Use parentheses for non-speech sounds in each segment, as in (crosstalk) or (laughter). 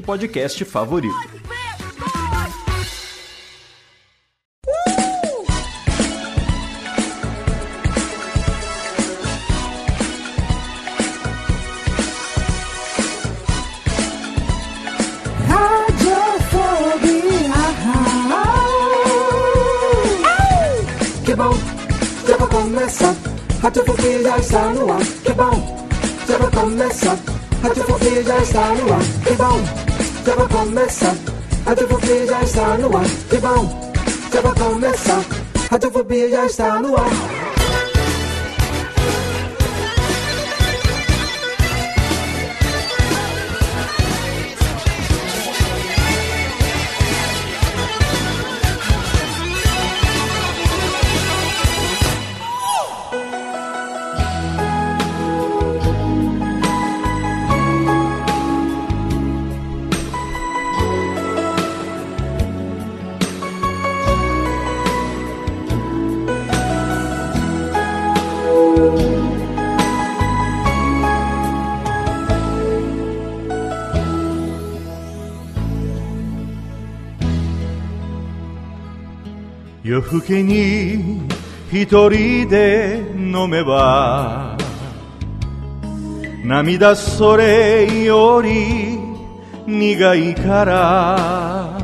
podcast favorito. Que bom, já está no ar. Que bom, já vai começar. Radiofobia já está no ar. Que bom, já vai começar. Radiofobia já está no ar. Que bom, já vai começar. Radiofobia já está no ar. 更けに一人で飲めば涙それより苦いから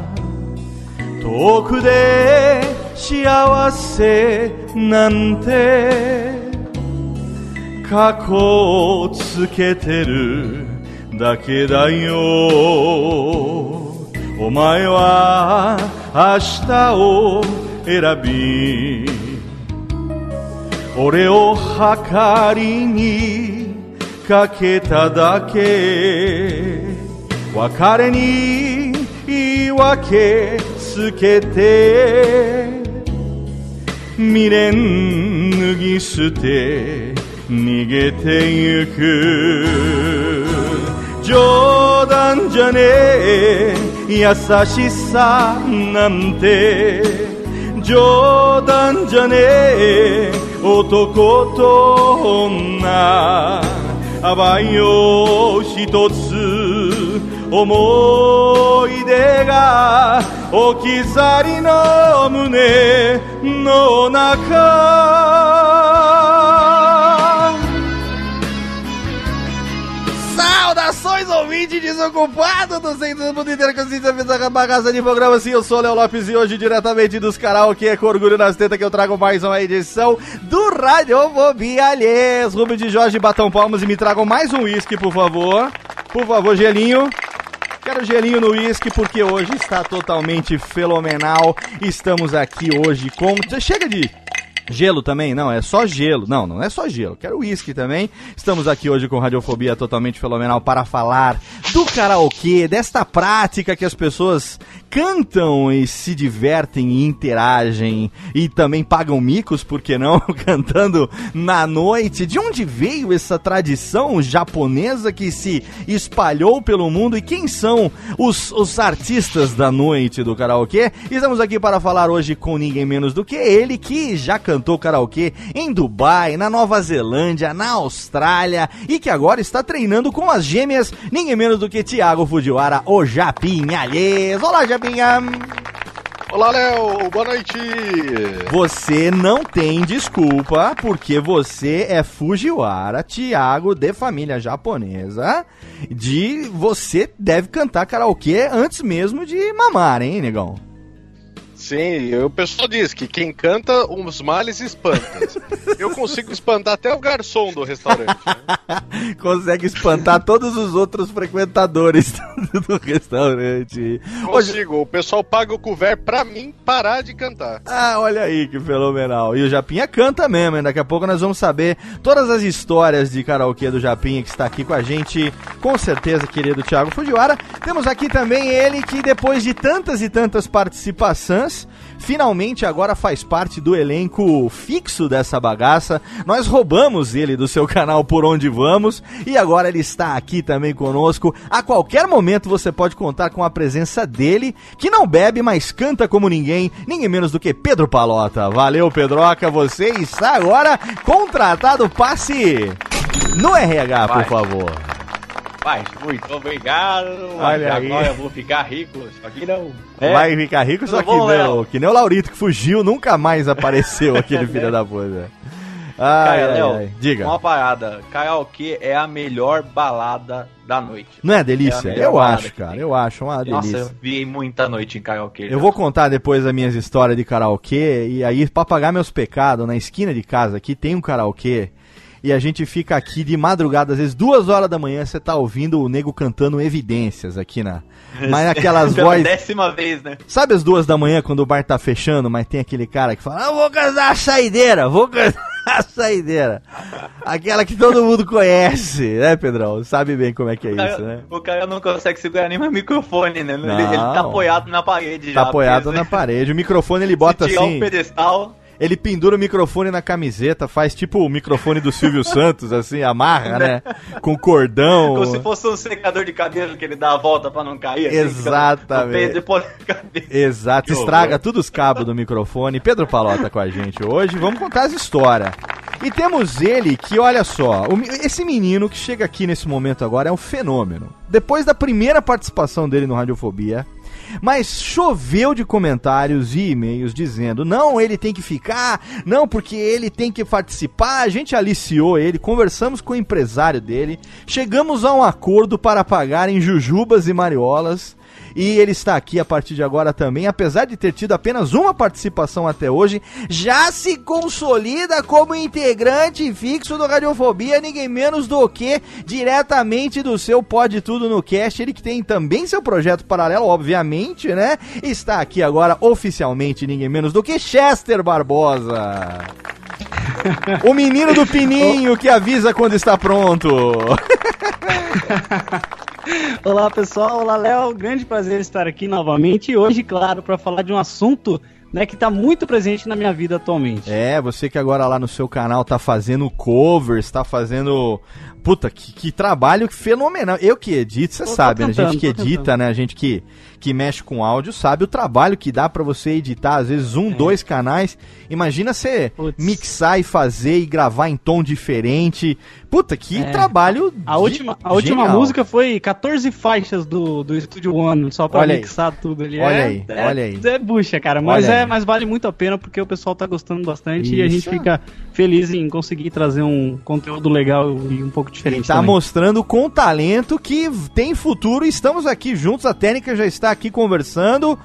遠くで幸せなんて過去をつけてるだけだよ。お前は明日を選び。俺を計りにかけただけ。別れに言い訳つけて。未練脱ぎ捨て。逃げてゆく。冗談じゃねえ。優しさなんて。冗談じゃねえ男と女。淡いよ一つ思い出が置き去りの胸の中。Desocupado do centro do mundo inteiro que assiste a bagaça de programa. Sim, eu sou o Léo Lopes e hoje, diretamente dos karaokê com orgulho nas tetas, que eu trago mais uma edição do Radiofobia Alhês. Rubem de Jorge, batam palmas e me tragam mais um uísque, por favor. Por favor, gelinho. Quero gelinho no uísque porque hoje está totalmente fenomenal. Estamos aqui hoje com. Chega de. Gelo também? Não, é só gelo. Não, não é só gelo. Quero uísque também. Estamos aqui hoje com Radiofobia totalmente fenomenal para falar do karaokê, desta prática que as pessoas cantam e se divertem e interagem e também pagam micos, por que não? (laughs) Cantando na noite. De onde veio essa tradição japonesa que se espalhou pelo mundo e quem são os, os artistas da noite do karaokê? Estamos aqui para falar hoje com ninguém menos do que ele que já cantou karaokê em Dubai, na Nova Zelândia, na Austrália e que agora está treinando com as gêmeas, ninguém menos do que Thiago Fujiwara, o Japinha. Olá, Japinha! Olá, Léo, boa noite. Você não tem desculpa, porque você é Fujiwara, Thiago de família japonesa. De você deve cantar karaokê antes mesmo de mamar, hein, negão? Sim, o pessoal diz que quem canta, os males espanta. (laughs) Eu consigo espantar até o garçom do restaurante. né? (laughs) Consegue espantar todos os outros frequentadores do, restaurante. Hoje- Consigo, o pessoal paga o couvert pra mim parar de cantar. Ah, olha aí que fenomenal. E o Japinha canta mesmo, hein? Daqui a pouco nós vamos saber todas as histórias de karaokê do Japinha que está aqui com a gente. Com certeza, querido Thiago Fujiwara. Temos aqui também ele que depois de tantas e tantas participações, finalmente agora faz parte do elenco fixo dessa bagaça. Nós roubamos ele do seu (laughs) canal Por Onde Vamos e agora ele está aqui também conosco. A qualquer momento você pode contar com a presença dele, que não bebe, mas canta como ninguém, ninguém menos do que Pedro Palota. Valeu, Pedroca, você está agora contratado. Passe no RH, por Vai. favor. Pai, muito obrigado. Olha. Agora eu vou ficar rico. Só que não. É, Vai ficar rico, só Tudo que bom, não, Léo? que nem o Laurito que fugiu, nunca mais apareceu aquele (laughs) filho da puta. Ai, Cara, ai, Léo, ai. Diga. Uma parada. Karaokê é a melhor balada da noite. Não é É delícia? melhor eu acho, cara. Eu acho uma Nossa, delícia. eu vi muita noite em karaokê. Eu vou contar depois as minhas histórias de karaokê e aí pra pagar meus pecados, na esquina de casa aqui tem um karaokê e a gente fica aqui de madrugada, às vezes duas horas da manhã você tá ouvindo o nego cantando evidências aqui na... Mas aquelas (laughs) vozes... décima vez, né? Sabe as duas da manhã quando o bar tá fechando, mas tem aquele cara que fala, ah, vou cantar a saideira, vou (laughs) cantar a saideira. Aquela que todo mundo conhece, né, Pedrão? Sabe bem como é que é O cara, isso, né? o cara não consegue segurar nem mais microfone, né? Ele, ele Não. tá apoiado na parede Tá já. apoiado porque na parede. O microfone ele bota se tirar assim. um pedestal. Ele pendura o microfone na camiseta, faz tipo o microfone do Silvio (laughs) Santos, assim, amarra, né? Com cordão. Como se fosse um secador de cabelo que ele dá a volta pra não cair. assim, Exatamente. cabeça. Exato, estraga todos os cabos do microfone. Pedro Palota com a gente hoje. Vamos contar as histórias. E temos ele que, olha só, esse menino que chega aqui nesse momento agora é um fenômeno. Depois da primeira participação dele no Radiofobia, mas choveu de comentários e e-mails dizendo: não, ele tem que ficar, não, porque ele tem que participar. A gente aliciou ele, conversamos com o empresário dele, chegamos a um acordo para pagar em jujubas e mariolas. E ele está aqui a partir de agora também, apesar de ter tido apenas uma participação até hoje, já se consolida como integrante fixo do Radiofobia, ninguém menos do que diretamente do seu Pode Tudo no Cast, ele que tem também seu projeto paralelo, obviamente, né? Está aqui agora oficialmente ninguém menos do que Chester Barbosa. O menino do pininho que avisa quando está pronto. (laughs) Olá pessoal, olá Léo, grande prazer estar aqui novamente e hoje, claro, para falar de um assunto né, que está muito presente na minha vida atualmente. É, você que agora lá no seu canal tá fazendo covers, tá fazendo. Puta, que, que trabalho fenomenal. Eu que edito, você sabe, né? A gente tentando, que edita, tentando. né? A gente que, que mexe com áudio sabe o trabalho que dá pra você editar, às vezes um, dois canais. Imagina você Putz. mixar e fazer e gravar em tom diferente. Puta, que É. trabalho. A última, a última genial. música foi 14 faixas do, do Studio One, só pra Olha aí. mixar tudo ali. Olha é, aí, é, olha aí. É bucha, cara, mas, Olha é, aí. mas vale muito a pena porque o pessoal tá gostando bastante e a gente Isso. fica feliz em conseguir trazer um conteúdo legal e um pouco E diferente tá também. mostrando com talento que tem futuro e estamos aqui juntos. A técnica já está aqui conversando.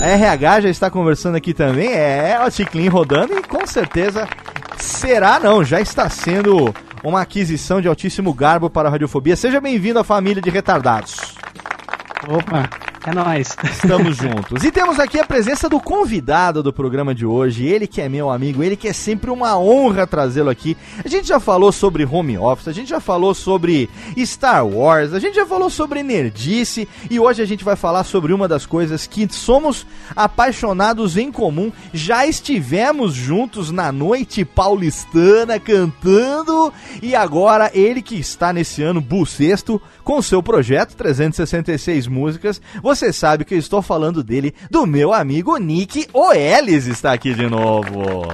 A RH já está conversando aqui também. É, o Ticlin rodando e com certeza será não, já está sendo uma aquisição de altíssimo garbo para a Radiofobia. Seja bem-vindo à família de retardados. Opa, é nóis. Estamos (laughs) juntos. E temos aqui a presença do convidado do programa de hoje. Ele que é meu amigo, ele que é sempre uma honra trazê-lo aqui. A gente já falou sobre home office, a gente já falou sobre Star Wars, a gente já falou sobre nerdice e hoje a gente vai falar sobre uma das coisas que somos apaixonados em comum. Já estivemos juntos na noite paulistana cantando e agora ele que está nesse ano bucesto com seu projeto 366 músicas. Você sabe que eu estou falando dele, do meu amigo Nick Oelis está aqui de novo.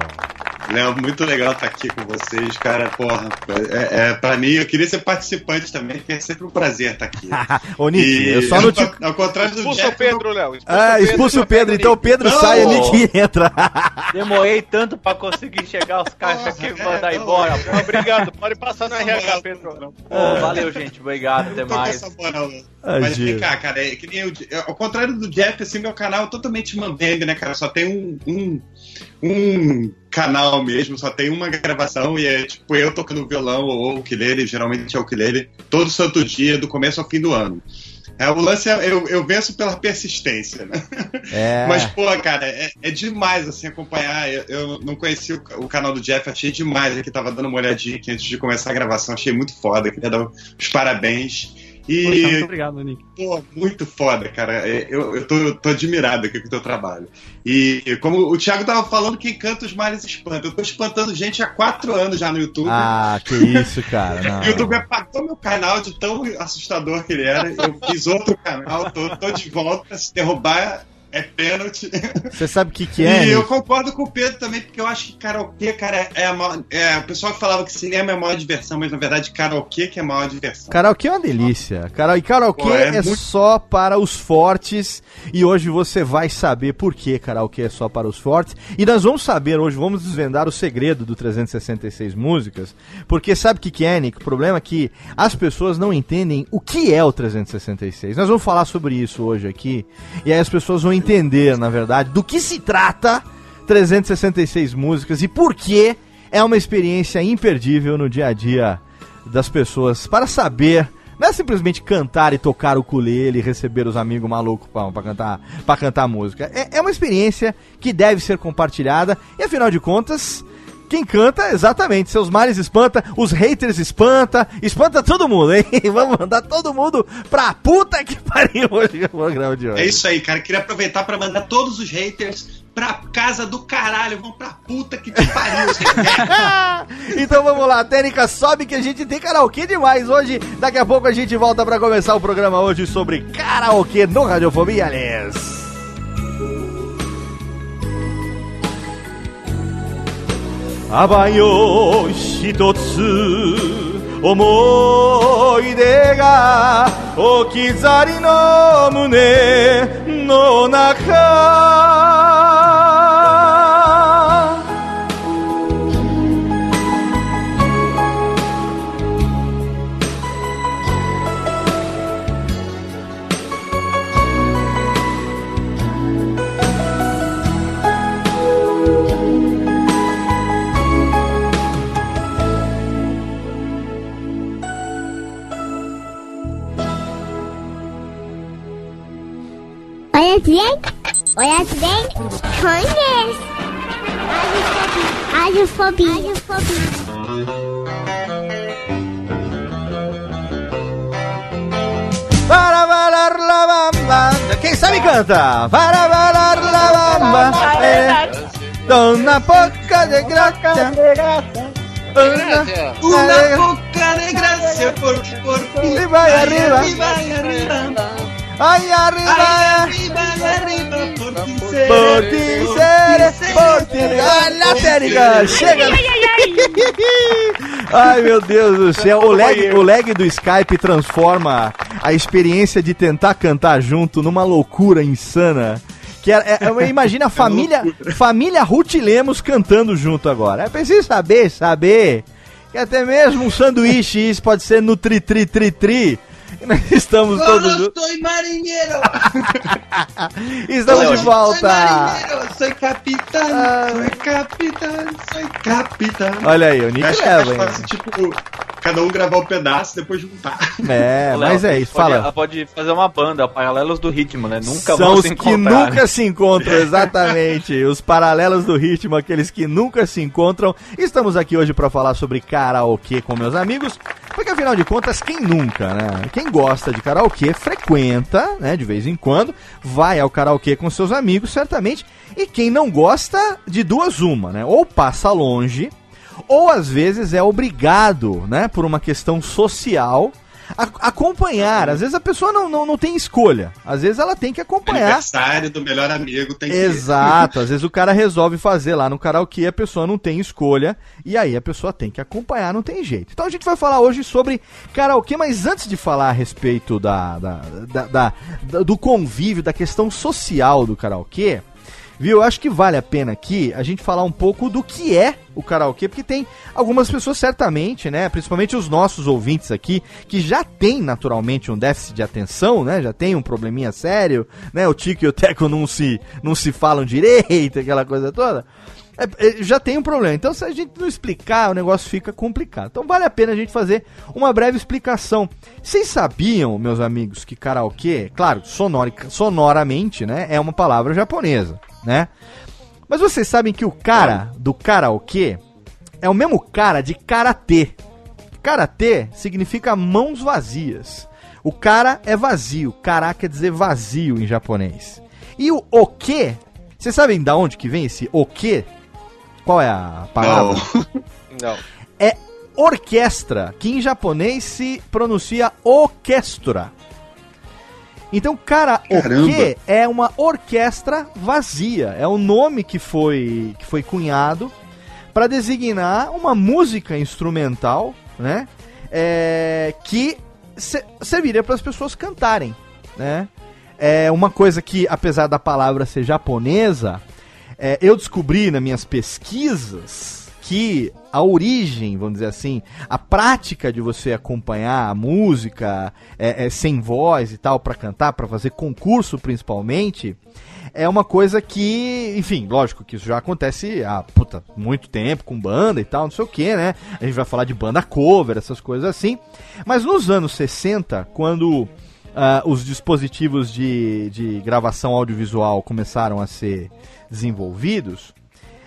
Léo, muito legal estar aqui com vocês, cara. Porra, é, é, pra mim, eu queria ser participante também, que é sempre um prazer estar aqui. (laughs) Ô, Nick, E eu só não te. Ao contrário do Expulsa o Pedro, Léo. Ah, expulsa o Pedro, então o Pedro Não! sai e o Nick entra. (laughs) Demorei tanto pra conseguir chegar os caixas aqui e mandar embora. pô. Obrigado, pode passar na RH, Pedro. Pô, valeu, gente. Obrigado, até mais. Mas vem cá, cara, é que nem eu, ao contrário do Jeff, assim, meu canal é totalmente mambembe, né, cara? Só tem um, um, um canal mesmo, só tem uma gravação e é tipo eu tocando violão ou ukulele, geralmente é ukulele, todo santo dia, do começo ao fim do ano. É, o lance é, eu, eu venço pela persistência, né? É. (laughs) Mas, pô, cara, é, é demais, assim, acompanhar. Eu, eu não conheci o, o canal do Jeff, achei demais. Aqui tava dando uma olhadinha aqui antes de começar a gravação, achei muito foda. Queria dar os parabéns. Poxa, muito E, obrigado, Nick. pô, muito foda, cara. É, Eu, eu tô, eu tô admirado aqui com o teu trabalho. E como o Thiago tava falando, quem canta os males espanta. Eu tô espantando gente há quatro anos já no YouTube. Ah, que isso, cara. (laughs) O YouTube apagou meu canal de tão assustador que ele era. Eu fiz outro canal, tô, tô de volta. Se derrubar, é pênalti. Você sabe o que, que é? E eu concordo com o Pedro também, porque eu acho que karaokê, cara, é a maior. É, o pessoal que falava que cinema é a maior diversão, mas na verdade karaokê que é a maior diversão. Karaokê é uma delícia. Cara, e karaokê Pô, é, é muito- só para os fortes. E hoje você vai saber por que karaokê é só para os fortes. E nós vamos saber hoje, vamos desvendar o segredo do 366 músicas. Porque sabe o que, que é, Nick? O problema é que as pessoas não entendem o que é o 366. Nós vamos falar sobre isso hoje aqui. E aí as pessoas vão entender, na verdade, do que se trata 366 músicas e por que é uma experiência imperdível no dia a dia das pessoas para saber não é simplesmente cantar e tocar o ukulele e receber os amigos malucos pra cantar para cantar música. É, é uma experiência que deve ser compartilhada e afinal de contas quem canta, exatamente, seus males espanta, os haters espanta, espanta todo mundo, hein? (laughs) Vamos mandar todo mundo pra puta que (laughs) pariu hoje no programa de hoje. É isso aí, cara. Queria aproveitar pra mandar todos os haters pra casa do caralho. Vão pra puta que te pariu, (laughs) então vamos lá, Técnica, sobe que a gente tem karaokê demais hoje. Daqui a pouco a gente volta pra começar o programa hoje sobre karaokê no Radiofobia, aliás. あばよ一つ思い出が置き去りの胸の中。today? Hola today? Congress. Audiophobia. Audiophobia. Para bailar la bamba. ¿Quién sabe canta? Para bailar la bamba. Eh. Una poca de gracia. Una, una poca de gracia por, por, por, por, arriba. arriba. Vaya arriba. Ay, arriba. Arriba, arriba, por ti seré. Por ti seré, por ti. Ah, la técnica, chega. Ai, meu Deus do céu. O lag, o lag do Skype transforma a experiência de tentar cantar junto numa loucura insana. Que é, é- imagina a família, família Ruth Lemos cantando junto agora. É preciso saber, saber que até mesmo um sanduíche isso pode ser no tri tri tri tri. (laughs) Estamos todos juntos. soy marinheiro. (laughs) Estamos de volta. marinheiro, soy capitão, Ah. soy capitão, soy capitão. Olha aí, o Nick Acho é leva, hein? fácil, tipo, cada um gravar um pedaço e depois juntar. É, Léo, mas é isso, pode, fala. Pode fazer uma banda, paralelos do ritmo, né? Nunca São os se que encontrar. nunca se encontram, exatamente. (laughs) os paralelos do ritmo, aqueles que nunca se encontram. Estamos aqui hoje para falar sobre karaokê com meus amigos, porque afinal de contas, quem nunca, né? Quem gosta de karaokê frequenta, né, de vez em quando, vai ao karaokê com seus amigos, certamente. E quem não gosta, de duas uma, né? Ou passa longe, ou às vezes é obrigado, né, por uma questão social, a- acompanhar. Às vezes a pessoa não, não, não tem escolha. Às vezes ela tem que acompanhar. Aniversário do melhor amigo tem que. Exato, (laughs) às vezes o cara resolve fazer lá no karaokê, a pessoa não tem escolha, e aí a pessoa tem que acompanhar, não tem jeito. Então a gente vai falar hoje sobre karaokê, mas antes de falar a respeito da, da, da- da- da- do convívio, da questão social do karaokê, viu? Eu acho que vale a pena aqui a gente falar um pouco do que é o karaokê, porque tem algumas pessoas certamente, né, principalmente os nossos ouvintes aqui, que já tem naturalmente um déficit de atenção, né, já tem um probleminha sério, né, o Tico e o Teco não se, não se falam direito, (laughs) aquela coisa toda. É, é, já tem um problema. Então, se a gente não explicar, o negócio fica complicado. Então, vale a pena a gente fazer uma breve explicação. Vocês sabiam, meus amigos, que karaokê, claro, sonorica, sonoramente, né, é uma palavra japonesa, né? Mas vocês sabem que o cara do karaokê é o mesmo cara de karatê. Karatê significa mãos vazias. O cara é vazio. Kará quer dizer vazio em japonês. E o oke, vocês sabem da onde que vem esse oke? Qual é a palavra? (laughs) Não. É orquestra, que em japonês se pronuncia orquestra. Então, cara, o Caramba. que é uma orquestra vazia. É o nome que foi, que foi cunhado para designar uma música instrumental, né? É, que se- serviria para as pessoas cantarem, né? É uma coisa que, apesar da palavra ser japonesa, é, eu descobri nas minhas pesquisas que a origem, vamos dizer assim, a prática de você acompanhar a música é, é, sem voz e tal para cantar, para fazer concurso principalmente, é uma coisa que, enfim, lógico que isso já acontece há puta, muito tempo com banda e tal, não sei o que, né? A gente vai falar de banda cover, essas coisas assim. Mas nos anos 60, quando ah, os dispositivos de, de gravação audiovisual começaram a ser desenvolvidos,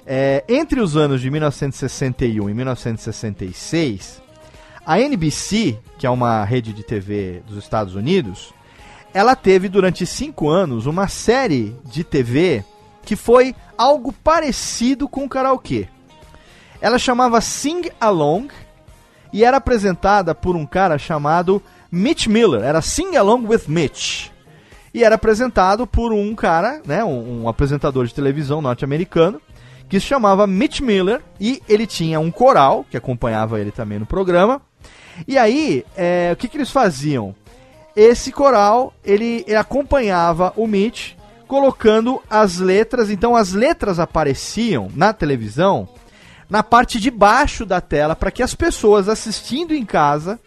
é, entre os anos de 1961 e 1966, a NBC, que é uma rede de TV dos Estados Unidos, ela teve durante cinco anos uma série de TV que foi algo parecido com o karaokê. Ela chamava Sing Along e era apresentada por um cara chamado Mitch Miller. Era Sing Along with Mitch. E era apresentado por um cara, né, um, um apresentador de televisão norte-americano, que se chamava Mitch Miller, e ele tinha um coral, que acompanhava ele também no programa. E aí, é, o que, que eles faziam? Esse coral, ele, ele acompanhava o Mitch, colocando as letras, então as letras apareciam na televisão, na parte de baixo da tela, para que as pessoas assistindo em casa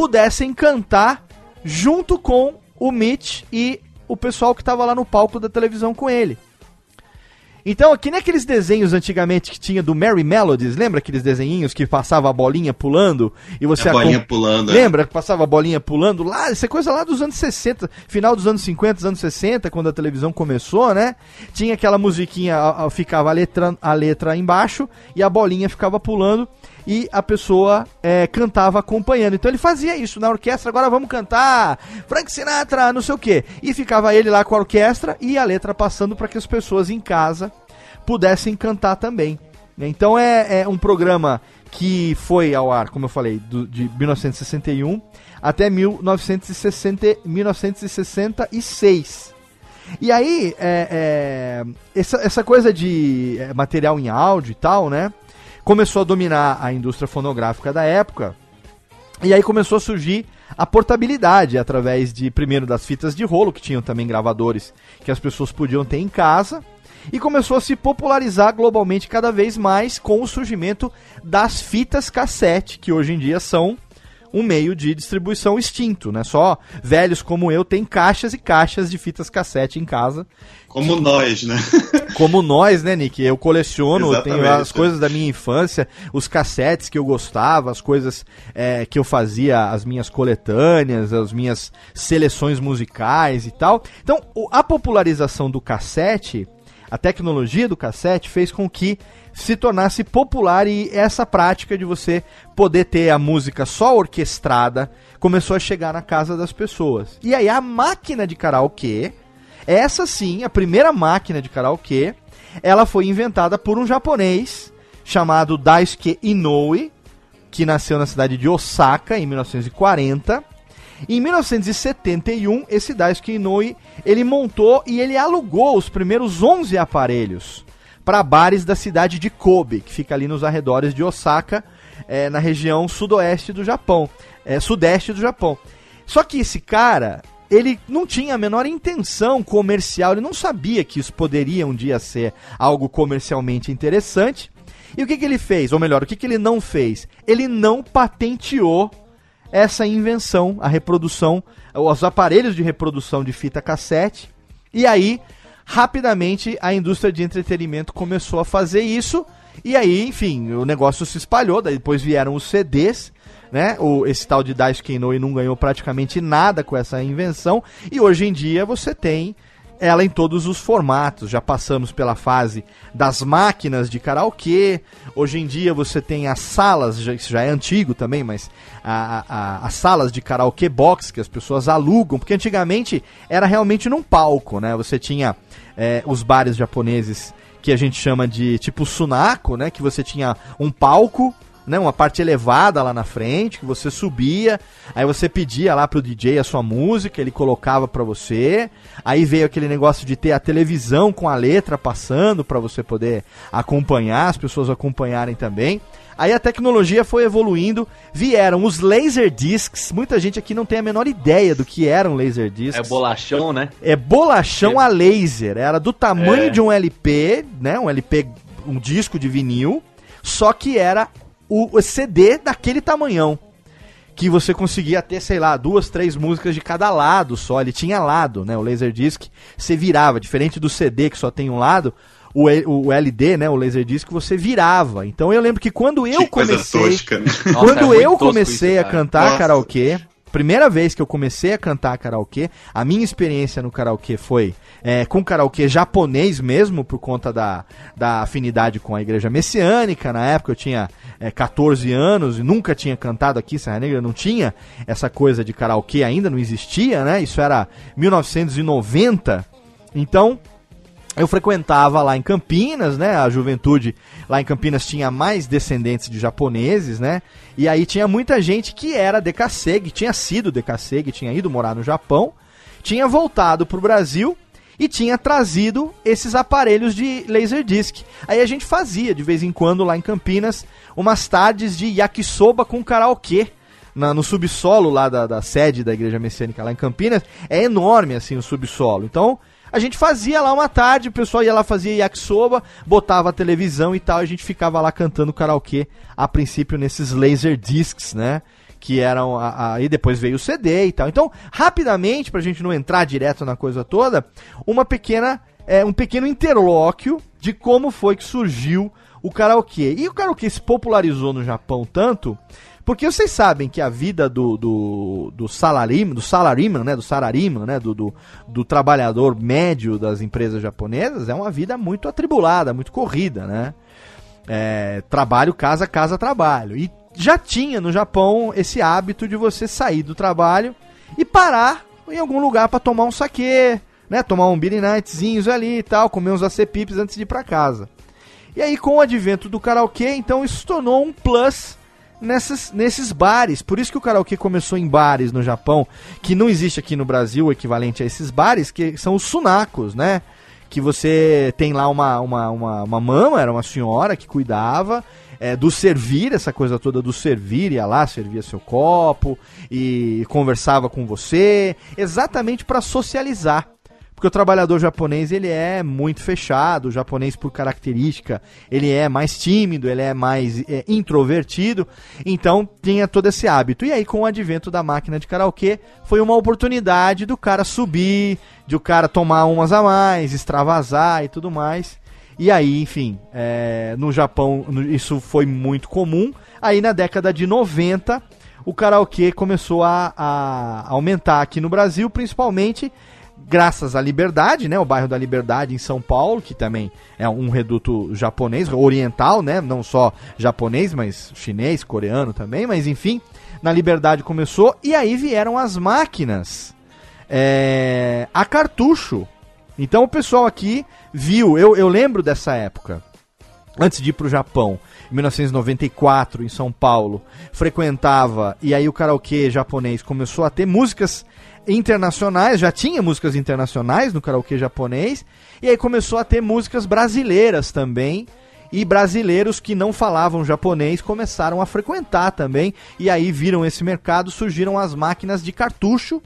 pudessem cantar junto com o Mitch e o pessoal que estava lá no palco da televisão com ele. Então, aqui nem aqueles desenhos antigamente que tinha do Merry Melodies, lembra aqueles desenhinhos que passava a bolinha pulando e você A bolinha acom- pulando. é. Lembra que passava a bolinha pulando lá? Isso é coisa lá dos anos 60, final dos anos 50, anos 60, quando a televisão começou, né? Tinha aquela musiquinha, ficava a letra, a letra embaixo e a bolinha ficava pulando e a pessoa é, cantava acompanhando. Então ele fazia isso na orquestra, agora vamos cantar Frank Sinatra, não sei o quê. E ficava ele lá com a orquestra e a letra passando para que as pessoas em casa pudessem cantar também. Então é, é um programa que foi ao ar, como eu falei, do- de 1961 até 1960, 1966. E aí, é, é, essa, essa coisa de é, material em áudio e tal, né? Começou a dominar a indústria fonográfica da época. E aí começou a surgir a portabilidade através de, primeiro, das fitas de rolo, que tinham também gravadores que as pessoas podiam ter em casa. E começou a se popularizar globalmente cada vez mais com o surgimento das fitas cassete, que hoje em dia são um meio de distribuição extinto, né? Só velhos como eu têm caixas e caixas de fitas cassete em casa. Como nós, né? (laughs) Como nós, né, Nick? Eu coleciono, tenho as coisas da minha infância, os cassetes que eu gostava, as coisas é, que eu fazia, as minhas coletâneas, as minhas seleções musicais e tal. Então, a popularização do cassete, a tecnologia do cassete, fez com que se tornasse popular e essa prática de você poder ter a música só orquestrada começou a chegar na casa das pessoas. E aí a máquina de karaokê, essa sim, a primeira máquina de karaokê, ela foi inventada por um japonês chamado Daisuke Inoue, que nasceu na cidade de Osaka em 1940. Em 1971, esse Daisuke Inoue, ele montou e ele alugou os primeiros 11 aparelhos para bares da cidade de Kobe, que fica ali nos arredores de Osaka, é, na região sudoeste do Japão, é, sudeste do Japão. Só que esse cara, ele não tinha a menor intenção comercial, ele não sabia que isso poderia um dia ser algo comercialmente interessante. E o que, que ele fez? Ou melhor, o que, que ele não fez? Ele não patenteou essa invenção, a reprodução, os aparelhos de reprodução de fita cassete. E aí, rapidamente, a indústria de entretenimento começou a fazer isso. E aí, enfim, o negócio se espalhou. Depois vieram os CDs né? O, esse tal de Daisuke Inoue não ganhou praticamente nada com essa invenção. E hoje em dia você tem ela em todos os formatos. Já passamos pela fase das máquinas de karaokê. Hoje em dia você tem as salas, isso já é antigo também, mas a, a, as salas de karaokê box que as pessoas alugam, porque antigamente era realmente num palco, né? Você tinha é, os bares japoneses que a gente chama de tipo sunako, né? Que você tinha um palco né, uma parte elevada lá na frente, que você subia, aí você pedia lá pro DJ a sua música, ele colocava para você. Aí veio aquele negócio de ter a televisão com a letra passando para você poder acompanhar, as pessoas acompanharem também. Aí a tecnologia foi evoluindo, vieram os laser discs. Muita gente aqui não tem a menor ideia do que eram laser discs. É bolachão, né? É bolachão a laser. Era do tamanho É. de um LP, né? Um LP, um disco de vinil, só que era o CD daquele tamanhão. Que você conseguia ter, sei lá, duas, três músicas de cada lado só. Ele tinha lado, né? O Laserdisc. Você virava, diferente do CD que só tem um lado. O, o LD, né? O Laserdisc, você virava. Então eu lembro que quando eu Que coisa comecei. tosca, né? (laughs) Quando é eu comecei isso, a cantar Nossa. karaokê, primeira vez que eu comecei a cantar karaokê, a minha experiência no karaokê foi é, com karaokê japonês mesmo, por conta da, da afinidade com a igreja messiânica. Na época eu tinha é, 14 anos e nunca tinha cantado aqui, Serra Negra não tinha essa coisa de karaokê, ainda não existia, né? Isso era 1990. Então, eu frequentava lá em Campinas, né? A juventude lá em Campinas tinha mais descendentes de japoneses, né? E aí tinha muita gente que era decassegue, tinha sido decassegue, tinha ido morar no Japão, tinha voltado pro Brasil e tinha trazido esses aparelhos de laserdisc. Aí a gente fazia de vez em quando lá em Campinas umas tardes de yakisoba com karaokê. Na, no subsolo lá da, da sede da igreja messiânica lá em Campinas, é enorme assim o subsolo. Então, a gente fazia lá uma tarde, o pessoal ia lá fazia yakisoba, botava a televisão e tal, a gente ficava lá cantando karaokê, a princípio nesses laser discs, né? Que eram. Aí depois veio o CD e tal. Então, rapidamente, pra gente não entrar direto na coisa toda, uma pequena. É, um pequeno interlóquio de como foi que surgiu o karaokê. E o karaokê se popularizou no Japão tanto. Porque vocês sabem que a vida do, do, do salarim, do salariman, né, do sarariman, né, do, do, do trabalhador médio das empresas japonesas é uma vida muito atribulada, muito corrida, né? É, trabalho, casa, casa, trabalho. E já tinha no Japão esse hábito de você sair do trabalho e parar em algum lugar para tomar um saquê, né? Tomar um beer nightzinhos ali e tal, comer uns acepipes antes de ir para casa. E aí, com o advento do karaokê, então isso tornou um plus nessas, nesses bares. Por isso que o karaokê começou em bares no Japão, que não existe aqui no Brasil o equivalente a esses bares, que são os sunakos, né? Que você tem lá uma, uma, uma, uma mama, era uma senhora que cuidava é, do servir, essa coisa toda do servir, ia lá, servia seu copo e conversava com você, exatamente para socializar. Porque o trabalhador japonês, ele é muito fechado, o japonês por característica, ele é mais tímido, ele é mais é, introvertido, então tinha todo esse hábito. E aí com o advento da máquina de karaokê, foi uma oportunidade do cara subir, de o cara tomar umas a mais, extravasar e tudo mais. E aí, enfim, é, no Japão no- isso foi muito comum. Aí na década de 90, o karaokê começou a, a aumentar aqui no Brasil, principalmente graças à Liberdade, né? O bairro da Liberdade em São Paulo, que também é um reduto japonês, oriental, né? Não só japonês, mas chinês, coreano também, mas enfim, na Liberdade começou e aí vieram as máquinas é, a cartucho. Então o pessoal aqui viu, eu, eu lembro dessa época. antes de ir pro Japão, em 1994, em São Paulo, frequentava, e aí o karaokê japonês começou a ter músicas internacionais, já tinha músicas internacionais no karaokê japonês, e aí começou a ter músicas brasileiras também, e brasileiros que não falavam japonês começaram a frequentar também, e aí viram esse mercado, surgiram as máquinas de cartucho,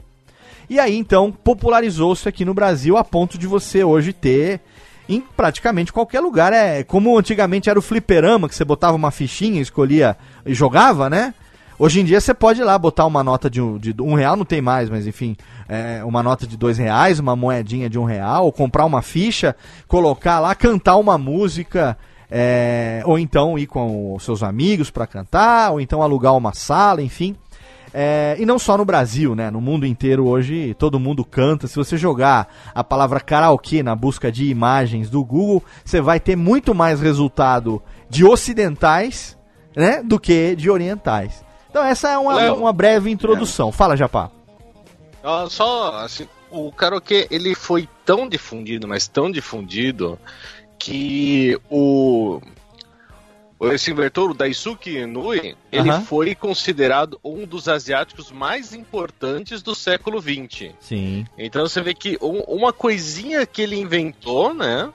e aí então popularizou-se aqui no Brasil a ponto de você hoje ter em praticamente qualquer lugar. É como antigamente era o fliperama, que você botava uma fichinha, escolhia e jogava, né? Hoje em dia você pode ir lá botar uma nota de um, de um real, não tem mais, mas enfim, é, uma nota de dois reais, uma moedinha de um real, ou comprar uma ficha, colocar lá, cantar uma música, é, ou então ir com os seus amigos para cantar, ou então alugar uma sala, enfim. É, e não só no Brasil, né? No mundo inteiro hoje todo mundo canta. Se você jogar a palavra karaokê na busca de imagens do Google, você vai ter muito mais resultado de ocidentais, né? Do que de orientais. Então essa é uma, Léo. uma breve introdução. Fala, Japá. Ah, Só assim, o karaokê ele foi tão difundido, mas tão difundido que o esse inventor, o Daisuke Inui, ele foi considerado um dos asiáticos mais importantes do século XX. Sim. Então você vê que um- uma coisinha que ele inventou, né?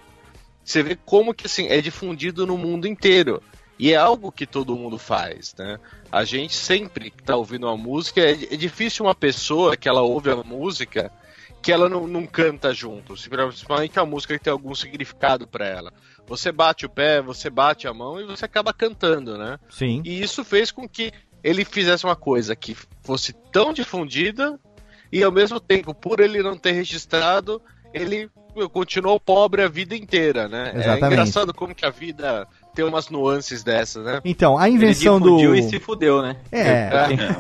Você vê como que assim é difundido no mundo inteiro. E é algo que todo mundo faz, né? A gente sempre que tá ouvindo uma música, é, é difícil uma pessoa que ela ouve a música que ela não, não canta junto. Principalmente a música que tem algum significado para ela. Você bate o pé, você bate a mão e você acaba cantando, né? Sim. E isso fez com que ele fizesse uma coisa que fosse tão difundida e ao mesmo tempo, por ele não ter registrado, ele continuou pobre a vida inteira, né? Exatamente. É engraçado como que a vida tem umas nuances dessas, né? Então, a invenção Ele do. e se fudeu, né? É,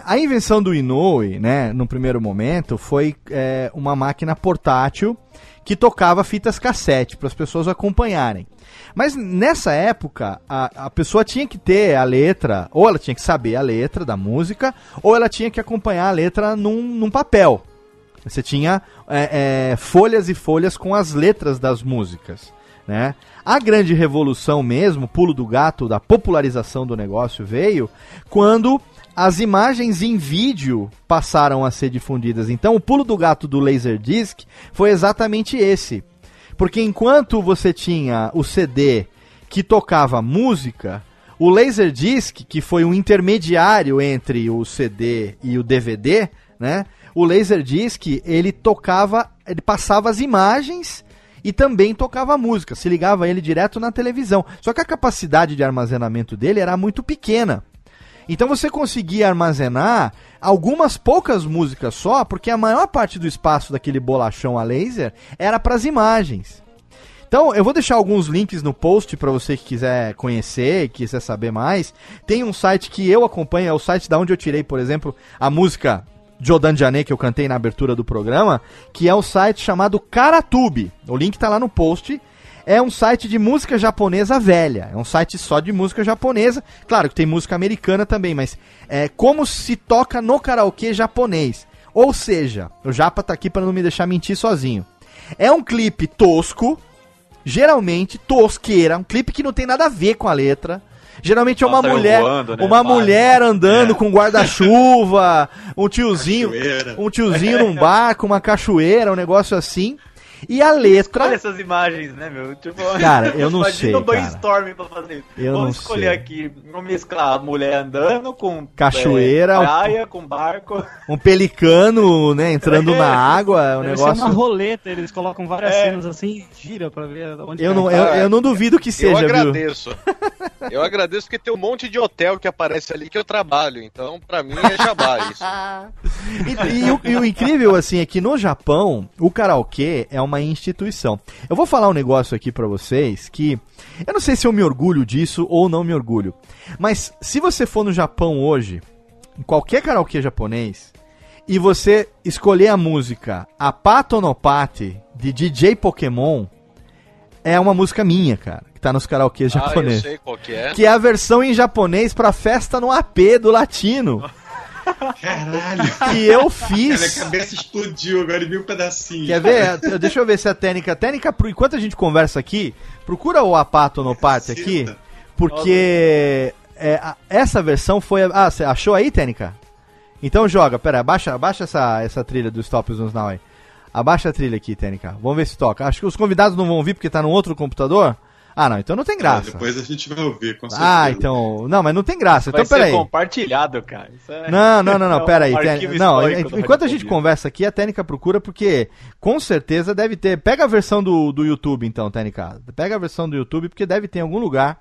a invenção do Inoue, né, no primeiro momento, foi é, uma máquina portátil que tocava fitas cassete para as pessoas acompanharem. Mas nessa época, a, a pessoa tinha que ter a letra, ou ela tinha que saber a letra da música, ou ela tinha que acompanhar a letra num, num papel. Você tinha é, é, folhas e folhas com as letras das músicas. Né? A grande revolução mesmo, pulo do gato da popularização do negócio veio quando as imagens em vídeo passaram a ser difundidas. Então o pulo do gato do Laserdisc foi exatamente esse. Porque enquanto você tinha o CD que tocava música, o Laserdisc, que foi um intermediário entre o CD e o DVD, né? O Laserdisc, ele tocava, ele passava as imagens e também tocava música, se ligava ele direto na televisão. Só que a capacidade de armazenamento dele era muito pequena. Então você conseguia armazenar algumas poucas músicas só, porque a maior parte do espaço daquele bolachão a laser era para as imagens. Então, eu vou deixar alguns links no post para você que quiser conhecer, quiser saber mais. Tem um site que eu acompanho, é o site da onde eu tirei, por exemplo, a música Jodan Jané que eu cantei na abertura do programa, que é um site chamado Karatube. O link tá lá no post. É um site de música japonesa velha. É um site só de música japonesa. Claro que tem música americana também, mas é como se toca no karaokê japonês. Ou seja, o Japa tá aqui para não me deixar mentir sozinho. É um clipe tosco, geralmente tosqueira, um clipe que não tem nada a ver com a letra. Geralmente é uma mulher, voando, né? uma Pássaro. mulher andando com guarda-chuva, um tiozinho, Cachoeira. um tiozinho num barco, uma cachoeira, um negócio assim. E a Olha letra, essas imagens, né, meu? Tipo, (laughs) Cara, eu não sei, Imagina um brainstorm pra fazer isso. Eu Vamos não escolher sei. aqui, vamos mesclar a mulher andando com Cachoeira, é, praia, com barco. um pelicano, né, entrando na água, é um ser uma negócio. roleta, eles colocam várias É. cenas assim e gira pra ver onde Eu não, eu, eu não duvido que Eu seja, viu? agradeço. Eu agradeço porque tem um monte de hotel que aparece ali que eu trabalho. Então, pra mim, é jabá isso. (laughs) E, e o, e o incrível, assim, é que no Japão, o karaokê é uma instituição. Eu vou falar um negócio aqui pra vocês que eu não sei se eu me orgulho disso ou não me orgulho. Mas se você for no Japão hoje, em qualquer karaokê japonês, e você escolher a música no Pate de DJ Pokémon, é uma música minha, cara, que tá nos karaokês Ah, eu japoneses. sei qual que é. Que é a versão em japonês pra festa no AP do latino. (laughs) Caralho. que eu Minha fiz. cabeça explodiu agora em mil pedacinhos. Quer ver? Deixa eu ver se a técnica. Técnica, pro- enquanto a gente conversa aqui, procura o Apato no parte aqui, porque é, a- essa versão foi. a- Ah, você achou aí, técnica? Então joga, pera, abaixa, abaixa essa, essa trilha do Stop Zones Now aí. Abaixa a trilha aqui, técnica. Vamos ver se toca. Acho que os convidados não vão ouvir porque tá num outro computador. Ah, não, então não tem graça. Depois a gente vai ouvir, com certeza. Ah, então. Não, mas não tem graça. Vai Então peraí. compartilhado, cara. Isso é- Não, não, não, (laughs) é não, um pera aí. arquivo Tê- Não, enquanto a gente conversa aqui, a Técnica procura, porque com certeza deve ter. Pega a versão do, do YouTube, então, Técnica. Pega a versão do YouTube, porque deve ter em algum lugar.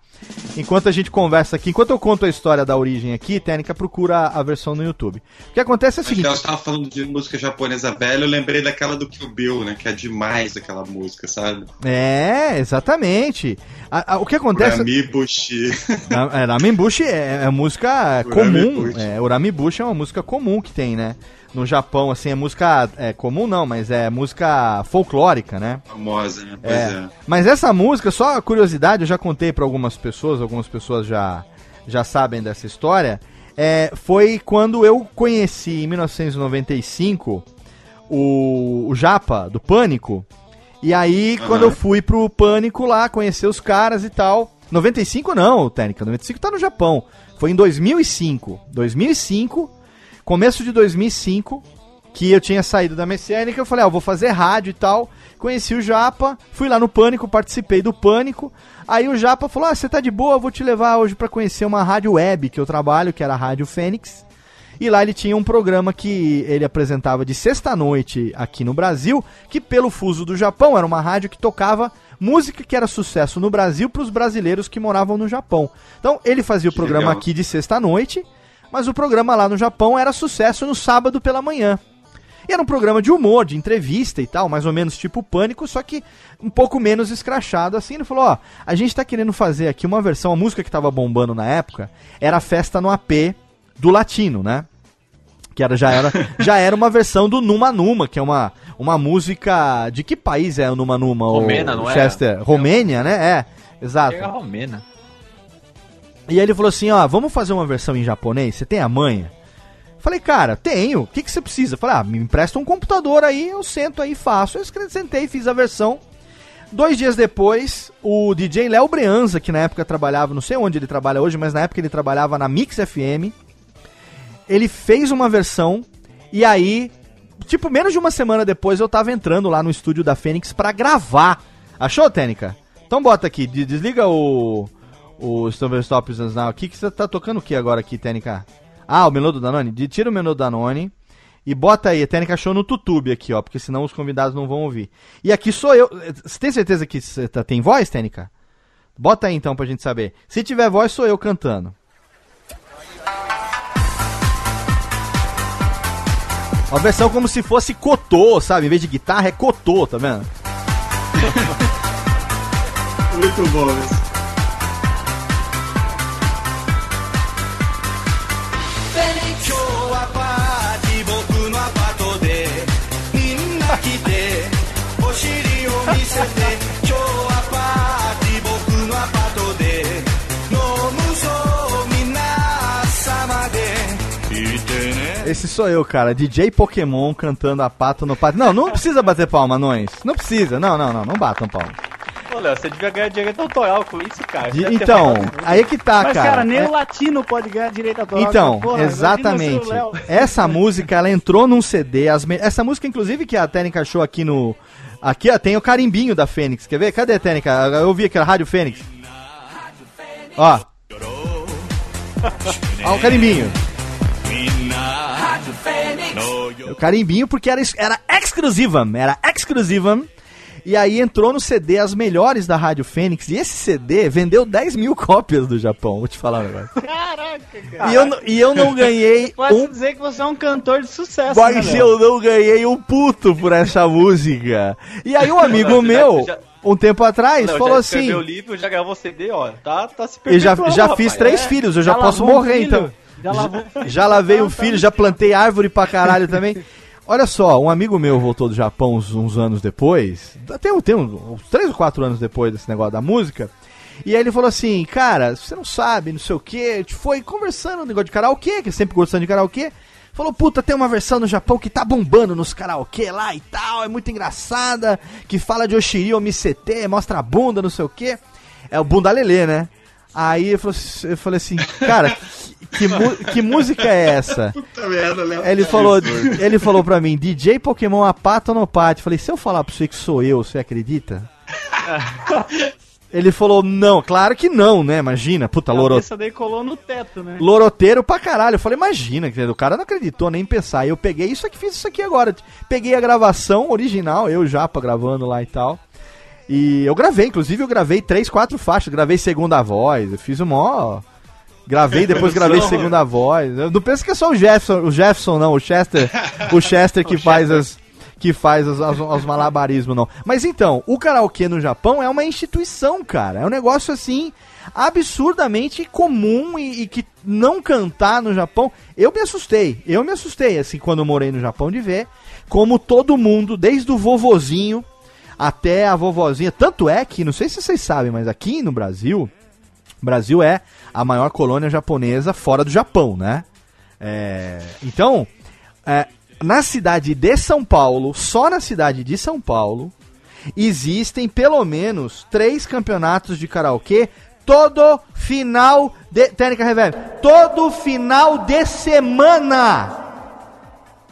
Enquanto a gente conversa aqui, enquanto eu conto a história da origem aqui, Técnica procura a versão no YouTube. O que acontece é o seguinte. ela estava falando de música japonesa velha, eu lembrei daquela do Kill Bill, né? Que é demais aquela música, sabe? É, exatamente. A- a- o que acontece. Urami Bushi. Na- (laughs) é, Ramenbushi é, é música comum. Bushi. É, Uramibushi é uma música comum que tem, né? No Japão, assim, é música. É comum não, mas é música folclórica, né? Famosa, né? Pois É. é. Mas essa música, só a curiosidade, eu já contei pra algumas pessoas, algumas pessoas já, já sabem dessa história. É, foi quando eu conheci em 1995 o, o Japa do Pânico. E aí, Aham. quando eu fui pro Pânico lá, conhecer os caras e tal. 95 não, Técnica, 95 tá no Japão. Foi em 2005. 2005, começo de 2005, que eu tinha saído da Messiânica, eu falei, ah, eu vou fazer rádio e tal. Conheci o Japa, fui lá no Pânico, participei do Pânico. Aí o Japa falou: Ah, você tá de boa, eu vou te levar hoje pra conhecer uma rádio web que eu trabalho, que era a Rádio Fênix. E lá ele tinha um programa que ele apresentava de sexta-noite aqui no Brasil, que pelo fuso do Japão era uma rádio que tocava música que era sucesso no Brasil para os brasileiros que moravam no Japão. Então ele fazia o programa aqui de sexta-noite, mas o programa lá no Japão era sucesso no sábado pela manhã. E era um programa de humor, de entrevista e tal, mais ou menos tipo Pânico, só que um pouco menos escrachado assim. Ele falou: Ó, a gente tá querendo fazer aqui uma versão, a música que tava bombando na época era a Festa no AP do Latino, né? Que era, já, era, (laughs) já era uma versão do Numa Numa, que é uma, uma música. De que país é o Numa Numa? o Romena, não é? Chester? Romênia, né? É, exato. É a romena. E aí ele falou assim, ó, vamos fazer uma versão em japonês? Você tem a manha? Falei, cara, tenho. O que, que você precisa? Falei, ah, me empresta um computador aí, eu sento aí e faço. Eu sentei, fiz a versão. Dois dias depois, o DJ Léo Breanza, que na época trabalhava, não sei onde ele trabalha hoje, mas na época ele trabalhava na Mix FM, ele fez uma versão e aí, tipo, menos de uma semana depois eu tava entrando lá no estúdio da Fênix pra gravar. Achou, Técnica? Então bota aqui, de- desliga o o Stop Stop Now aqui, que você tá tocando o que agora aqui, Técnica? Ah, o menu do Danone? De- Tira o menu do Danone e bota aí, a Técnica achou no YouTube aqui, ó, porque senão os convidados não vão ouvir. E aqui sou eu. Você tem certeza que tá- tem voz, Técnica? Bota aí então pra gente saber. Se tiver voz, sou eu cantando. Uma versão como se fosse cotô, sabe? Em vez de guitarra é cotô, tá vendo? (laughs) Muito bom isso. Esse sou eu, cara. DJ Pokémon cantando a pato no pato. Não, não precisa bater palma, anões. Não precisa. Não, não, não. Não batam palma. Ô, Léo, você devia ganhar direito autoral com isso, cara. De- então, aí é que tá, Mas, cara. cara, nem É- o latino pode ganhar direito autoral. Então, Porra, exatamente. Essa música, ela entrou num CD. as me- Essa música, inclusive, que a Técnica achou aqui no. Aqui, ó, tem o carimbinho da Fênix. Quer ver? Cadê a Técnica? Eu ouvi aqui a Rádio Fênix. Ó. (laughs) Ó, o carimbinho. O carimbinho porque era, era exclusiva, era exclusiva. E aí entrou no CD as melhores da Rádio Fênix. E esse CD vendeu 10 mil cópias do Japão, vou te falar um negócio. Caraca, cara. E eu, não- e eu não ganhei (laughs) Pode um. dizer que você é um cantor de sucesso, Mas né, eu não ganhei um puto por essa música. E aí um amigo Não, você já- meu, já- um tempo atrás, Léo, falou já assim. o livro, já gravou CD, ó. Tá, tá se Eu já, já rapaz. fiz três É. filhos, eu já, Já posso um morrer filho? então. Já lavou Já lavei o filho, já plantei árvore pra caralho também. Olha só, um amigo meu voltou do Japão uns, uns anos depois, até um, tem uns, uns três ou quatro anos depois desse negócio da música, e aí ele falou assim, cara, você não sabe, não sei o gente foi conversando no negócio de karaokê, que eu sempre gostando de karaokê, Falou, puta, tem uma versão no Japão que tá bombando nos karaokê lá e tal, é muito engraçada, que fala de Oshiri Omisete, mostra a bunda, não sei o quê. É o Bunda Lelê, né? Aí eu falei assim, cara, que, mu- que música é essa? (laughs) Puta merda, Léo. Ele falou, ele falou pra mim, DJ Pokémon Apata ou no Pate? Falei, se eu falar pra você que sou eu, você acredita? (laughs) Ele falou, não, claro que não, né? Imagina, puta, loro, Essa daí colou no teto, né? loroteiro pra caralho. Eu falei, imagina, o cara não acreditou nem pensar. Aí eu peguei isso aqui, fiz isso aqui agora. Peguei a gravação original, eu Japa gravando lá e tal. E eu gravei, inclusive eu gravei três, quatro faixas, gravei segunda voz, eu fiz um mó. Gravei, depois gravei segunda voz. Eu não penso que é só o Jefferson, o Jefferson não, o Chester, o (laughs) Chester que faz as que faz os, os, os malabarismos não. Mas então, o karaokê no Japão é uma instituição, cara. É um negócio assim absurdamente comum e, e que não cantar no Japão, eu me assustei. Eu me assustei assim quando eu morei no Japão de ver como todo mundo, desde o vovozinho até a vovozinha, tanto é que não sei se vocês sabem, mas aqui no Brasil, o Brasil é a maior colônia japonesa fora do Japão, né? É, então, é, na cidade de São Paulo, só na cidade de São Paulo, existem pelo menos três campeonatos de karaokê todo final de. Técnica Reverb. Todo final de semana!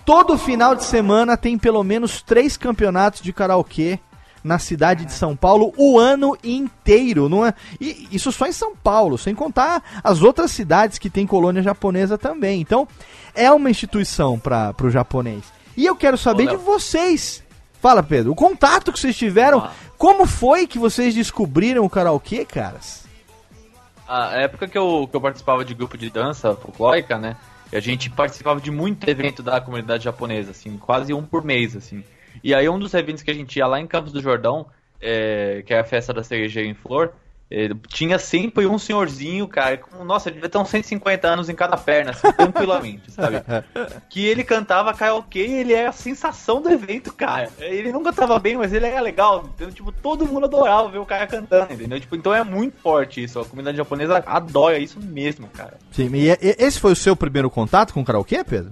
Todo final de semana tem pelo menos três campeonatos de karaokê na cidade de São Paulo o ano inteiro, não é? E isso só em São Paulo, sem contar as outras cidades que tem colônia japonesa também. Então, é uma instituição para o japonês. E eu quero saber Ô, de vocês. Fala, Pedro, o contato que vocês tiveram, Ah. como foi que vocês descobriram o karaokê, caras? A época que eu, que eu participava de grupo de dança folclórica, né? E a gente participava de muito evento da comunidade japonesa, assim, quase um por mês, assim. E aí um dos eventos que a gente ia lá em Campos do Jordão, é, que é a festa da cerejeira em flor, é, tinha sempre um senhorzinho, cara, com, nossa, ele devia ter uns 150 anos em cada perna, assim, tranquilamente, sabe? (laughs) que ele cantava karaokê e ele era a sensação do evento, cara. Ele não cantava bem, mas ele era legal. Então, tipo, todo mundo adorava ver o cara cantando, entendeu? Tipo, então é muito forte isso. A comunidade japonesa adora isso mesmo, cara. Sim, e, e- esse foi o seu primeiro contato com o karaokê, Pedro?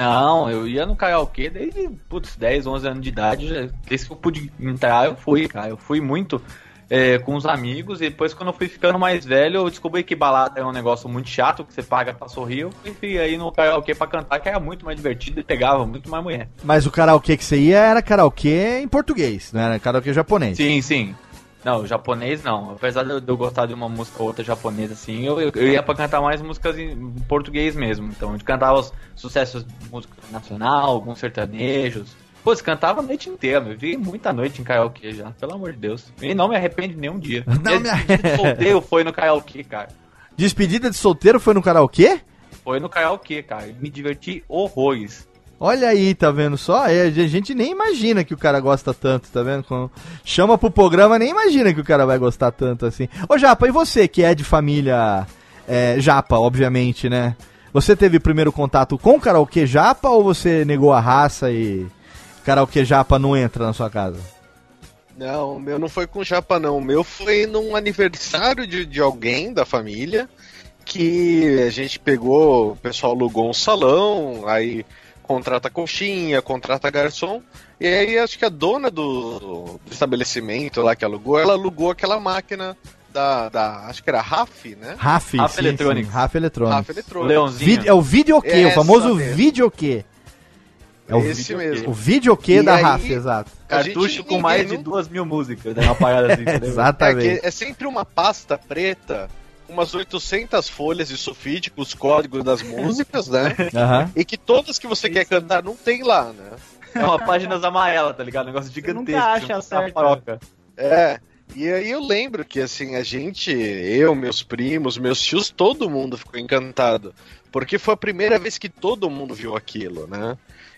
Não, eu ia no karaokê desde, putz, 10, 11 anos de idade. Desde que eu pude entrar, eu fui, cara. Eu fui muito é, com os amigos. E depois, quando eu fui ficando mais velho, eu descobri que balada é um negócio muito chato, que você paga pra sorrir. Eu fui aí no karaokê pra cantar, que era muito mais divertido e pegava muito mais mulher. Mas o karaokê que você ia era karaokê em português, não era karaokê japonês. Sim, sim. Não, japonês não. Apesar de eu, eu gostar de uma música ou outra japonesa, assim, eu, eu, eu ia pra cantar mais músicas em português mesmo. Então, gente cantava os sucessos de música nacional, alguns sertanejos. Pô, você cantava a noite inteira. Eu vi muita noite em karaokê já, pelo amor de Deus. E não me arrependo nenhum dia. Não Minha me despedida de solteiro foi no karaokê, cara. Despedida de solteiro foi no karaokê? Foi no karaokê, cara. Me diverti horrores. Olha aí, tá vendo só? É, a gente nem imagina que o cara gosta tanto, tá vendo? Quando chama pro programa, nem imagina que o cara vai gostar tanto assim. Ô Japa, e você que é de família é, Japa, obviamente, né? Você teve primeiro contato com o karaokê Japa ou você negou a raça e karaokê Japa não entra na sua casa? Não, o meu não foi com japa, não. O meu foi num aniversário de, de alguém da família que a gente pegou, o pessoal alugou um salão, aí contrata coxinha, contrata garçom, e aí acho que a dona do, do estabelecimento lá que alugou, ela alugou aquela máquina da, da acho que era RAF, né? RAF, RAF sim, RAF O eletrônica. Leãozinho. É o videokê, o Essa famoso mesmo. videokê. É o, Esse mesmo. o videokê da aí- RAF, exato. Gente- Cartucho com mais de nunca- duas mil músicas, né? Uma parada assim. (laughs) entendeu? É, Exatamente. que é sempre uma pasta preta, umas 800 folhas de sulfite com os códigos das músicas, né? Aham. E que todas que você quer cantar não tem lá, né? É uma páginas amarela, tá ligado? Um negócio gigantesco. nunca acha certo. faroca. É. E aí eu lembro que assim, a gente, eu, meus primos, meus tios, todo mundo ficou encantado. Porque foi a primeira vez que todo mundo viu aquilo, né?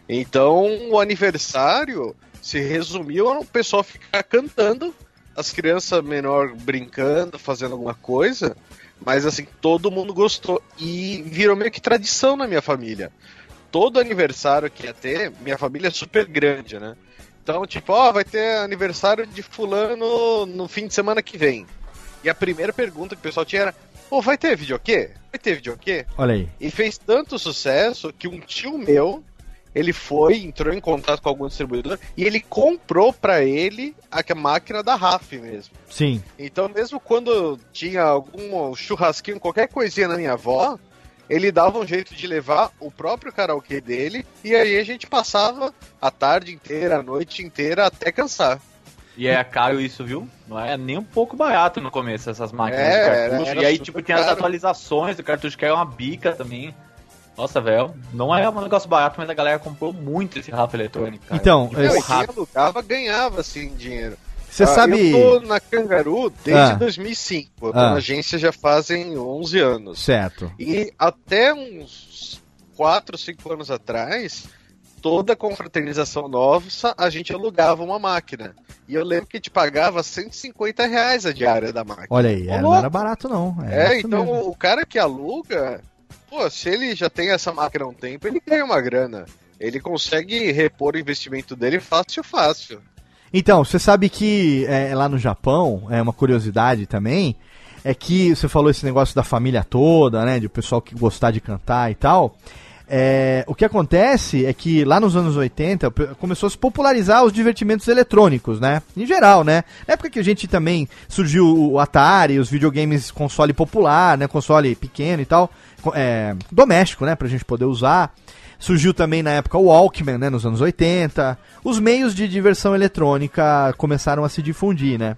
Então o aniversário se resumiu ao pessoal ficar cantando, as crianças menor brincando, fazendo alguma coisa. Mas assim, todo mundo gostou. E virou meio que tradição na minha família. Todo aniversário que ia ter, minha família é super grande, né? Então, tipo, ó, vai ter aniversário de fulano no fim de semana que vem. E a primeira pergunta que o pessoal tinha era: Pô, vai ter videokê? Vai ter videokê? Olha aí. E fez tanto sucesso que um tio meu, ele foi, entrou em contato com algum distribuidor e ele comprou pra ele a máquina da RAF mesmo. Sim. Então, mesmo quando tinha algum churrasquinho, qualquer coisinha na minha avó, ele dava um jeito de levar o próprio karaokê dele e aí a gente passava a tarde inteira, a noite inteira até cansar. E é caro isso, viu? Não é nem um pouco barato no começo, essas máquinas É, de era- cartucho. era e aí, tipo, tem as caro. atualizações do cartucho que é uma bica também. Nossa, velho. Não é um negócio barato, mas a galera comprou muito esse Rafa eletrônico, cara. Então, E esse- ficou Não, e quem alugava ganhava assim dinheiro. Você Ah, sabe. Eu tô na Cangaru desde Ah. 2005. Eu tô Ah. na agência já fazem 11 anos. Certo. E até uns 4, 5 anos atrás, toda confraternização nossa, a gente alugava uma máquina. E eu lembro que te pagava 150 reais a diária da máquina. Olha aí, é, não era barato, não. É, isso então mesmo. o cara que aluga, pô, se ele já tem essa máquina há um tempo, ele ganha uma grana. Ele consegue repor o investimento dele fácil, fácil. Então, você sabe que é, lá no Japão, é uma curiosidade também, é que você falou esse negócio da família toda, né? De o pessoal que gostar de cantar e tal. É, o que acontece é que lá nos anos 80 pe- começou a se popularizar os divertimentos eletrônicos, né? Em geral, né? Na época que a gente também surgiu o Atari, os videogames console popular, né? Console pequeno e tal, é, doméstico, né? Pra gente poder usar. Surgiu também na época o Walkman, né, nos anos 80. Os meios de diversão eletrônica começaram a se difundir, né?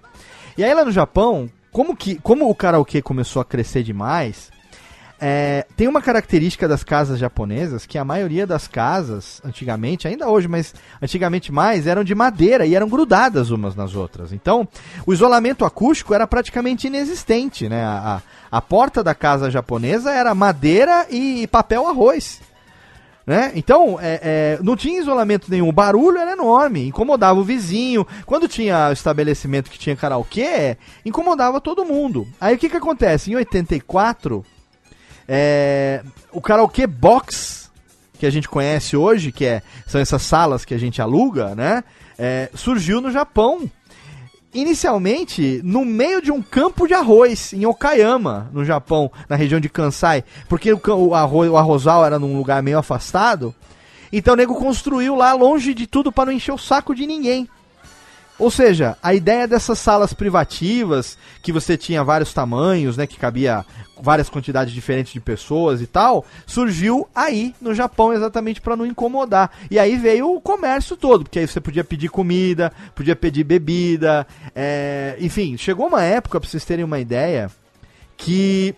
E aí lá no Japão, como, que, como o karaokê começou a crescer demais, é, tem uma característica das casas japonesas que a maioria das casas, antigamente, ainda hoje, mas antigamente mais, eram de madeira e eram grudadas umas nas outras. Então, o isolamento acústico era praticamente inexistente, né? A, a, a porta da casa japonesa era madeira e papel arroz. Né? Então, é, é, não tinha isolamento nenhum, o barulho era enorme, incomodava o vizinho. Quando tinha estabelecimento que tinha karaokê, incomodava todo mundo. Aí o que, que acontece? Em 84, é, o karaokê box, que a gente conhece hoje, que é, são essas salas que a gente aluga, né? é, surgiu no Japão. Inicialmente, no meio de um campo de arroz, em Okayama, no Japão, na região de Kansai, porque o, o, arroz, o arrozal era num lugar meio afastado. Então o nego construiu lá longe de tudo para não encher o saco de ninguém. Ou seja, a ideia dessas salas privativas, que você tinha vários tamanhos, né, que cabia várias quantidades diferentes de pessoas e tal, surgiu aí no Japão exatamente para não incomodar. E aí veio o comércio todo, porque aí você podia pedir comida, podia pedir bebida, é, enfim, chegou uma época, para vocês terem uma ideia, que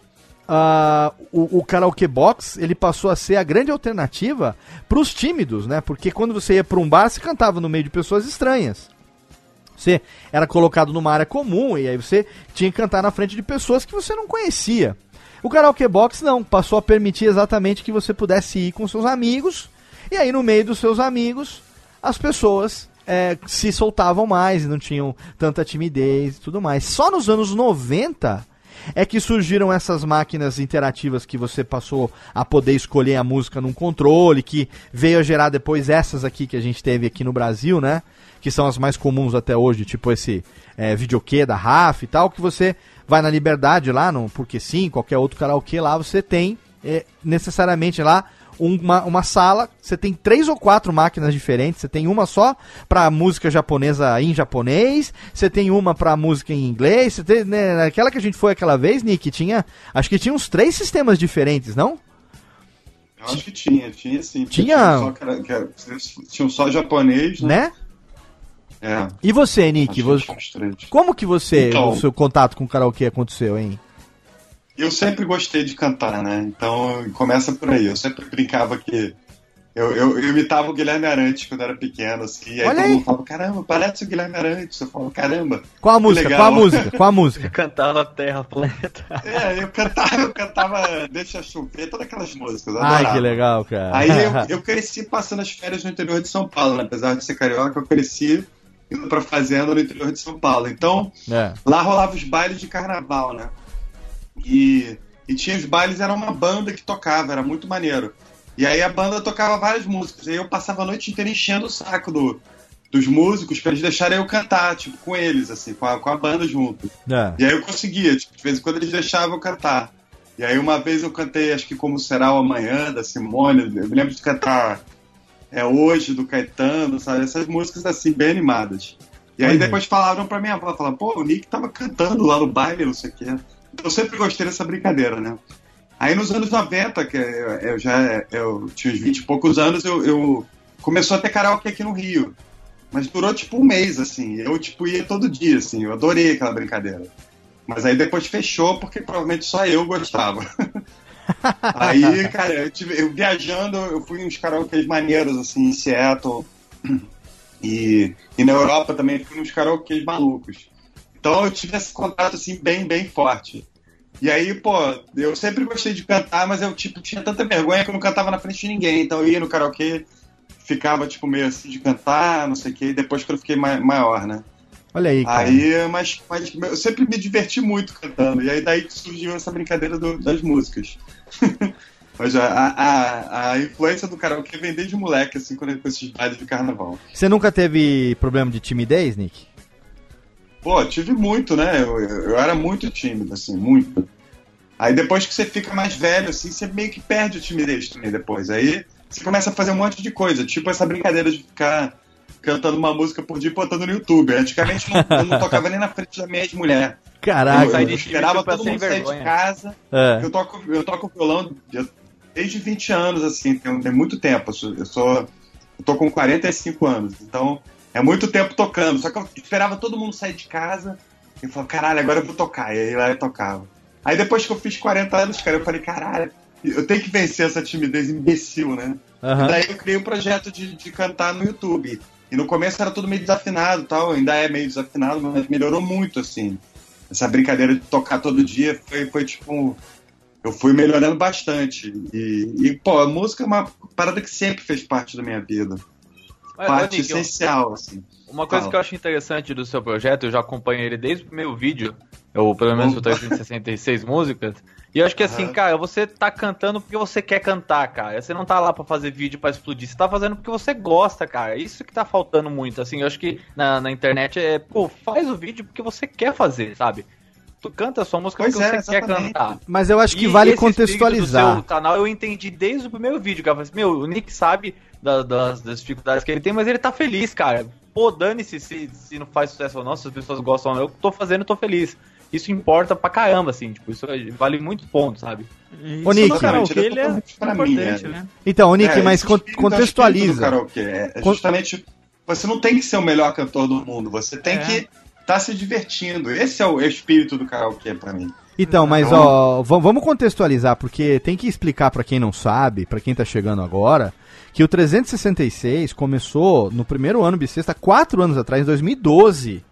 ah, o, o karaoke box ele passou a ser a grande alternativa para os tímidos, né? Porque quando você ia para um bar, você cantava no meio de pessoas estranhas. Você era colocado numa área comum e aí você tinha que cantar na frente de pessoas que você não conhecia. O karaoke box não, passou a permitir exatamente que você pudesse ir com seus amigos e aí no meio dos seus amigos as pessoas é, se soltavam mais não tinham tanta timidez e tudo mais. Só nos anos 90 é que surgiram essas máquinas interativas que você passou a poder escolher a música num controle, que veio a gerar depois essas aqui que a gente teve aqui no Brasil, né? Que são as mais comuns até hoje, tipo esse é, videokê da RAF e tal, que você vai na Liberdade lá, no Porque Sim, qualquer outro karaokê lá, você tem é, necessariamente lá uma, uma sala, você tem três ou quatro máquinas diferentes, você tem uma só pra música japonesa em japonês, você tem uma pra música em inglês, você tem, né, naquela que a gente foi aquela vez, Nick, tinha, acho que tinha uns três sistemas diferentes, não? Eu acho que tinha, tinha sim. porque Tinha- só, cara- tinham só japonês, né? Né? É. E você, Nick, você, tinha como que você, Então. o seu contato com o karaokê aconteceu, hein? Eu sempre gostei de cantar, né? Então começa por aí. Eu sempre brincava que. Eu, eu, eu imitava o Guilherme Arantes quando era pequeno, assim. E aí Olha todo aí. mundo falava, caramba, parece o Guilherme Arantes. Eu falo, caramba. Qual a música? legal." Qual a (laughs) música? Qual a música? Cantava Terra, Planeta. É, eu cantava, eu cantava Deixa Chover, todas aquelas músicas. Ai, que legal, cara. Aí eu, (laughs) eu cresci passando as férias no interior de São Paulo, né? Apesar de ser carioca, eu cresci indo pra fazenda no interior de São Paulo. Então, É. lá rolava os bailes de carnaval, né? E, e tinha os bailes, era uma banda que tocava, era muito maneiro. E aí a banda tocava várias músicas. E aí eu passava a noite inteira enchendo o saco do, dos músicos pra eles deixarem eu cantar, tipo, com eles, assim, com a, com a banda junto. É. E aí eu conseguia, tipo, de vez em quando eles deixavam eu cantar. E aí uma vez eu cantei, acho que Como Será o Amanhã, da Simone, eu me lembro de cantar É Hoje, do Caetano, sabe? Essas músicas assim, bem animadas. E aí Olha. depois falaram pra minha avó, falaram, pô, o Nick tava cantando lá no baile, não sei o quê. Eu sempre gostei dessa brincadeira, né? Aí nos anos 90, que eu, eu já eu tinha uns 20 e poucos anos, eu, eu começou a ter karaokê aqui no Rio. Mas durou tipo um mês, assim. Eu tipo ia todo dia, assim. Eu adorei aquela brincadeira. Mas aí depois fechou porque provavelmente só eu gostava. (laughs) aí, cara, eu, tive, eu viajando, eu fui uns karaokês maneiros, assim, em Seattle. E, e na Europa também fui nos karaokês malucos. Então eu tive esse contato, assim, bem, bem forte. E aí, pô, eu sempre gostei de cantar, mas eu, tipo, tinha tanta vergonha que eu não cantava na frente de ninguém. Então eu ia no karaokê, ficava, tipo, meio assim de cantar, não sei o quê, depois que eu fiquei ma- maior, né? Olha aí, cara. Aí, mas, mas eu sempre me diverti muito cantando. E aí daí surgiu essa brincadeira do- das músicas. (laughs) mas a, a, a- influência do karaokê vem desde moleque, assim, quando com esses bailes de carnaval. Você nunca teve problema de timidez, Nick? Pô, tive muito, né? Eu, eu era muito tímido, assim, muito. Aí depois que você fica mais velho, assim, você meio que perde a timidez também depois. Aí você começa a fazer um monte de coisa, tipo essa brincadeira de ficar cantando uma música por dia e botando no YouTube. Antigamente não, eu não tocava nem na frente da minha ex-mulher. Caraca. Eu, eu esperava todo mundo sair de casa. É. Eu toco, eu toco violão de- desde 20 anos, assim, tem, tem muito tempo. Eu sou. Eu tô com 45 anos, então é muito tempo tocando. Só que eu esperava todo mundo sair de casa e falava, caralho, agora eu vou tocar. E aí lá eu tocava. Aí depois que eu fiz 40 anos, cara, eu falei, caralho, eu tenho que vencer essa timidez imbecil, né? Aham. Daí eu criei um projeto de, de cantar no YouTube. E no começo era tudo meio desafinado e tal, ainda é meio desafinado, mas melhorou muito, assim. Essa brincadeira de tocar todo dia foi, foi tipo. Eu fui melhorando bastante. E, e, pô, a música é uma parada que sempre fez parte da minha vida. Mas, parte Nick, essencial, assim. Uma coisa Fala. que eu acho interessante do seu projeto, eu já acompanhei ele desde o primeiro vídeo, ou pelo menos o Opa. 366 músicas. E eu acho que assim, cara, você tá cantando porque você quer cantar, cara. Você não tá lá pra fazer vídeo pra explodir, você tá fazendo porque você gosta, cara. Isso que tá faltando muito, assim. Eu acho que na, na internet é, pô, faz o vídeo porque você quer fazer, sabe? Tu canta a sua música Pois porque é, você quer exatamente. cantar. Mas eu acho que E vale esse espírito Do contextualizar. seu canal eu entendi desde o primeiro vídeo, cara. Eu falei assim, meu, o Nick sabe da- das, das dificuldades que ele tem, mas ele tá feliz, cara. Pô, dane-se se, se não faz sucesso ou não, se as pessoas gostam ou não. Eu tô fazendo, eu tô feliz. Isso importa pra caramba, assim, tipo, isso vale muito ponto, sabe? Isso Ô, Nick. no karaokê, ele é pra mim, importante, é. né? Então, ô, Nick, É, mas do contextualiza. karaokê. É, é justamente. Você não tem que ser o melhor cantor do mundo, você tem É. que estar se divertindo. Esse é o espírito do karaokê pra mim. Então, mas Então- ó, va- vamos contextualizar, porque tem que explicar pra quem não sabe, pra quem tá chegando agora, que o 366 começou no primeiro ano bissexta, quatro anos atrás, em 2012.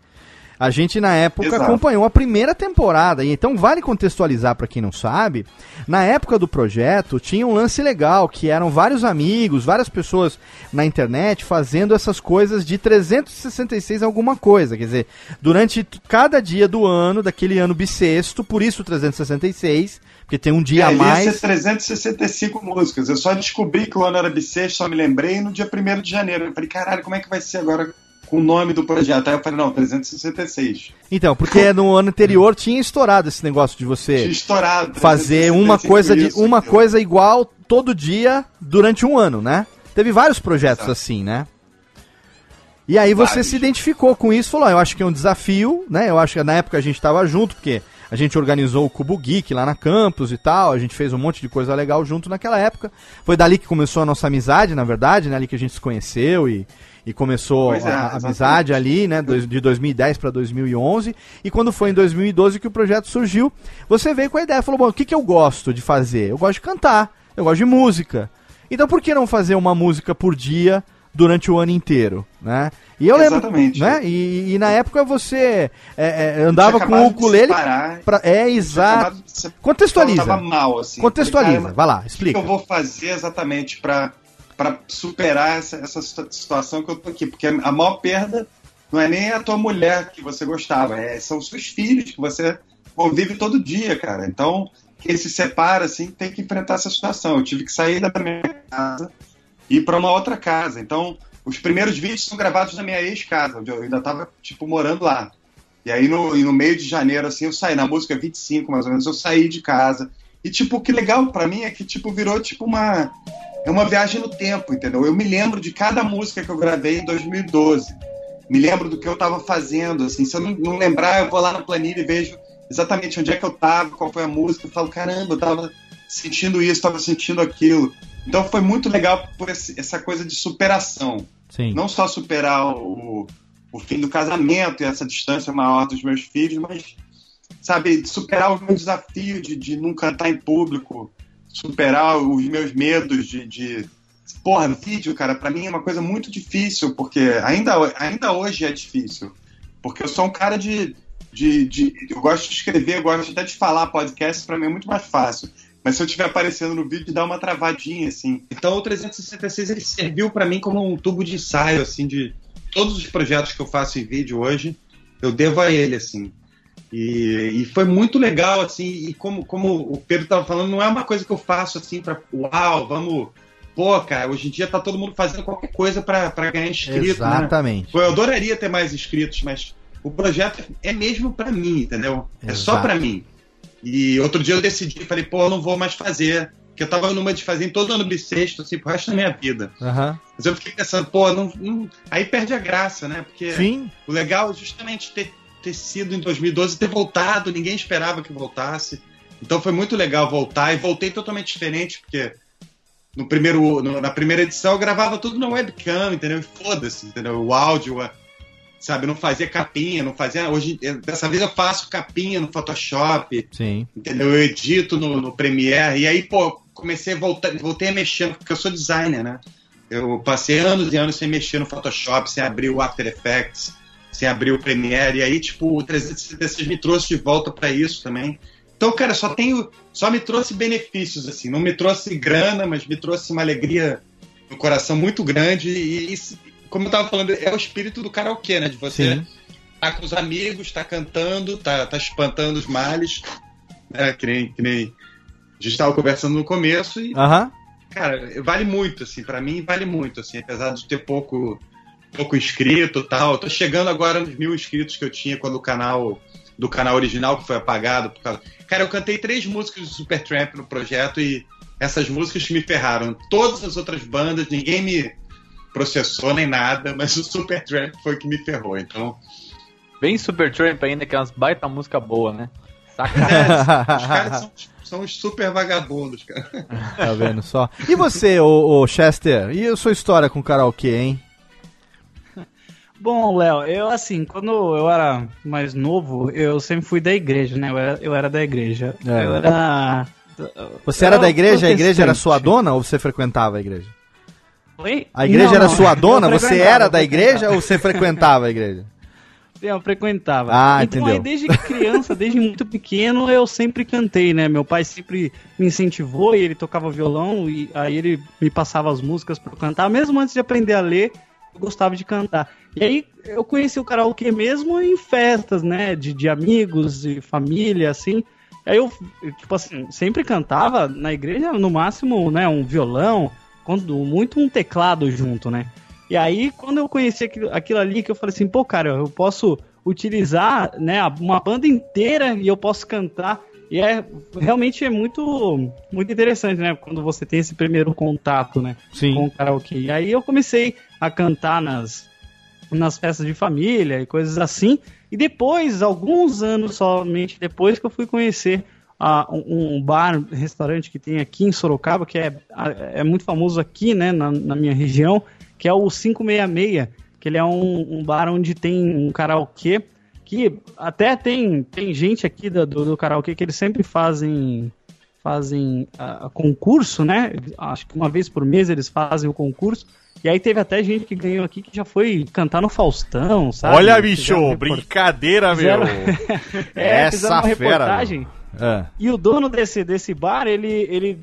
A gente, na época, Exato. acompanhou a primeira temporada. E então, vale contextualizar pra quem não sabe. Na época do projeto, tinha um lance legal, que eram vários amigos, várias pessoas na internet fazendo essas coisas de 366 alguma coisa. Quer dizer, durante cada dia do ano, daquele ano bissexto, por isso o 366, porque tem um dia a é, ia mais. ser 365 músicas. Eu só descobri que o ano era bissexto, só me lembrei no dia 1 de janeiro. Eu falei, caralho, como é que vai ser agora com o nome do projeto? Aí eu falei, não, 366. Então, porque no ano anterior tinha estourado esse negócio de você estourado. fazer uma 365 coisa de isso, uma coisa igual todo dia durante um ano, né? Teve vários projetos Exato. assim, né? E aí você Vários. se identificou com isso, falou, ah, eu acho que é um desafio, né? Eu acho que na época a gente tava junto, porque a gente organizou o Cubo Geek lá na campus e tal, a gente fez um monte de coisa legal junto naquela época. Foi dali que começou a nossa amizade, na verdade, né? Ali que a gente se conheceu e, e começou é, a, a amizade ali, né? De 2010 para 2011. E quando foi em 2012 que o projeto surgiu, você veio com a ideia, falou, bom, o que, que eu gosto de fazer? Eu gosto de cantar, eu gosto de música. Então por que não fazer uma música por dia durante o ano inteiro, né? E eu lembro, Exatamente. né? E, e na época você é, é, andava com o ukulele pra, é exato. de Contextualiza. Eu tava mal, assim. Contextualiza. Falei, Vai lá, O que explica. eu vou fazer exatamente pra para superar essa, essa situa- situação que eu tô aqui? Porque a maior perda não é nem a tua mulher que você gostava, é, são os seus filhos que você convive todo dia, cara. Então, quem se separa, assim, tem que enfrentar essa situação. Eu tive que sair da minha casa ir pra uma outra casa. Então, os primeiros vídeos são gravados na minha ex-casa, onde eu ainda tava, tipo, morando lá. E aí, no, e no meio de janeiro, assim, eu saí, na música 25, mais ou menos, eu saí de casa E, tipo, o que legal pra mim é que, tipo, virou, tipo, uma... É uma viagem no tempo, entendeu? Eu me lembro de cada música que eu gravei em 2012. Me lembro do que eu tava fazendo, assim. Se eu não, não lembrar, eu vou lá na planilha e vejo exatamente onde é que eu tava, qual foi a música. Eu falo, caramba, eu tava sentindo isso, tava sentindo aquilo. Então foi muito legal por esse- essa coisa de superação. Sim. Não só superar o, o fim do casamento e essa distância maior dos meus filhos, mas, sabe, superar o meu desafio de, de não cantar em público, superar os meus medos de. de... Porra, vídeo, cara, pra mim é uma coisa muito difícil, porque ainda, ainda hoje é difícil. Porque eu sou um cara de, de, de- Eu gosto de escrever, eu gosto até de falar podcast, pra mim é muito mais fácil. Mas se eu estiver aparecendo no vídeo, dá uma travadinha, assim. Então o 366 ele serviu pra mim como um tubo de ensaio, assim, de todos os projetos que eu faço em vídeo hoje, eu devo a ele, assim. E, e foi muito legal, assim, e como, como o Pedro tava falando, não é uma coisa que eu faço, assim, pra, uau, vamos... Pô, cara, hoje em dia tá todo mundo fazendo qualquer coisa pra pra ganhar inscrito, né? Exatamente. Pô, eu adoraria ter mais inscritos, mas o projeto é mesmo pra mim, entendeu? É só Exato. pra mim. E outro dia eu decidi, falei, pô, eu não vou mais fazer. Porque eu tava numa de fazer em todo ano bissexto, assim, pro resto da minha vida. Aham. Mas eu fiquei pensando, pô, não, não- aí perde a graça, né? Porque Sim. o legal é justamente ter, ter sido em 2012, ter voltado, ninguém esperava que voltasse. Então foi muito legal voltar e voltei totalmente diferente, porque no primeiro, no- na primeira edição eu gravava tudo na webcam, entendeu? E foda-se, entendeu? O áudio, a- sabe, não fazia capinha, não fazia. Hoje, dessa vez eu faço capinha no Photoshop, Sim. entendeu? Eu edito no, no Premiere, e aí, pô, comecei a voltar, voltei a mexer, porque eu sou designer, né? Eu passei anos e anos sem mexer no Photoshop, sem abrir o After Effects, sem abrir o Premiere, e aí, tipo, o 366 me trouxe de volta pra isso também. Então, cara, só tenho, só me trouxe benefícios, assim, não me trouxe grana, mas me trouxe uma alegria no coração muito grande, e isso, como eu tava falando, é o espírito do karaokê, né? De você Sim. tá com os amigos, tá cantando, tá, tá espantando os males, né? Que nem, que nem a gente tava conversando no começo e, cara, vale muito, assim, pra mim vale muito, assim, apesar de ter pouco, pouco inscrito e tal. Eu tô chegando agora nos mil inscritos que eu tinha quando o canal, do canal original que foi apagado. Por causa... Cara, eu cantei três músicas do Supertramp no projeto e essas músicas me ferraram. Todas as outras bandas, ninguém me processou nem nada, mas o Supertramp foi que me ferrou. Então, Bem Supertramp ainda, que é umas baita música boa, né? é, Saca? os caras são, são os super vagabundos, cara. (laughs) Tá vendo só? E você, ô, ô, Chester? E a sua história com karaokê, hein? Bom, Léo, eu assim, quando eu era mais novo, eu sempre fui da igreja, né? Eu era, eu era da igreja. É. Eu era. Você era eu da igreja? A igreja era sua dona ou você frequentava a igreja? Oi? A igreja Não, era não, sua dona? Você era da igreja ou você frequentava a igreja? Eu frequentava. Ah, então, entendeu. aí, desde criança, desde muito pequeno, eu sempre cantei, né? Meu pai sempre me incentivou e ele tocava violão e aí ele me passava as músicas pra eu cantar. Mesmo antes de aprender a ler, eu gostava de cantar. E aí eu conheci o karaokê mesmo em festas, né? De, de amigos e família, assim. Aí eu, tipo assim, sempre cantava na igreja, no máximo, né? Um violão, muito um teclado junto, né? E aí, quando eu conheci aquilo, aquilo ali, que eu falei assim, pô, cara, eu posso utilizar né, uma banda inteira e eu posso cantar. E é realmente é muito, muito interessante, né? Quando você tem esse primeiro contato, né? Sim. Com o karaokê. E aí eu comecei a cantar nas, nas festas de família e coisas assim. E depois, alguns anos somente depois que eu fui conhecer ah, um, um bar, restaurante que tem aqui em Sorocaba, que é, é muito famoso aqui, né, na, na minha região, que é o 566, que ele é um, um bar onde tem um karaokê, que até tem, tem gente aqui do, do, do karaokê que eles sempre fazem fazem ah, concurso, né? Acho que uma vez por mês eles fazem o concurso. E aí teve até gente que ganhou aqui que já foi cantar no Faustão, sabe? Olha, Fizeram bicho, report- brincadeira, fizeram- meu. (laughs) É, fizeram Essa uma fera, reportagem. É. E o dono desse, desse bar, ele, ele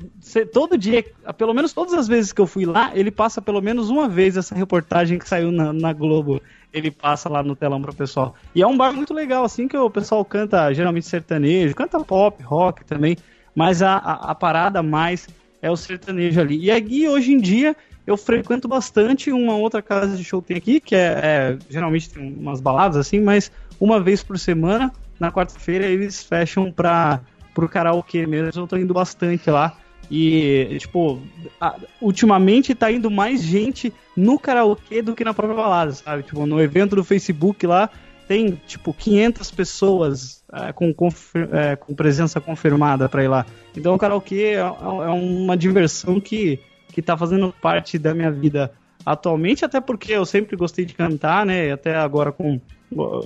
todo dia, pelo menos todas as vezes que eu fui lá, ele passa pelo menos uma vez essa reportagem que saiu na, na Globo. Ele passa lá no telão pro pessoal. E é um bar muito legal, assim, que o pessoal canta geralmente sertanejo, canta pop, rock também, mas a, a, a parada mais é o sertanejo ali. E aí, hoje em dia, eu frequento bastante uma outra casa de show tem aqui, que é, é geralmente tem umas baladas assim, mas uma vez por semana, na quarta-feira, eles fecham pra, pro karaokê mesmo, eu tô indo bastante lá. E, tipo, a- ultimamente tá indo mais gente no karaokê do que na própria balada, sabe? Tipo, no evento do Facebook lá, tem, tipo, 500 pessoas é, com, confir- é, com presença confirmada pra ir lá. Então o karaokê é, é uma diversão que, que tá fazendo parte da minha vida atualmente, até porque eu sempre gostei de cantar, né? Até agora com.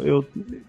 Eu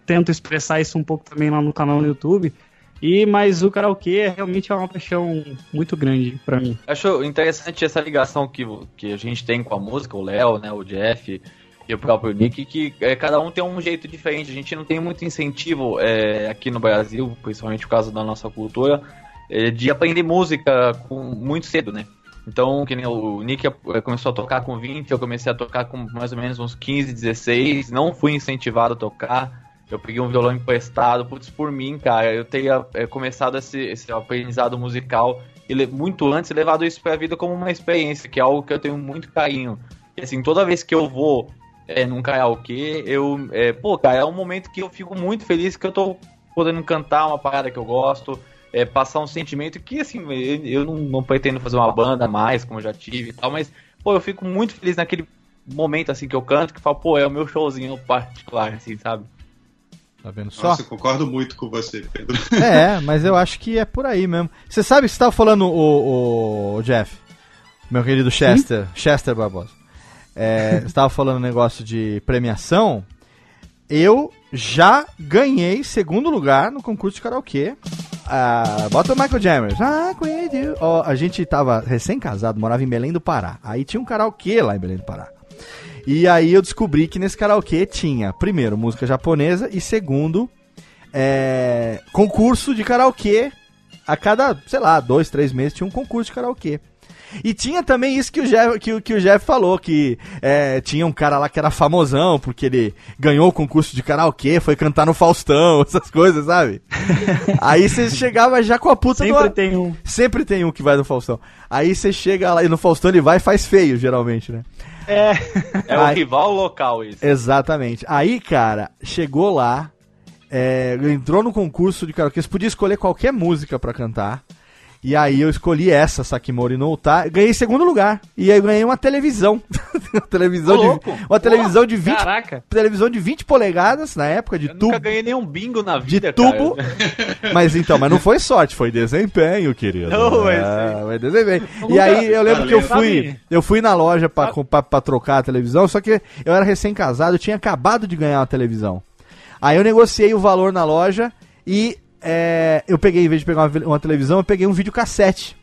tento expressar isso um pouco também lá no canal no YouTube. E, mas o karaokê realmente é uma paixão muito grande pra mim. Acho interessante essa ligação que, que a gente tem com a música, o Léo, né, o Jeff e o próprio Nick, que é, cada um tem um jeito diferente. A gente não tem muito incentivo é, aqui no Brasil, principalmente por causa da nossa cultura, é, de aprender música com, muito cedo, né? Então, que nem o Nick eh, começou a tocar com 20, eu comecei a tocar com mais ou menos uns 15, 16, não fui incentivado a tocar. Eu peguei um violão emprestado, putz, por mim, cara, eu teria eh, começado esse, esse aprendizado musical e muito antes levado isso pra vida como uma experiência, que é algo que eu tenho muito carinho. E assim, toda vez que eu vou é, num karaokê, eu. É, pô, cara, é um momento que eu fico muito feliz que eu tô podendo cantar uma parada que eu gosto, é, passar um sentimento que, assim, eu, eu não, não pretendo fazer uma banda mais, como eu já tive e tal, mas, pô, eu fico muito feliz naquele momento, assim, que eu canto, que falo, pô, é o meu showzinho particular, assim, sabe? Tá vendo só? Nossa, eu concordo muito com você, Pedro. (laughs) É, mas eu acho que é por aí mesmo. Você sabe que você tava falando, o, o Jeff, meu querido Chester, Chester Barbosa. É, você tava falando um negócio de premiação. Eu já ganhei segundo lugar no concurso de karaokê. Ah, bota o Michael Jammers. Ah, you. Ó, a gente tava recém-casado, morava em Belém do Pará. Aí tinha um karaokê lá em Belém do Pará. E aí eu descobri que nesse karaokê tinha, primeiro, música japonesa e segundo, é, concurso de karaokê. A cada, sei lá, dois, três meses tinha um concurso de karaokê. E tinha também isso que o Jeff, que, o- que o Jeff falou, que é, tinha um cara lá que era famosão, porque ele ganhou o concurso de karaokê, foi cantar no Faustão, (laughs) essas coisas, sabe? (laughs) Aí você chegava já com a puta Sempre do... tem um. Sempre tem um que vai no Faustão. Aí você chega lá e no Faustão ele vai e faz feio, geralmente, né? É. É o rival local isso. Exatamente. Aí, cara, chegou lá, é, entrou no concurso de karaokê, você podia escolher qualquer música pra cantar. E aí eu escolhi essa, Sakimori no Uta, ganhei segundo lugar. E aí eu ganhei uma televisão. (laughs) uma televisão Ô, de louco. uma televisão de 20, Caraca. televisão de 20 polegadas na época de Eu tubo. nunca ganhei nenhum bingo na De vida, tubo. cara. (laughs) Mas então, mas não foi sorte, foi desempenho, querido. Não, mas é, foi desempenho. E aí eu lembro que eu fui, eu fui na loja pra, pra trocar a televisão, só que eu era recém-casado, eu tinha acabado de ganhar uma televisão. Aí eu negociei o valor na loja e é, eu peguei, em vez de pegar uma, uma televisão, eu peguei um videocassete.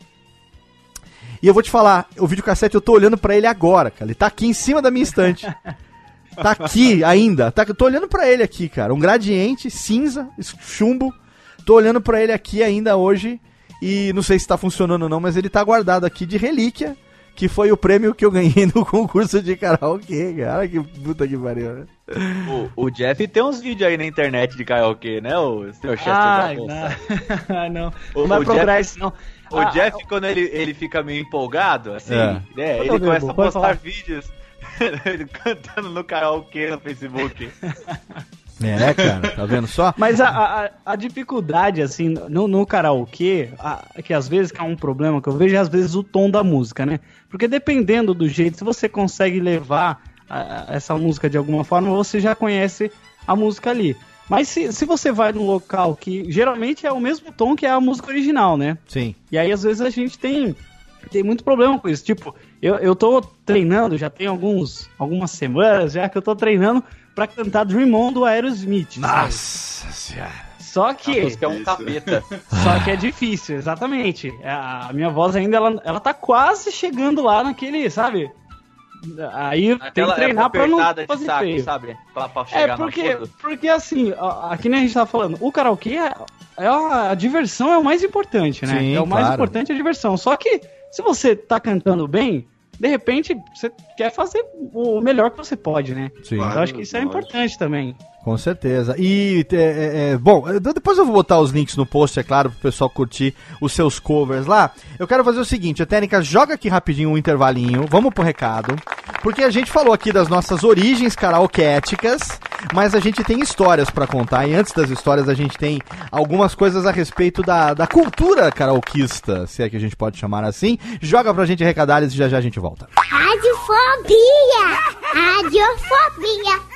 E eu vou te falar, o videocassete eu tô olhando pra ele agora, cara. Ele tá aqui em cima da minha estante. (laughs) Tá aqui ainda. Tá, eu tô olhando pra ele aqui, cara. Um gradiente cinza, chumbo. Tô olhando pra ele aqui ainda hoje. E não sei se tá funcionando ou não, mas ele tá guardado aqui de relíquia. Que foi o prêmio que eu ganhei no concurso de karaokê, cara. Que puta que pariu, né? O, o Jeff tem uns vídeos aí na internet de karaokê, né, o seu Chester Ai, Barbosa? não. (laughs) Ah, não. O- não vai o procurar Jeff- isso, não. O Ah, Jeff, quando ele, ele fica meio empolgado, assim, É. né? Ele começa a postar falar. vídeos (laughs) cantando no karaokê no Facebook. (laughs) É, cara, tá vendo só? (laughs) Mas a, a, a dificuldade, assim, no, no karaokê, a- que às vezes que é um problema que eu vejo, é às vezes o tom da música, né? Porque dependendo do jeito, se você consegue levar a- essa música de alguma forma, você já conhece a música ali. Mas se, se você vai num local que geralmente é o mesmo tom que é a música original, né? Sim. E aí, às vezes, a gente tem, tem muito problema com isso. Tipo, eu, eu tô treinando, já tem alguns, algumas semanas já que eu tô treinando pra cantar Dream On do Aerosmith. sabe? Nossa senhora. Só A que, música é um capeta. (laughs) só que é difícil, exatamente. A minha voz ainda, ela, ela tá quase chegando lá naquele, sabe? Aí tem que Aquela treinar época pra não fazer saco, feio. sabe? Pra, pra É, porque, porque assim, a- aqui nem a gente tava falando, o karaokê é, é a, a diversão é o mais importante, né? Sim, é o mais claro. importante a diversão. Só que se você tá cantando bem, de repente você quer fazer o melhor que você pode, né? Sim. Eu acho que isso é importante também. Com certeza. E, é, é, é, bom, depois eu vou botar os links no post, é claro, pro pessoal curtir os seus covers lá. Eu quero fazer o seguinte, a técnica joga aqui rapidinho um intervalinho, vamos pro recado. Porque a gente falou aqui das nossas origens karaokéticas, mas a gente tem histórias pra contar. E antes das histórias, a gente tem algumas coisas a respeito da, da cultura karaokista, se é que a gente pode chamar assim. Joga pra gente recadalhos e já já a gente volta. Radiofobia! Radiofobia!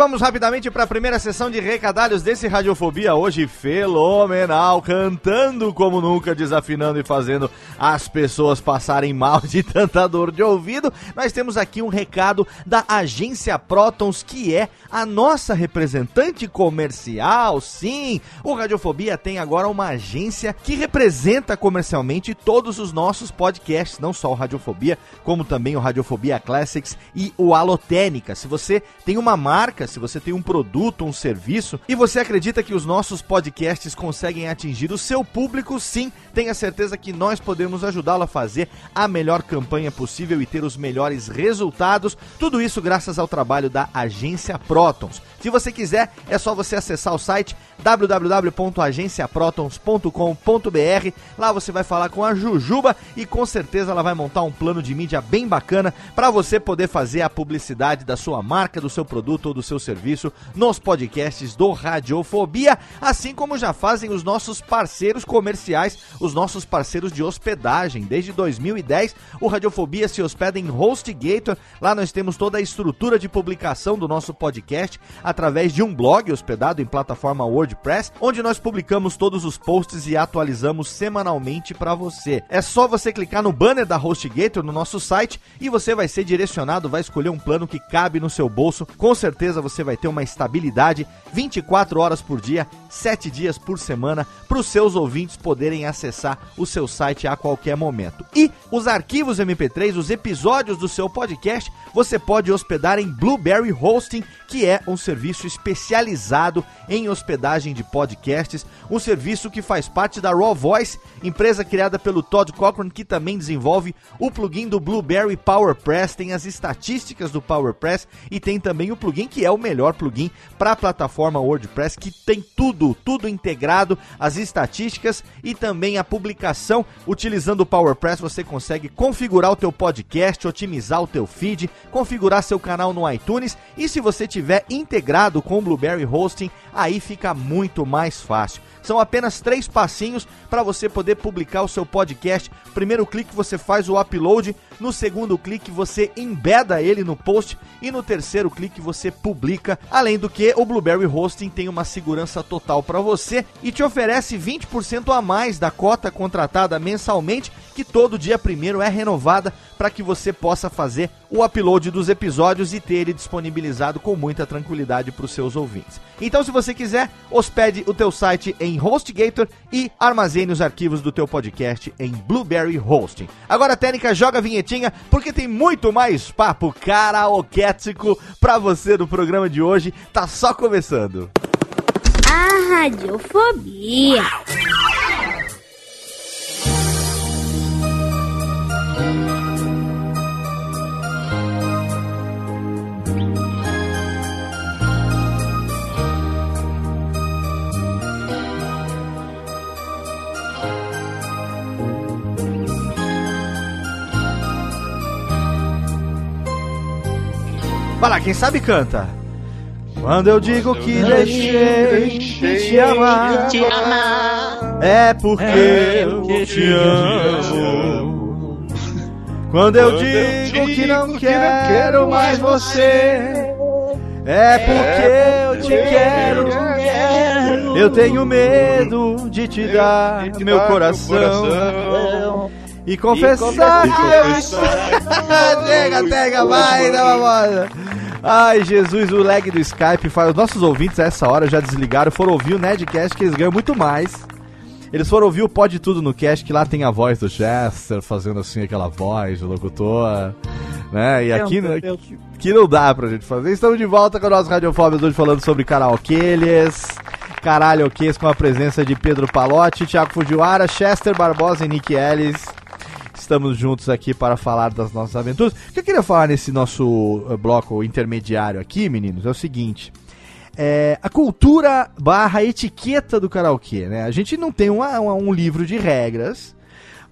Vamos rapidamente para a primeira sessão de recadalhos desse Radiofobia, hoje fenomenal, cantando como nunca, desafinando e fazendo as pessoas passarem mal de tanta dor de ouvido. Nós temos aqui um recado da agência Protons, que é a nossa representante comercial. Sim, o Radiofobia tem agora uma agência que representa comercialmente todos os nossos podcasts, não só o Radiofobia, como também o Radiofobia Classics e o Alotênica. Se você tem uma marca, se você tem um produto, um serviço e você acredita que os nossos podcasts conseguem atingir o seu público, sim, tenha certeza que nós podemos ajudá-lo a fazer a melhor campanha possível e ter os melhores resultados. Tudo isso graças ao trabalho da agência Protons. Se você quiser, é só você acessar o site www.agenciaprotons.com.br. Lá você vai falar com a Jujuba e com certeza ela vai montar um plano de mídia bem bacana para você poder fazer a publicidade da sua marca, do seu produto ou do seu serviço nos podcasts do Radiofobia, assim como já fazem os nossos parceiros comerciais, os nossos parceiros de hospedagem. Desde 2010, o Radiofobia se hospeda em HostGator. Lá nós temos toda a estrutura de publicação do nosso podcast através de um blog hospedado em plataforma WordPress, onde nós publicamos todos os posts e atualizamos semanalmente para você. É só você clicar no banner da HostGator no nosso site e você vai ser direcionado, vai escolher um plano que cabe no seu bolso. Com certeza você vai ter uma estabilidade 24 horas por dia, 7 dias por semana, para os seus ouvintes poderem acessar o seu site a qualquer momento. E os arquivos MP3, os episódios do seu podcast, você pode hospedar em Blueberry Hosting, que é um serviço especializado em hospedagem de podcasts, um serviço que faz parte da Raw Voice, empresa criada pelo Todd Cochran, que também desenvolve o plugin do Blueberry PowerPress, tem as estatísticas do PowerPress e tem também o plugin que é o melhor plugin para a plataforma WordPress, que tem tudo, tudo integrado, as estatísticas e também a publicação. Utilizando o PowerPress, você consegue configurar o teu podcast, otimizar o teu feed, configurar seu canal no iTunes e se você tiver integrado com o Blueberry Hosting, aí fica muito mais fácil. São apenas três passinhos para você poder publicar o seu podcast. Primeiro clique você faz o upload, no segundo clique você embeda ele no post e no terceiro clique você publica. Além do que, o Blueberry Hosting tem uma segurança total para você e te oferece 20% a mais da cota contratada mensalmente, que todo dia primeiro é renovada para que você possa fazer o upload dos episódios e ter ele disponibilizado com muita tranquilidade para os seus ouvintes. Então, se você quiser, hospede o teu site em HostGator e armazene os arquivos do teu podcast em Blueberry Hosting. Agora, Técnica, joga a vinhetinha, porque tem muito mais papo karaokético para você no programa de hoje. Tá só começando. A radiofobia. Vai lá, quem sabe canta. Quando eu digo que deixei de te amar, Te amar. é porque eu te amo. Quando eu digo que não quero mais você, é porque eu te quero. Eu tenho medo de te dar meu coração e confessar que eu Chega, (laughs) pega, vai, dá uma moda. Ai, Jesus, o lag do Skype faz. Os nossos ouvintes a essa hora já desligaram, foram ouvir o Nedcast que eles ganham muito mais. Eles foram ouvir o Pode Tudo no Cast, que lá tem a voz do Chester, fazendo assim aquela voz do locutor, né? E aqui, né, que, não dá pra gente fazer. Estamos de volta com o nosso Radiofóbios hoje falando sobre karaokês, caralhoquês com a presença de Pedro Palotti, Thiago Fujiwara, Chester Barbosa e Nick Ellis. Estamos juntos aqui para falar das nossas aventuras. O que eu queria falar nesse nosso eh, bloco intermediário aqui, meninos, é o seguinte. É, a cultura barra etiqueta do karaokê, né? A gente não tem uma- uma- um livro de regras,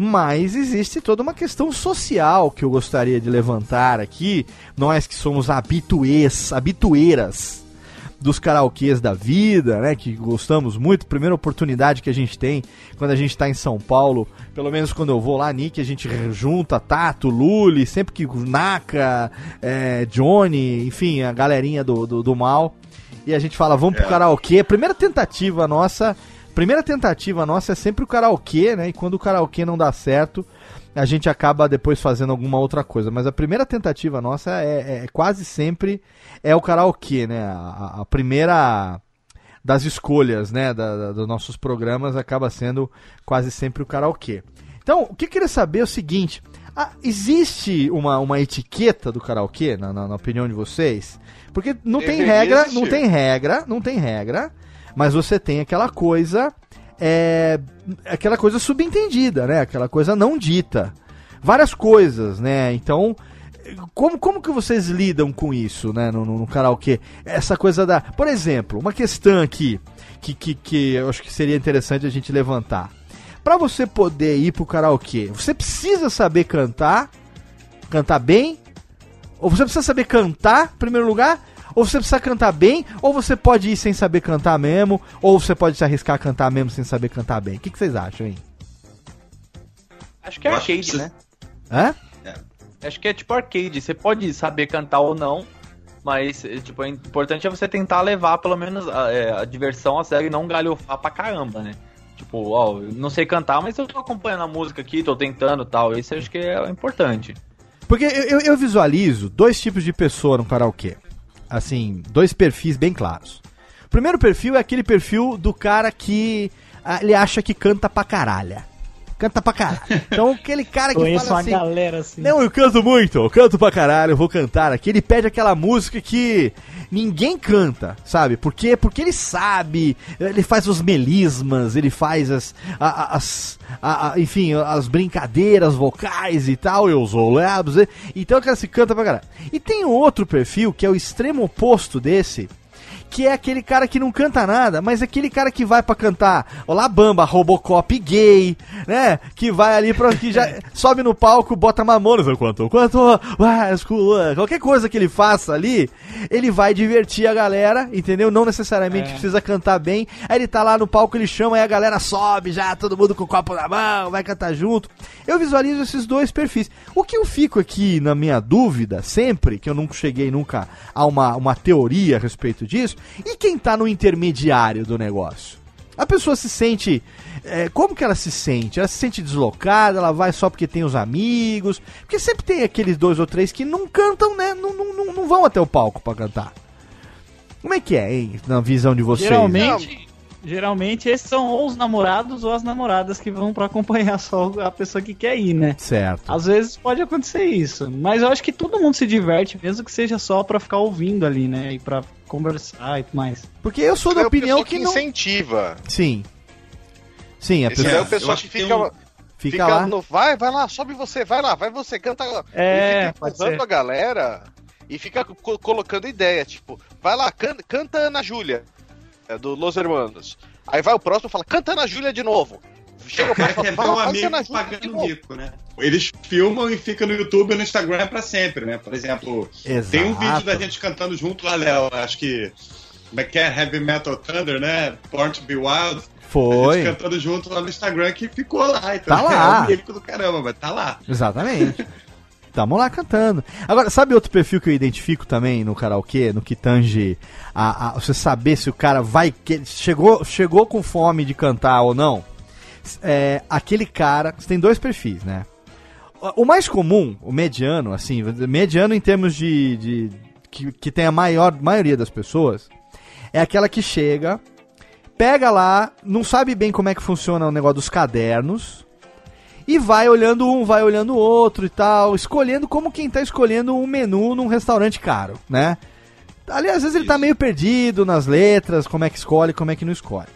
Mas existe toda uma questão social que eu gostaria de levantar aqui. Nós que somos habituês, habitueiras dos karaokês da vida, né? Que gostamos muito. Primeira oportunidade que a gente tem quando a gente tá em São Paulo, pelo menos quando eu vou lá, Nick, a gente junta Tato, Luli, sempre que Naka, é, Johnny, enfim, a galerinha do, do, do mal. E a gente fala, vamos pro É. karaokê. Primeira tentativa nossa. Primeira tentativa nossa é sempre o karaokê, né? E quando o karaokê não dá certo, a gente acaba depois fazendo alguma outra coisa. Mas a primeira tentativa nossa é, é quase sempre é o karaokê, né? A, a- primeira das escolhas, né, da, da- dos nossos programas acaba sendo quase sempre o karaokê. Então, o que eu queria saber é o seguinte: ah, existe uma, uma etiqueta do karaokê, na, na- na opinião de vocês? Porque não tem regra, existir. não tem regra, não tem regra, mas você tem aquela coisa, é, aquela coisa subentendida, né? Aquela coisa não dita. Várias coisas, né? Então, como, como que vocês lidam com isso, né, no, no, no karaokê? Essa coisa da. Por exemplo, uma questão aqui que, que, que eu acho que seria interessante a gente levantar. Pra você poder ir pro karaokê, você precisa saber cantar, cantar bem, ou você precisa saber cantar, em primeiro lugar, ou você precisa cantar bem, ou você pode ir sem saber cantar mesmo, ou você pode se arriscar a cantar mesmo sem saber cantar bem. O que, que vocês acham, hein? Acho que é que arcade, né? Hã? Acho que é tipo arcade. Você pode saber cantar ou não, mas é, tipo, é importante é você tentar levar pelo menos a, é, a diversão a sério e não galhofar pra caramba, né? Tipo, ó, eu não sei cantar, mas eu tô acompanhando a música aqui, tô tentando e tal. Isso eu acho que é importante. Porque eu, eu- eu visualizo dois tipos de pessoa no karaokê. Assim, dois perfis bem claros. O primeiro perfil é aquele perfil do cara que ah, ele acha que canta pra caralho. Canta pra caralho. Então, aquele cara que Conheço fala uma assim... galera assim. Não, eu canto muito, eu canto pra caralho, eu vou cantar aqui. Ele pede aquela música que ninguém canta, sabe? Porque, porque ele sabe, ele faz os melismas, ele faz as, as enfim, as brincadeiras vocais e tal, eu sou o Labs, e- então o cara se canta pra caralho. E tem um outro perfil que é o extremo oposto desse, que é aquele cara que não canta nada, mas é aquele cara que vai pra cantar Olá Bamba, Robocop gay, né? Que vai ali pra. que já (laughs) sobe no palco, bota mamonas, quanto, quanto, qualquer coisa que ele faça ali, ele vai divertir a galera, entendeu? Não necessariamente precisa cantar bem. Aí ele tá lá no palco, ele chama, aí a galera sobe já, todo mundo com o copo na mão, vai cantar junto. Eu visualizo esses dois perfis. O que eu fico aqui na minha dúvida, sempre, que eu nunca cheguei nunca a uma, uma teoria a respeito disso, e quem tá no intermediário do negócio? A pessoa se sente. é, como que ela se sente? Ela se sente deslocada, ela vai só porque tem os amigos. Porque sempre tem aqueles dois ou três que não cantam, né? Não, não, não, não vão até o palco pra cantar. Como é que é, hein? Na visão de vocês. Geralmente, geralmente esses são ou os namorados ou as namoradas que vão pra acompanhar só a pessoa que quer ir, né? Certo. Às vezes pode acontecer isso, mas eu acho que todo mundo se diverte, mesmo que seja só pra ficar ouvindo ali, né? E pra conversar e tudo mais. Porque eu sou da é opinião que que não. incentiva. Sim. Sim, a pessoa é o pessoal que fica, um- fica fica lá. no, vai, vai lá, sobe você, vai lá, vai você, canta. É, e fica pode empurrando ser. a galera e fica co- colocando ideia, tipo, vai lá, can- canta Ana Júlia, é, do Los Hermanos. Aí vai o próximo e fala, canta Ana Júlia de novo. Chega O o cara próximo quer e ver fala, (laughs) um "Vai, amigo pagando novo." mico, né? Eles filmam e ficam no YouTube e no Instagram pra sempre, né? Por exemplo, Exato. tem um vídeo da gente cantando junto lá, Léo. Acho que. Como é que é? Heavy Metal Thunder, né? Born to Be Wild. A Foi. gente cantando junto lá no Instagram que ficou lá. Então Tá (laughs) lá. é um mico do caramba, mas tá lá. Exatamente. (laughs) Tamo lá cantando. Agora, sabe outro perfil que eu identifico também no karaokê, no que tange a, a- você saber se o cara vai. que- chegou, chegou com fome de cantar ou não? É, aquele cara. Você tem dois perfis, né? O o mais comum, o mediano, assim, mediano em termos de. de que, que tem a maior maioria das pessoas, é aquela que chega, pega lá, não sabe bem como é que funciona o negócio dos cadernos, e vai olhando um, vai olhando o outro e tal, escolhendo como quem tá escolhendo um menu num restaurante caro, né? Ali às vezes ele tá meio perdido nas letras, como é que escolhe, como é que não escolhe.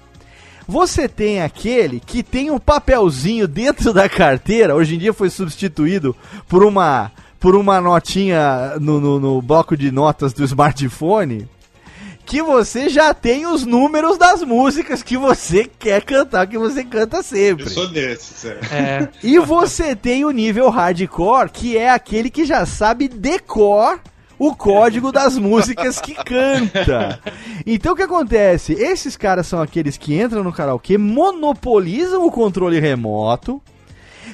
Você tem aquele que tem um papelzinho dentro da carteira, hoje em dia foi substituído por uma por uma notinha no, no, no bloco de notas do smartphone, que você já tem os números das músicas que você quer cantar, que você canta sempre. Eu sou desses, é. É. (laughs) E você tem o nível hardcore, que é aquele que já sabe decor o código das músicas que canta. Então o que acontece? Esses caras são aqueles que entram no karaokê, monopolizam o controle remoto,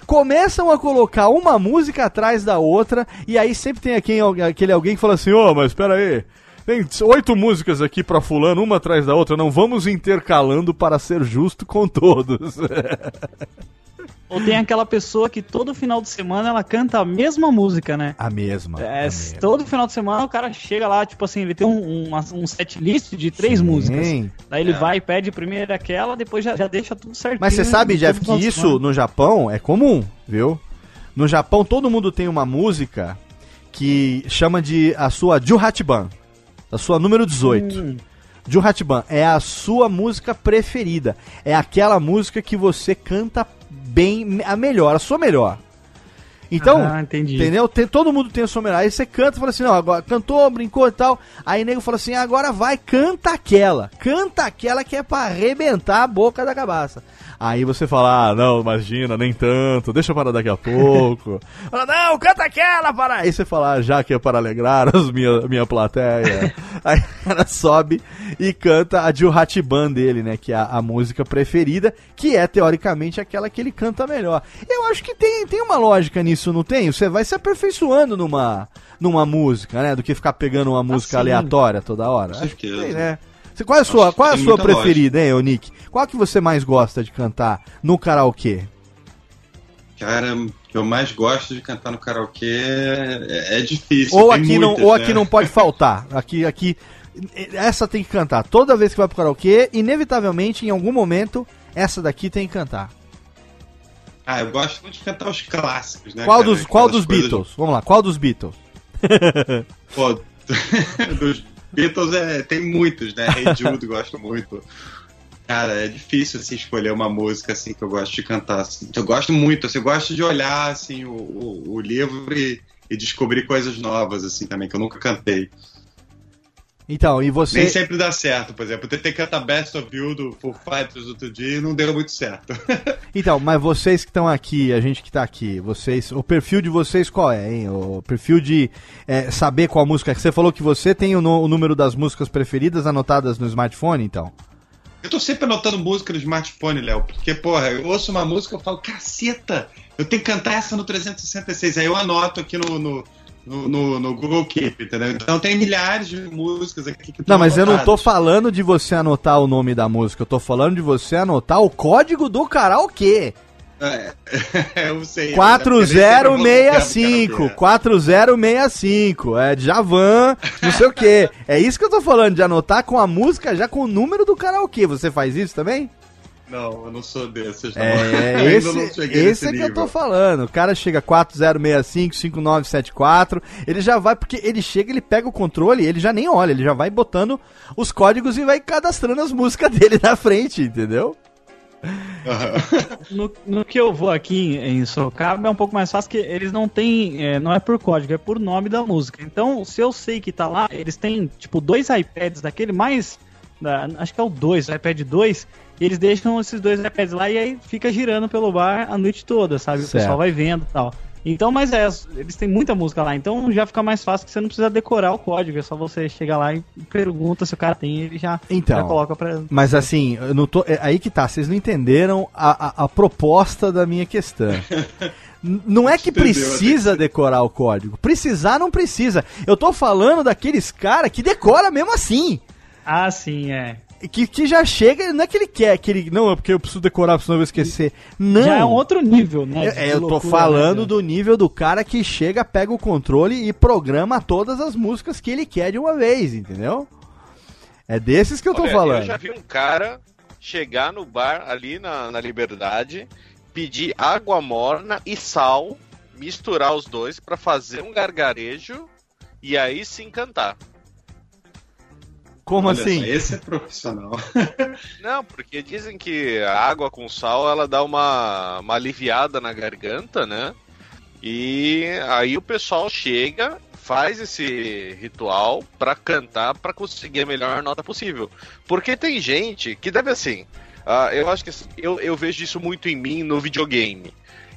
começam a colocar uma música atrás da outra, e aí sempre tem aquele, aquele alguém que fala assim: Ô, mas espera aí. Tem oito músicas aqui pra fulano, uma atrás da outra. Não vamos intercalando para ser justo com todos. (laughs) Ou tem aquela pessoa que todo final de semana ela canta a mesma música, né? A mesma. É, a mesma. todo final de semana o cara chega lá, tipo assim, ele tem um, um, um set list de três Sim. músicas. Daí ele É. vai e pede primeiro aquela, depois já, já deixa tudo certinho. Mas você sabe, todo Jeff, que isso no Japão é comum, viu? No Japão todo mundo tem uma música que chama de a sua Juhatiban, a sua número 18. Hum, Juhatiban é a sua música preferida. É aquela música que você canta bem, a melhor, a sua melhor. Então, Ah, entendeu? Tem, todo mundo tem a sua melhor. Aí você canta e fala assim, não, agora cantou, brincou e tal. Aí o nego fala assim, agora vai, canta aquela. Canta aquela que é pra arrebentar a boca da cabaça. Aí você fala, ah, não, imagina, nem tanto, deixa para daqui a pouco. (laughs) fala, não, canta aquela para. Aí você fala, ah, já que é para alegrar as minha, minha plateia. (laughs) Aí o cara sobe e canta a Juhatiban dele, né? Que é a, a música preferida, que é teoricamente aquela que ele canta melhor. Eu acho que tem, tem uma lógica nisso, não tem? Você vai se aperfeiçoando numa, numa música, né? Do que ficar pegando uma música sim. aleatória toda hora. Com Acho que certeza. tem, né? Você- Qual é a sua, qual é a sua preferida, hein, Nick? Qual que você mais gosta de cantar no karaokê? Cara, o que eu mais gosto de cantar no karaokê é, é difícil. Ou aqui, não, muitas, ou né? aqui não pode (laughs) faltar. Aqui, aqui, essa tem que cantar. Toda vez que vai pro karaokê, inevitavelmente, em algum momento, essa daqui tem que cantar. Ah, eu gosto muito de cantar os clássicos, né? qual cara? dos, qual Aquelas dos Beatles? Vamos lá, qual dos Beatles? (laughs) Pô, (laughs) dos Beatles é, tem muitos, né? Hey Jude, (laughs) gosto muito. Cara, é difícil assim, escolher uma música assim que eu gosto de cantar. assim. Eu gosto muito, assim, eu gosto de olhar assim, o, o, o livro e, e descobrir coisas novas, assim, também, que eu nunca cantei. Então, e você. Nem sempre dá certo, por exemplo. Eu tentei cantar Best of You do Full Fighters outro dia e não deu muito certo. (laughs) Então, mas vocês que estão aqui, a gente que tá aqui, vocês, o perfil de vocês qual é, hein? O perfil de é, saber qual música. Você falou que você tem o, no- o número das músicas preferidas anotadas no smartphone, então? Eu tô sempre anotando música no smartphone, Léo, porque, porra, eu ouço uma música e falo, caceta, eu tenho que cantar essa no 366. Aí eu anoto aqui no, no, no, no- no Google Keep, entendeu? Então tem milhares de músicas aqui que Não, mas eu não tô anotadas. falando de você anotar o nome da música, eu tô falando de você anotar o código do karaokê. É, (laughs) eu sei. mas é porque nem sempre eu vou 4065, tocar no karaokê. 4065, é Javan, não sei o que. É isso que eu tô falando, de anotar com a música já com o número do karaokê. Você faz isso também? Não, eu não sou desses, não. É, (laughs) esse, não cheguei esse é que eu tô falando. O cara chega 4065, 5974, ele já vai, porque ele chega, ele pega o controle, ele já nem olha, ele já vai botando os códigos e vai cadastrando as músicas (laughs) dele na frente, entendeu? No, no que eu vou aqui em Sorocaba é um pouco mais fácil, que eles não têm, é, não é por código, é por nome da música. Então, se eu sei que tá lá, eles têm, tipo, dois iPads daquele mais, da- acho que é o 2, o iPad 2, e eles deixam esses dois iPads lá e aí fica girando pelo bar a noite toda, sabe? O Certo. pessoal vai vendo e tal. Então, mas é, eles têm muita música lá, então já fica mais fácil que você não precisa decorar o código, é só você chegar lá e pergunta se o cara tem, ele já, Então. já coloca pra... Mas assim, eu não tô, é aí que tá, vocês não entenderam a, a, a proposta da minha questão. (laughs) Não é que precisa decorar o código. Precisar não precisa. Eu tô falando daqueles cara que decora mesmo assim. Ah, sim, é. Que, que já chega, não é que ele quer, que ele. Não, é porque eu preciso decorar, senão eu vou esquecer. Não. Já é um outro nível, né? É, eu tô loucura, falando né? do nível do cara que chega, pega o controle e programa todas as músicas que ele quer de uma vez, entendeu? É desses que eu tô Olha, falando. Eu já vi um cara chegar no bar ali na, na Liberdade, pedir água morna e sal, misturar os dois pra fazer um gargarejo e aí sim cantar. Como Olha assim? só, esse é profissional. (laughs) Não, porque dizem que a água com sal ela dá uma, uma aliviada na garganta, né? E aí o pessoal chega, faz esse ritual pra cantar pra conseguir a melhor nota possível. Porque tem gente que deve assim. ah, eu acho que assim, eu, eu vejo isso muito em mim no videogame.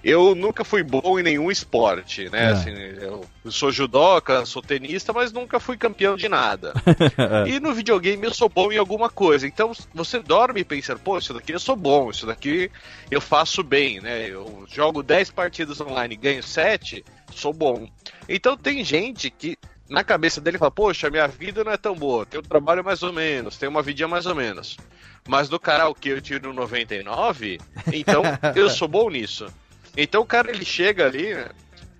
Eu nunca fui bom em nenhum esporte, né? É. Assim, eu sou judoca, sou tenista, mas nunca fui campeão de nada. (laughs) E no videogame eu sou bom em alguma coisa. Então você dorme pensando, pô, isso daqui eu sou bom, isso daqui eu faço bem, né? Eu jogo 10 partidas online e ganho 7, sou bom. Então tem gente que na cabeça dele fala, poxa, minha vida não é tão boa, tenho trabalho mais ou menos, tenho uma vidinha mais ou menos. Mas no karaokê eu tiro 99, então (laughs) eu sou bom nisso. Então o cara ele chega ali, né?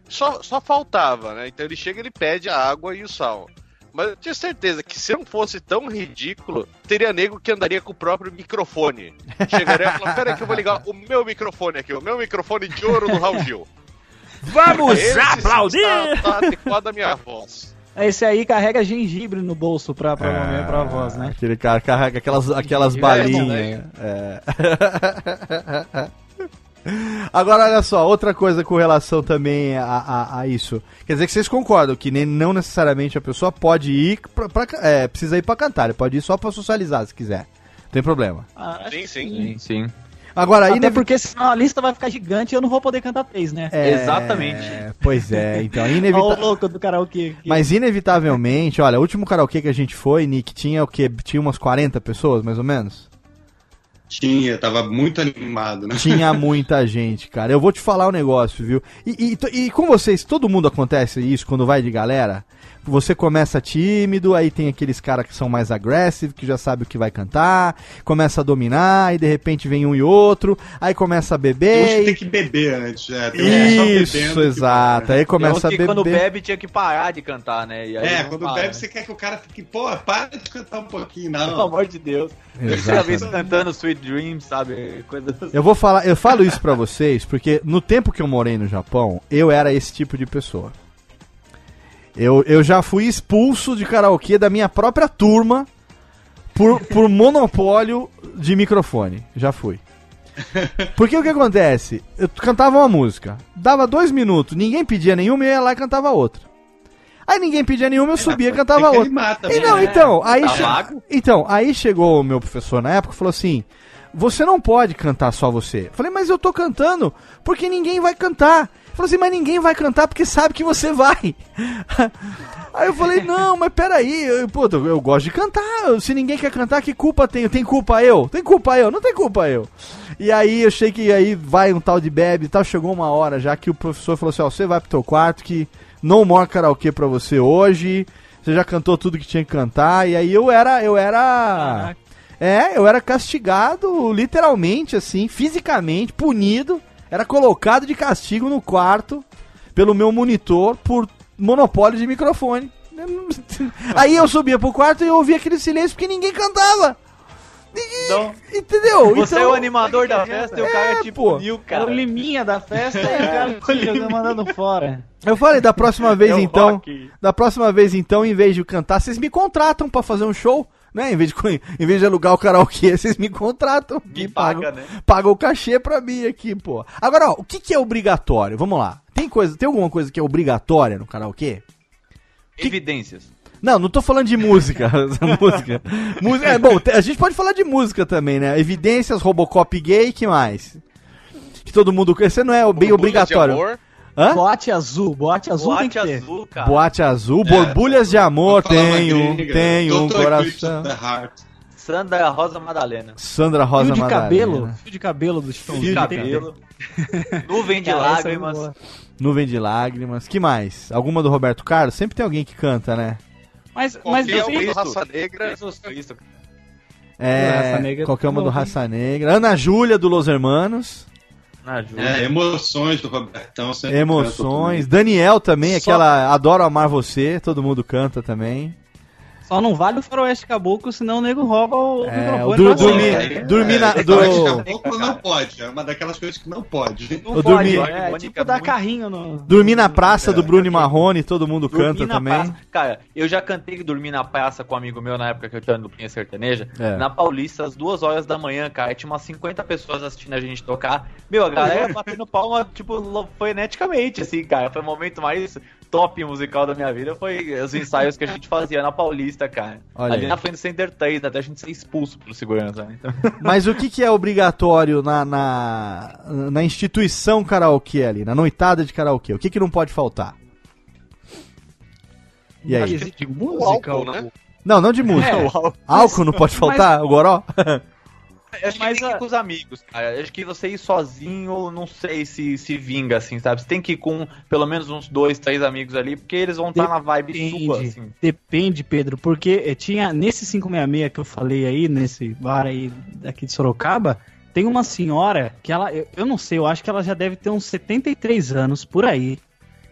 Só, só faltava, né? Então ele chega ele pede a água e o sal. Mas eu tinha certeza que se não fosse tão ridículo, teria nego que andaria com o próprio microfone. Chegaria e falaria, peraí que eu vou ligar o meu microfone aqui, o meu microfone de ouro do Raul Gil. Vamos Esse aplaudir! Tá, tá adequado à minha voz. Esse aí carrega gengibre no bolso pra, pra, É. pra voz, né? Aquele cara carrega aquelas, aquelas É, balinhas. É. (laughs) Agora, olha só, outra coisa com relação também a, a, a isso. Quer dizer que vocês concordam que nem, não necessariamente a pessoa pode ir, pra, pra- é, precisa ir pra cantar, ele pode ir só pra socializar se quiser. Não tem problema. Ah, Sim, sim. Sim, sim. Agora, aí Até porque senão a lista vai ficar gigante e eu não vou poder cantar três, né? É, Exatamente. Pois é, então, (laughs) Olha o inevitável. louco do karaokê. aqui. Mas inevitavelmente, olha, o último karaokê que a gente foi, Nick, tinha o quê? Tinha umas 40 pessoas, mais ou menos? Tinha, tava muito animado, né? Tinha (laughs) muita gente, cara. Eu vou te falar um negócio, viu? E, e, e com vocês, todo mundo acontece isso quando vai de galera? Você começa tímido, aí tem aqueles caras que são mais agressivos, que já sabe o que vai cantar, começa a dominar, e de repente vem um e outro, aí começa a Tem beber. que tem e- que beber antes. É, tem uns que só bebendo Isso, que exato. vai, Aí começa a Tem que beber. quando bebe tinha que parar de cantar, né? E aí É, quando para, bebe, né? você quer que o cara fique, pô, para de cantar um pouquinho, Pelo não. amor de Deus. Terceira vez cantando Sweet Dreams, sabe? Coisa assim. Eu vou falar, eu falo isso pra vocês porque no tempo que eu morei no Japão, eu era esse tipo de pessoa. Eu, eu já fui expulso de karaokê da minha própria turma por, por (laughs) monopólio de microfone. Já fui. Porque o que acontece? Eu cantava uma música, dava dois minutos, ninguém pedia nenhuma, eu ia lá e cantava outra. Aí ninguém pedia nenhuma, eu subia e cantava Tem que outra. animar E também, não, né? então, aí, Tá che- vago? então, aí chegou o meu professor na época e falou assim: Você não pode cantar só você. Eu falei, mas eu tô cantando porque ninguém vai cantar. Falou assim, mas ninguém vai cantar porque sabe que você vai. (laughs) Aí eu falei, não, mas peraí, eu, pô, eu, eu gosto de cantar. Se ninguém quer cantar, que culpa tenho? Tem culpa eu? Tem culpa eu? Não tem culpa eu. E aí eu achei que aí vai um tal de bebe e tal. Chegou uma hora já que o professor falou assim: ó, você vai pro teu quarto que não more karaokê pra você hoje. Você já cantou tudo que tinha que cantar. E aí eu era, eu era. É, eu era castigado, literalmente, assim, fisicamente, punido. Era colocado de castigo no quarto pelo meu monitor por monopólio de microfone. (laughs) Aí eu subia pro quarto e eu ouvia aquele silêncio porque ninguém cantava. Ninguém- Então, entendeu? você então, é o animador da festa e o cara É, pô. puniu, Era o cara. liminha da festa e o cara (laughs) te jogando, mandando fora. Eu falei, da próxima vez É o então, rock. da próxima vez então, em vez de eu cantar, vocês me contratam pra fazer um show, né? Em vez de, em vez de alugar o karaokê, (laughs) vocês me contratam. Me paga, pagam, né? pagam o cachê pra mim aqui, pô. Agora, ó, o que, que é obrigatório? Vamos lá. Tem coisa, tem alguma coisa que é obrigatória no karaokê? Evidências. Não, não tô falando de música. (laughs) música. música é, bom, a gente pode falar de música também, né? Evidências, Robocop gay, que mais? Que todo mundo. Esse não é bem Borbulhas de obrigatório. amor. Hã? Boate azul, boate azul tem Boate que ter. azul, cara. Boate azul, borbulhas de amor, tenho, gringa, tenho um coração. Sandra Rosa Madalena. Sandra Rosa Fio de Madalena. cabelo, fio de cabelo do Fio Stone. de tem cabelo. Nuvem de (laughs) é lágrimas. Nuvem de lágrimas. Que mais? Alguma do Roberto Carlos? Sempre tem alguém que canta, né? Mas, mas do Raça Negra. Jesus Cristo. É, Raça Negra, qualquer uma do tem. Raça Negra. Ana Júlia do Los Hermanos. Ajuda. É, emoções do Robertão. sempre Emoções. Daniel também, Só- aquela Adoro Amar Você. Todo mundo canta também. Só não vale o faroeste caboclo, senão o nego rouba o É, microfone. dormir, tudo. dormir na. É, do- Faroeste Caboclo não pode. É uma daquelas coisas que não pode. Não pode, dormi- é, tipo dar carrinho no... dormir na praça do Bruno e Marrone, todo mundo canta Dormir também. praça. Cara, eu já cantei dormir na praça com um amigo meu na época que eu tinha duplinha sertaneja. É. Na Paulista, às duas horas da manhã, cara. Tinha umas 50 pessoas assistindo a gente tocar. Meu, a galera (laughs) batendo palma, tipo, freneticamente, assim, cara. Foi o momento mais top musical da minha vida foi os ensaios que a gente fazia na Paulista, cara. Olha Ali aí. na frente do Center 3, até a gente ser expulso pelo segurança. Né? Então, (laughs) Mas o que, que é obrigatório na, na, na instituição karaokê ali, na noitada de karaokê? O que, que não pode faltar? E aí? Existe música, álcool, né? Não, não de (laughs) música. É, álcool. Álcool não pode faltar? O goró? Acho que Mas tem que a- ir com os amigos, cara. Acho que você ir sozinho, não sei se se vinga, assim, sabe? Você tem que ir com pelo menos uns dois, três amigos ali, porque eles vão estar na vibe sua, Depende, assim. depende, Pedro, porque eh, tinha nesse 566 que eu falei aí, nesse bar aí daqui de Sorocaba, tem uma senhora que ela, eu, eu não sei, eu acho que ela já deve ter uns 73 anos por aí,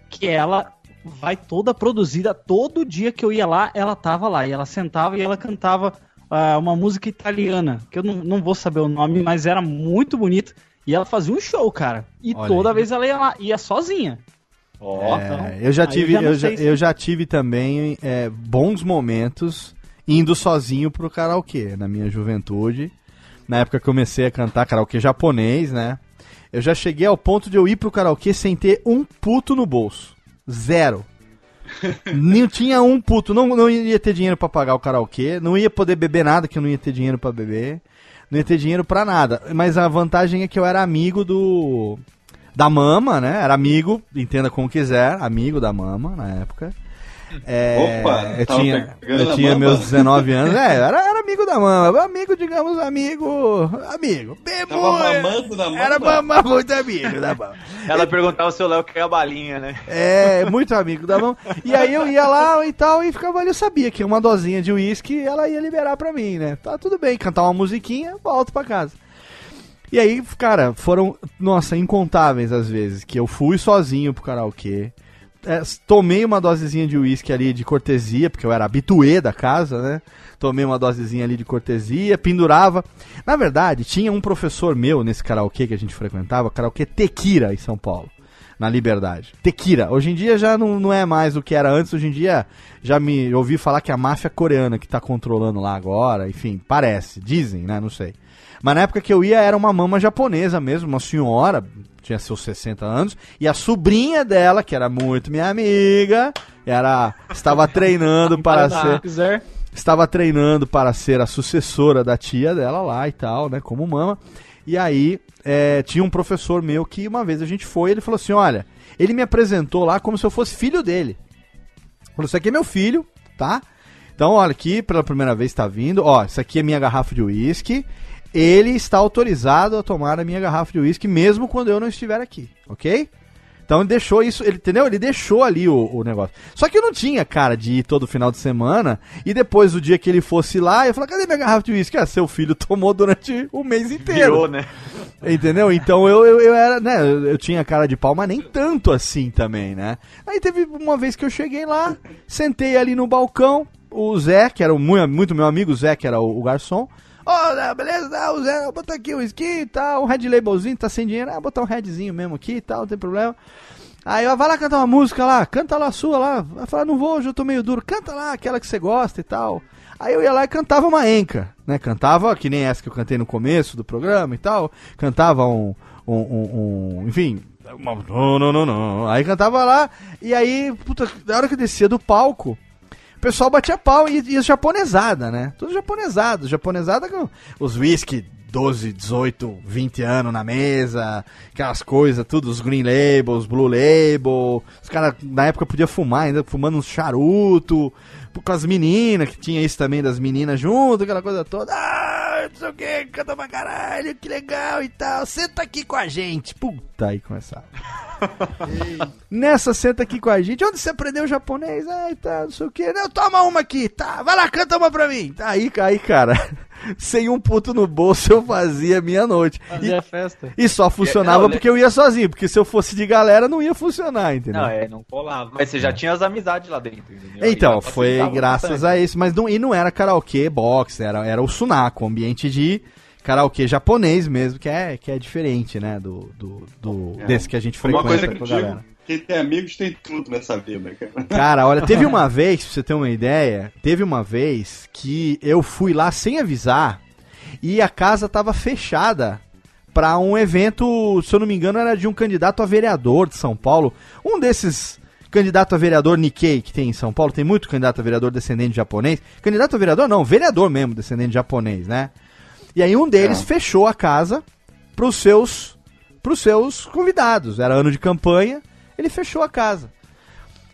que ela vai toda produzida, todo dia que eu ia lá, ela tava lá, e ela sentava e ela cantava ah, uma música italiana, que eu não, não vou saber o nome, mas era muito bonito, e ela fazia um show, cara, e Olha toda aí. vez ela ia lá, ia sozinha. Ó, É, eu já tive, eu já eu já, se- eu já tive também é, bons momentos indo sozinho pro karaokê na minha juventude. Na época que eu comecei a cantar karaokê japonês, né? Eu já cheguei ao ponto de eu ir pro karaokê sem ter um puto no bolso. Zero. Não tinha um puto, não, não ia ter dinheiro pra pagar o karaokê, não ia poder beber nada que eu não ia ter dinheiro pra beber, não ia ter dinheiro pra nada. Mas a vantagem é que eu era amigo do da Mama, né? Era amigo, entenda como quiser, amigo da Mama na época. É, Opa, eu tinha, eu tinha Mama? meus 19 anos, é, era, era amigo da Mama, amigo, digamos, amigo, amigo, mamando na mão. era Mama muito amigo da Mama. Ela perguntava se o Léo quer a balinha, né? É, muito amigo da mão. E aí eu ia lá e tal, e ficava ali, eu sabia que uma dosinha de uísque ela ia liberar pra mim, né? Tá tudo bem, cantar uma musiquinha, volto pra casa. E aí, cara, foram, nossa, incontáveis as vezes que eu fui sozinho pro karaokê. É, tomei uma dosezinha de uísque ali de cortesia, porque eu era habituê da casa, né? Tomei uma dosezinha ali de cortesia, pendurava. Na verdade, tinha um professor meu nesse karaokê que a gente frequentava, karaokê Tequira, em São Paulo na Liberdade. Tequila. Hoje em dia já não, não é mais o que era antes. Hoje em dia já me ouvi falar que é a máfia coreana que tá controlando lá agora. Enfim, parece. Dizem, né? Não sei. Mas na época que eu ia era uma mama japonesa mesmo, uma senhora, tinha seus 60 anos, e a sobrinha dela, que era muito minha amiga, era estava treinando (laughs) para ser quiser. estava treinando para ser a sucessora da tia dela lá e tal, né, como mama. E aí é, tinha um professor meu que uma vez a gente foi, ele falou assim, olha, ele me apresentou lá como se eu fosse filho dele. Falou, isso aqui é meu filho, tá? Então, olha, aqui pela primeira vez está vindo, ó, isso aqui é minha garrafa de uísque. Ele está autorizado a tomar a minha garrafa de uísque mesmo quando eu não estiver aqui, ok? Então ele deixou isso, ele, entendeu? Ele deixou ali o, o negócio. Só que eu não tinha cara de ir todo final de semana e depois o dia que ele fosse lá, eu falei, cadê minha garrafa de uísque? Ah, seu filho (laughs) tomou durante o mês inteiro. Virou, né? Entendeu? Então eu, eu, eu era, né? Eu, eu tinha cara de pau, mas nem tanto assim também, né? Aí teve uma vez que eu cheguei lá, sentei ali no balcão, o Zé, que era muito, muito meu amigo, o Zé, que era o, o garçom. Zé, beleza? Ah, o Zé, botar aqui o skin e tal, um red labelzinho, tá sem dinheiro. Ah, botar um redzinho mesmo aqui e tal, não tem problema. Aí, ó, vai lá cantar uma música lá, canta lá a sua lá. Vai falar, não vou, hoje eu tô meio duro. Canta lá aquela que você gosta e tal. Aí eu ia lá e cantava uma enca, né? Cantava, que nem essa que eu cantei no começo do programa e tal. Cantava um, um, um, um- enfim... não, não, não, não. Aí cantava lá, e aí, puta, na hora que eu descia do palco, o pessoal batia pau e, e japonesada, né? Tudo japonesado. Japonesada com os whisky 12, 18, 20 anos na mesa, aquelas coisas, tudo, os green labels, blue label. Os caras na época podiam fumar, ainda fumando uns charuto, com as meninas, que tinha isso também das meninas junto, aquela coisa toda. Ah, não sei o que, canta pra caralho, que legal e tal. Senta aqui com a gente. Puta, aí começava. Nessa, senta aqui com a gente. Onde você aprendeu japonês? Ah, tá, não sei o que. Não, toma uma aqui, tá. Vai lá, canta uma pra mim. Tá, aí, aí, cara. Sem um puto no bolso, eu fazia minha noite. Fazer a festa. E só funcionava Não, porque eu ia sozinho. Porque se eu fosse de galera, não ia funcionar, entendeu? Não, é, não colava. Mas você já tinha as amizades lá dentro, entendeu? E Então, foi graças bastante. a isso. Mas não, e não era karaokê box, era, era o Sunako, ambiente de karaokê japonês mesmo, que é, que é diferente, né? Do, do, do- É. desse que a gente Uma frequenta coisa que eu digo. Quem tem amigos tem tudo nessa vida, cara. Cara, olha, teve (laughs) uma vez, pra você ter uma ideia, teve uma vez que eu fui lá sem avisar e a casa tava fechada pra um evento, se eu não me engano, era de um candidato a vereador de São Paulo. Um desses candidato a vereador Nikkei que tem em São Paulo, tem muito candidato a vereador descendente de japonês. Candidato a vereador não, vereador mesmo, descendente de japonês, né? E aí um deles fechou a casa pros seus pros seus convidados. Era ano de campanha, ele fechou a casa.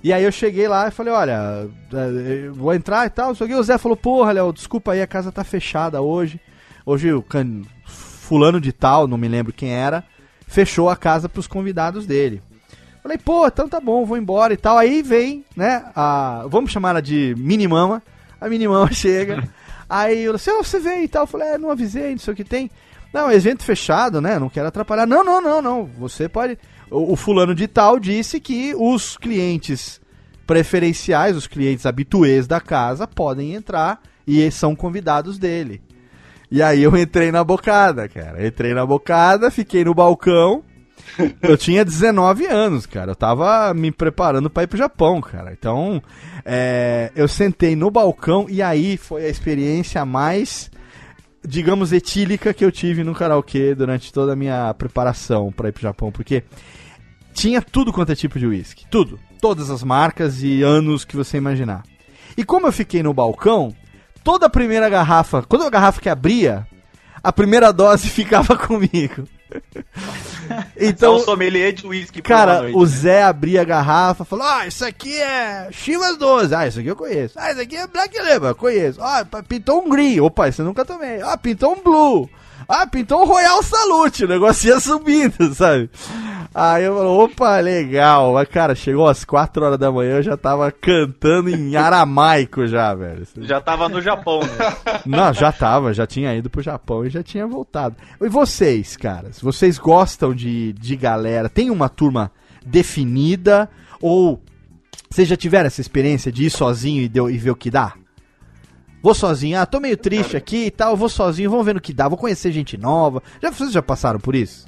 E aí eu cheguei lá e falei, olha, eh, vou entrar e tal. Só que o Zé falou, porra, Léo, desculpa aí, a casa tá fechada hoje. Hoje o can- fulano de tal, não me lembro quem era, fechou a casa pros convidados dele. Falei, pô, então tá bom, vou embora e tal. Aí vem, né, a... Vamos chamar ela de Minimama. A Minimama (laughs) chega. aí eu disse, "Ah, você veio e tal. Eu falei, é, não avisei, não sei o que tem. Não, evento fechado, né? Não quero atrapalhar. Não, não, não, não. Você pode. O, o fulano de tal disse que os clientes preferenciais, os clientes habituês da casa, podem entrar e são convidados dele. E aí eu entrei na bocada, cara. Entrei na bocada, fiquei no balcão. (laughs) Eu tinha 19 anos, cara. Eu tava me preparando pra ir pro Japão, cara. Então, é, eu sentei no balcão e aí foi a experiência mais, digamos, etílica que eu tive no karaokê durante toda a minha preparação pra ir pro Japão. Porque tinha tudo quanto é tipo de uísque. Tudo. Todas as marcas e anos que você imaginar. E como eu fiquei no balcão, toda a primeira garrafa, quando a garrafa que abria, a primeira dose (laughs) ficava comigo. Então, então, o sommelier de uísque cara, noite, o né? Zé abria a garrafa, falou: "Ah, isso aqui é Chivas 12. Ah, isso aqui eu conheço. Ah, isso aqui é Black Label, conheço. Ah, pintou um Green. Opa, isso eu nunca tomei. Ah, pintou um Blue. Ah, pintou um Royal Salute. O negócio ia subindo, (laughs) sabe? Aí eu falei, opa, legal. Mas, cara, chegou às 4 horas da manhã, eu já tava cantando em aramaico já, velho. Já tava no Japão, né? Não, já tava, já tinha ido pro Japão e já tinha voltado. E vocês, caras? Vocês gostam de, de galera? Tem uma turma definida? Ou vocês já tiveram essa experiência de ir sozinho e, deu, e ver o que dá? Vou sozinho, ah, tô meio triste aqui e tal, vou sozinho, vamos ver no que dá, vou conhecer gente nova. Já, vocês já passaram por isso?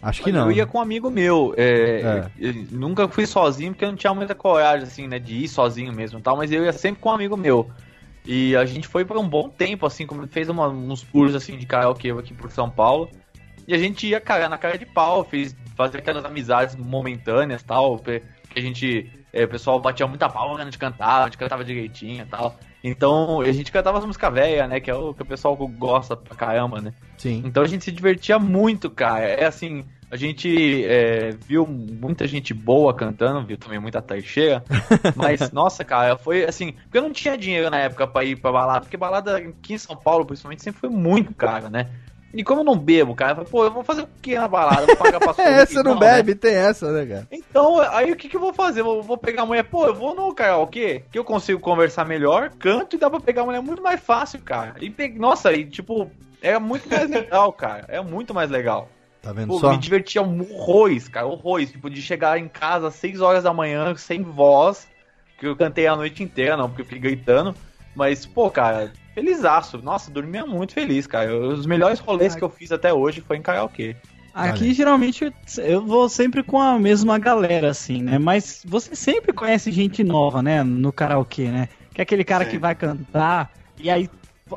Acho que não. Eu ia com um amigo meu. é, É. eu nunca fui sozinho porque eu não tinha muita coragem, assim, né? De ir sozinho mesmo e tal, mas eu ia sempre com um amigo meu. E a gente foi por um bom tempo, assim, como fez uma- uns tours assim de karaokê aqui por São Paulo. E a gente ia, cara, na cara de pau, fez fazer aquelas amizades momentâneas tal, que a gente. É, o pessoal batia muita palma quando a gente cantava, a gente cantava direitinho e tal. Então, a gente cantava as músicas velhas, né? Que é o que o pessoal gosta pra caramba, né? Sim. Então a gente se divertia muito, cara. É assim, a gente é, viu muita gente boa cantando, viu também muita trecheira. (laughs) mas, nossa, cara, foi assim. Porque eu não tinha dinheiro na época pra ir pra balada, porque balada aqui em São Paulo, principalmente, sempre foi muito cara, né? E como eu não bebo, cara, eu falei, pô, eu vou fazer o que na balada? Eu Vou pagar pra (laughs) É, você não né? bebe, tem essa, né, cara? Então, aí o que, que eu vou fazer? Eu vou pegar a mulher, pô, eu vou no karaokê, que eu consigo conversar melhor, canto e dá pra pegar a mulher muito mais fácil, cara. E pe... Nossa, e tipo, é muito mais (laughs) legal, cara. É muito mais legal. Tá vendo Pô, só? me divertia horrores, cara, horrores. Tipo, de chegar em casa às 6 horas da manhã, sem voz, que eu cantei a noite inteira, não, porque eu fiquei gritando. Mas, pô, cara, felizaço. Nossa, dormia muito feliz, cara. Os melhores rolês que eu fiz até hoje foi em karaokê. Aqui geralmente eu vou sempre com a mesma galera, assim, né? Mas você sempre conhece gente nova, né? No karaokê, né? Que é aquele cara que vai cantar. E aí,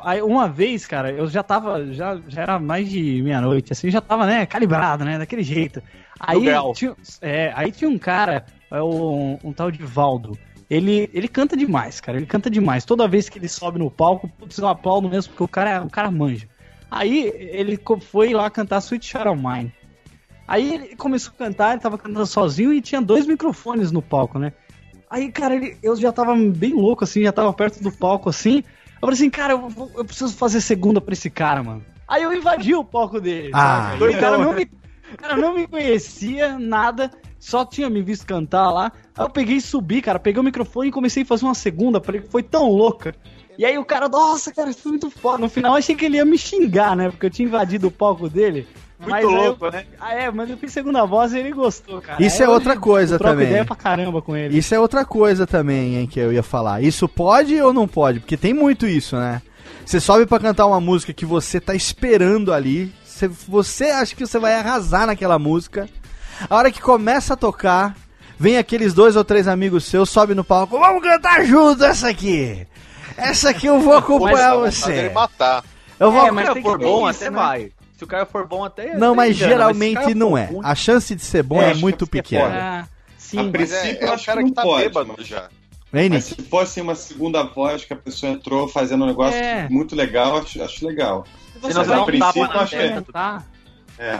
aí, uma vez, cara, eu já tava. Já, já era mais de meia-noite, assim, já tava, né? Calibrado, né? Daquele jeito. Aí tinha, é, aí tinha um cara, é, um, um tal de Valdo. Ele, ele canta demais, cara. Ele canta demais. Toda vez que ele sobe no palco, putz, eu aplaudo mesmo, porque o cara, o cara manja. Aí ele foi lá cantar Sweet of Mine. Aí ele começou a cantar, ele tava cantando sozinho e tinha dois microfones no palco, né? Aí, cara, ele, eu já tava bem louco, assim, já tava perto do palco, assim. Eu falei assim, cara, eu, vou- eu preciso fazer segunda pra esse cara, mano. Aí eu invadi o palco dele, Ah, sabe? E o cara não me, o cara não me conhecia, nada, só tinha me visto cantar lá. Aí eu peguei e subi, cara, peguei o microfone e comecei a fazer uma segunda foi tão louca. E aí o cara, nossa, cara, isso foi muito foda. No final eu achei que ele ia me xingar, né? Porque eu tinha invadido o palco dele. Muito eu- louco, né? ah, é, mas eu fiz segunda voz e ele gostou, cara. Isso Aí é eu outra coisa também. ideia pra caramba com ele. Isso é outra coisa também, hein, que eu ia falar. Isso pode ou não pode? Porque tem muito isso, né? Você sobe pra cantar uma música que você tá esperando ali, você, você acha que você vai arrasar naquela música. A hora que começa a tocar, vem aqueles dois ou três amigos seus, sobe no palco, vamos cantar junto essa aqui. Essa aqui eu vou acompanhar Mas você. dele matar. Eu vou É, mas Se tem for que bom, até né? vai. Se o cara for bom até. Não, mas engana, geralmente cara não é. ruim- A chance de ser bom É, é, muito que é pequena. Ah, A sim. Mas princípio, é, eu é o acho cara que que não tá pode. bêbado já. Hein, Mas se fosse uma segunda voz que a pessoa entrou fazendo um negócio É. muito legal, acho, acho legal. Mas você dá a princípio, acho que- testa. Tá. É.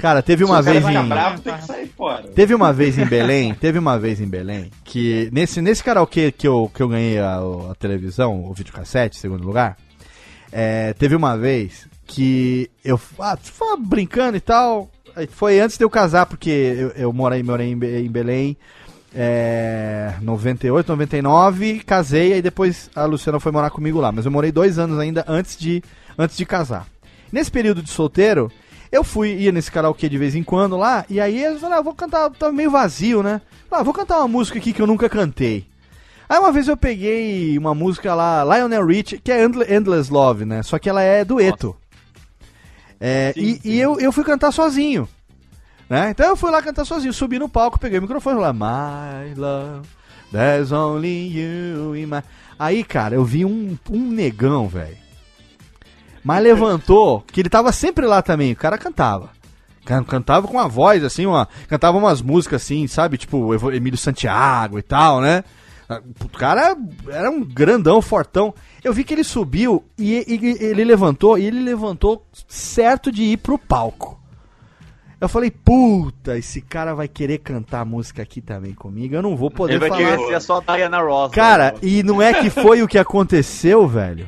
Cara, teve uma vez em. bravo, tem que sair fora. Teve uma vez em Belém, (laughs) teve uma vez em Belém, que nesse, nesse karaokê que eu, que eu ganhei a, a televisão, o videocassete, segundo lugar, é, teve uma vez que eu ah, brincando e tal, foi antes de eu casar, porque eu, eu morei, morei em Belém é, 98, 99, casei, aí depois a Luciana foi morar comigo lá, mas eu morei dois anos ainda antes de, antes de casar. Nesse período de solteiro, eu fui, ia nesse karaokê de vez em quando lá, e aí eu falei, ah, vou cantar, tava meio vazio, né? Ah, vou cantar uma música aqui que eu nunca cantei. Aí uma vez eu peguei uma música lá, Lionel Rich, que é Endle- Endless Love, né? Só que ela é dueto. É, Sim, e sim. e eu, eu fui cantar sozinho. Né? Então eu fui lá cantar sozinho, subi no palco, peguei o microfone e falei, My love, there's only you in my... Aí, cara, eu vi um, um negão, velho. Mas levantou, que ele tava sempre lá também, o cara cantava. Can- Cantava com uma voz, assim, uma, cantava umas músicas assim, sabe? Tipo Emílio Santiago e tal, né? O cara era um grandão, fortão. Eu vi que ele subiu e, e- e ele levantou, e ele levantou certo de ir pro palco. Eu falei, puta, esse cara vai querer cantar música aqui também comigo. Eu não vou poder Ele vai falar. querer ser só a Diana Ross. Cara, né? e não é que foi o que aconteceu, velho.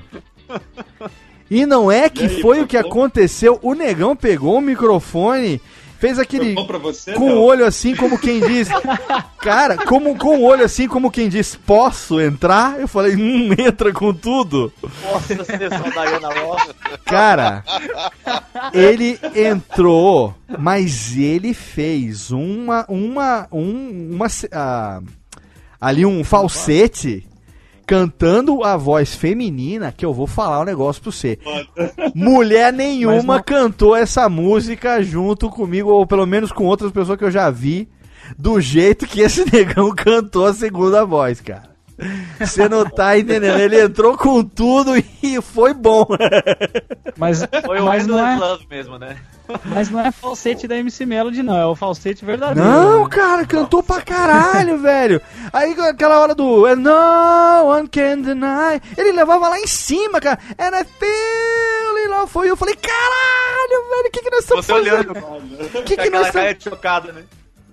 (laughs) E não é que aí, foi o que aconteceu. O negão pegou o microfone, fez aquele Foi bom pra você, com o olho assim como quem diz, cara, como com o olho assim como quem diz, posso entrar? Eu falei, hum, entra com tudo. Posso ser só a Diana Ross. Cara, ele entrou, mas ele fez uma uma um, uma ah, ali um falsete cantando a voz feminina que eu vou falar um negócio pra você. Mulher (laughs) nenhuma não- cantou essa música junto comigo ou pelo menos com outras pessoas que eu já vi do jeito que esse (laughs) negão cantou a segunda voz, cara. Você não tá entendendo? Ele entrou com tudo e foi bom. Mas, Foi o mas, não é, Love mesmo, né? Mas não é falsete da MC Melody, não. É o falsete verdadeiro. Não, cara, cantou pra caralho, (laughs) velho. Aí aquela hora do No One Can Deny, ele levava lá em cima, cara. And I feel for you. Eu falei, caralho, velho, o que que nós estamos Você fazendo? olhando. (laughs) O que que nós estamos... cara de chocada, né?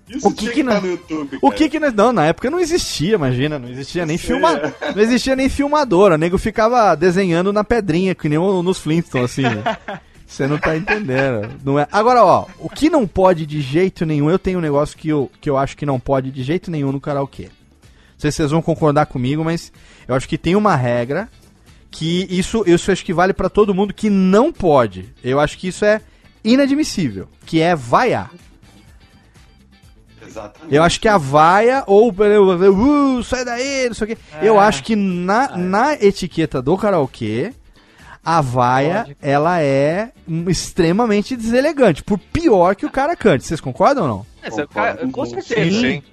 Isso O que que tá não- no YouTube, O que que nós... Não, na época não existia, imagina, não existia nem filma... Não existia nem filmadora, o nego ficava desenhando na pedrinha, que nem nos Flintstones, assim. (laughs) Você não tá entendendo. Não é... Agora, ó, o que não pode de jeito nenhum, eu tenho um negócio que eu, que eu acho que não pode de jeito nenhum no karaokê. Não sei se vocês vão concordar comigo, mas eu acho que tem uma regra que isso, isso acho que vale pra todo mundo que não pode. Eu acho que isso é inadmissível, que é vaiar. Exatamente. Eu acho que a vaia, ou uh, sai daí, não sei o quê. Eu acho que na, na etiqueta do karaokê, a vaia, ela é extremamente deselegante. Por pior que o cara cante. Vocês concordam ou não? É, Concordo cara, com certeza. Sim, sim.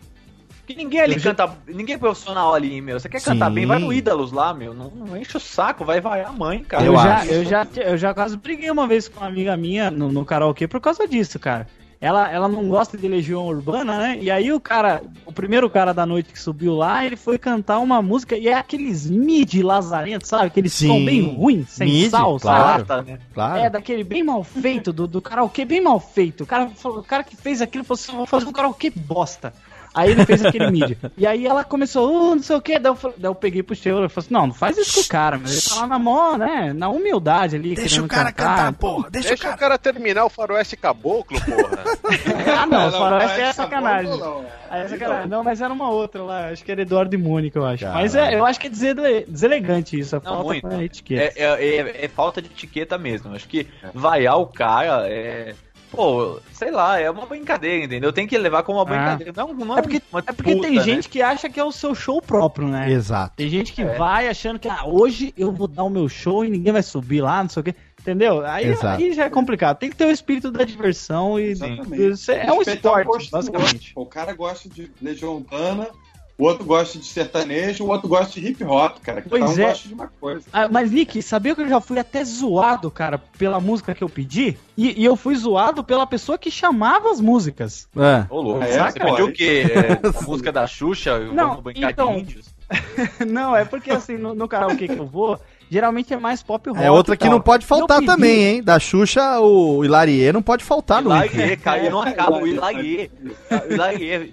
Porque ninguém ali canta. Ninguém é profissional ali, meu. Você quer cantar Sim. bem, vai no Ídalos lá, meu. Não, não enche o saco, vai vai a mãe, cara. Eu, Eu já, acho. eu, já, eu já quase briguei uma vez com uma amiga minha no, no karaokê por causa disso, cara. Ela, ela não gosta de Legião Urbana, né? E aí o cara, primeiro cara da noite que subiu lá, ele foi cantar uma música e é aqueles mid lazarentos, sabe? Aqueles Sim. som bem ruim, sem Mid, sal, claro. sabe? Tá, né? Claro. É, daquele bem mal feito, do, do karaokê bem mal feito. O cara, o cara que fez aquilo falou assim: vou fazer um karaokê bosta. Aí ele fez aquele mid. E aí ela começou, uh, não sei o que. Daí eu, falei- daí eu peguei pro Sheila e falei assim: não, não faz isso com o cara, mas ele tá lá na mó, né? Na humildade ali. Deixa o cara cantar, porra. Deixa, Deixa o o cara. cara terminar o faroeste caboclo, porra. (laughs) Ah, não, os faroeste é parece sacanagem. não. Aí é sacanagem. Não, mas era uma outra lá. Acho que era Eduardo e Mônica, eu acho. Caralho. Mas é, eu acho que é desele- deselegante isso. A Não, falta muito. com a etiqueta. É, é, é- é falta de etiqueta mesmo. Acho que vaiar o cara é. Pô, sei lá, é uma brincadeira, entendeu? Tem que levar como uma brincadeira. Não, não É porque, uma é porque disputa, tem né? gente que acha que é o seu show próprio, né? Exato. Tem gente que É. vai achando que ah, hoje eu vou dar o meu show e ninguém vai subir lá, não sei o quê. Entendeu? Aí, Exato. aí já é complicado. Tem que ter o espírito da diversão e. Exatamente. Isso é um esporte, basicamente. O cara gosta de Legião Urbana, o outro gosta de sertanejo, o outro gosta de hip hop, cara. Cada Pois um é. gosta de uma coisa. Ah, mas, Nick, sabia que eu já fui até zoado, cara, pela música que eu pedi? E, e eu fui zoado pela pessoa que chamava as músicas. É. Ô, louco, É, você pô, pediu o quê? É, a (laughs) música da Xuxa? Não, Vamos brincar então- de índios? (laughs) Não, é porque assim, no, no karaokê que eu vou, geralmente é mais pop rock. É outra que não pode faltar Eu pedi- também, hein? Da Xuxa, o Hilarie não pode faltar no Ilaie, cara, não acaba. O Ilaie,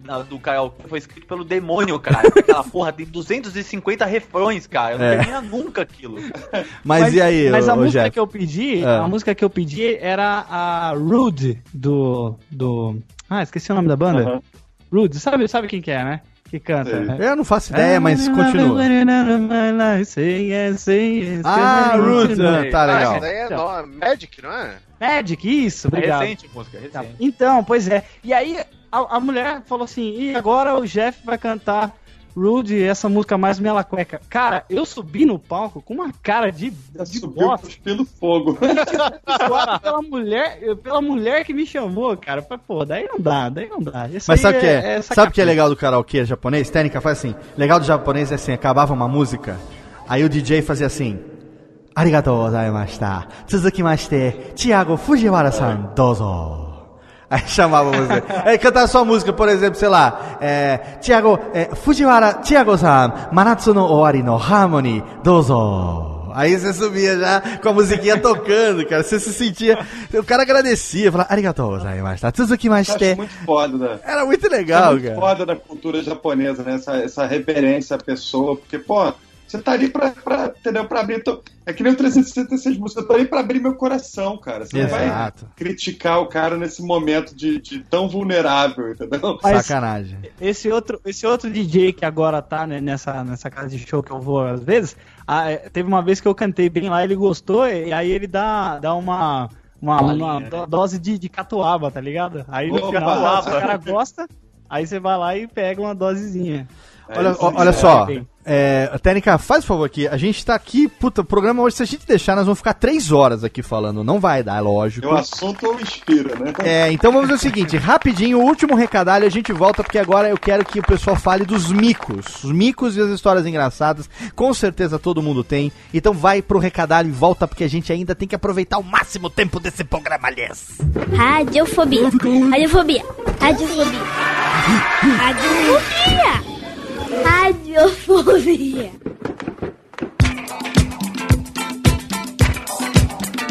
o na- do karaokê foi escrito pelo demônio, cara. Aquela porra tem 250 refrões, cara. Não É. termina nunca aquilo. Mas, e aí, Mas a ô, música Jeff? que eu pedi, É. a música que eu pedi era a Rude do do Ah, esqueci o nome da banda. Aham. Rude, sabe, sabe quem que é, né? Que canta. Sei. né? Eu não faço ideia, mas continua. Ah, Roots, ah, tá Ah, legal. essa daí é no- Magic, não é? Magic, isso, É obrigado. recente a música, é Tá. recente. Então, pois é. E aí a, a mulher falou assim: e agora o Jeff vai cantar Rude, essa música mais mela cueca. Cara, eu subi no palco com uma cara de, de Subiu bosta. cuspindo fogo. (laughs) Pela mulher, pela mulher que me chamou, cara. Pô, daí não dá, daí não dá. Isso Mas sabe o que é? sacanagem. sabe o que é legal do karaokê japonês? Técnica faz assim. Legal do japonês é assim, acabava uma música, aí o DJ fazia assim. Arigatou gozaimashita. Tsuzukimashite, Thiago Fujiwara-san, dozo. Aí chamava você. Aí cantava sua música, por exemplo, sei lá, é, Thiago, é, Fujiwara, Thiago-san, Manatsu no Owari no Harmony, dozo. Aí você subia já com a musiquinha tocando, cara. Você se sentia. O cara agradecia, falava, Arigatou gozaimashita. Eu acho Tsuzukimashite. muito foda, né? Era muito Isso é legal, muito cara. foda da cultura japonesa, né? Essa, essa reverência à pessoa, porque, pô, você tá ali pra, pra, entendeu? Pra abrir. teu- É que nem o 366 músicas, eu tô ali pra abrir meu coração, cara. Você não vai Exato. criticar o cara nesse momento de, de tão vulnerável, entendeu? Mas- Sacanagem. Esse outro, esse outro DJ que agora tá né, nessa, nessa casa de show que eu vou às vezes, ah, teve uma vez que eu cantei bem lá, ele gostou, e aí ele dá, dá uma, uma, uma do- dose de, de catuaba, tá ligado? Aí no Opa! final, se o cara gosta, aí você vai lá e pega uma dosezinha. Olha, ó- aí. olha só, bem. é, Técnica, faz um favor aqui. A gente tá aqui, puta, o programa hoje, se a gente deixar, nós vamos ficar três horas aqui falando. Não vai dar, é lógico. O assunto o inspira, né? É, então vamos fazer o seguinte, rapidinho, o último recadalho, a gente volta, porque agora eu quero que o pessoal fale dos micos. Os micos e as histórias engraçadas, com certeza todo mundo tem. Então vai pro recadalho e volta, porque a gente ainda tem que aproveitar o máximo tempo desse programa, aliás. Radiofobia. Radiofobia. Radiofobia. Radiofobia. Radiofobia. Radiofobia.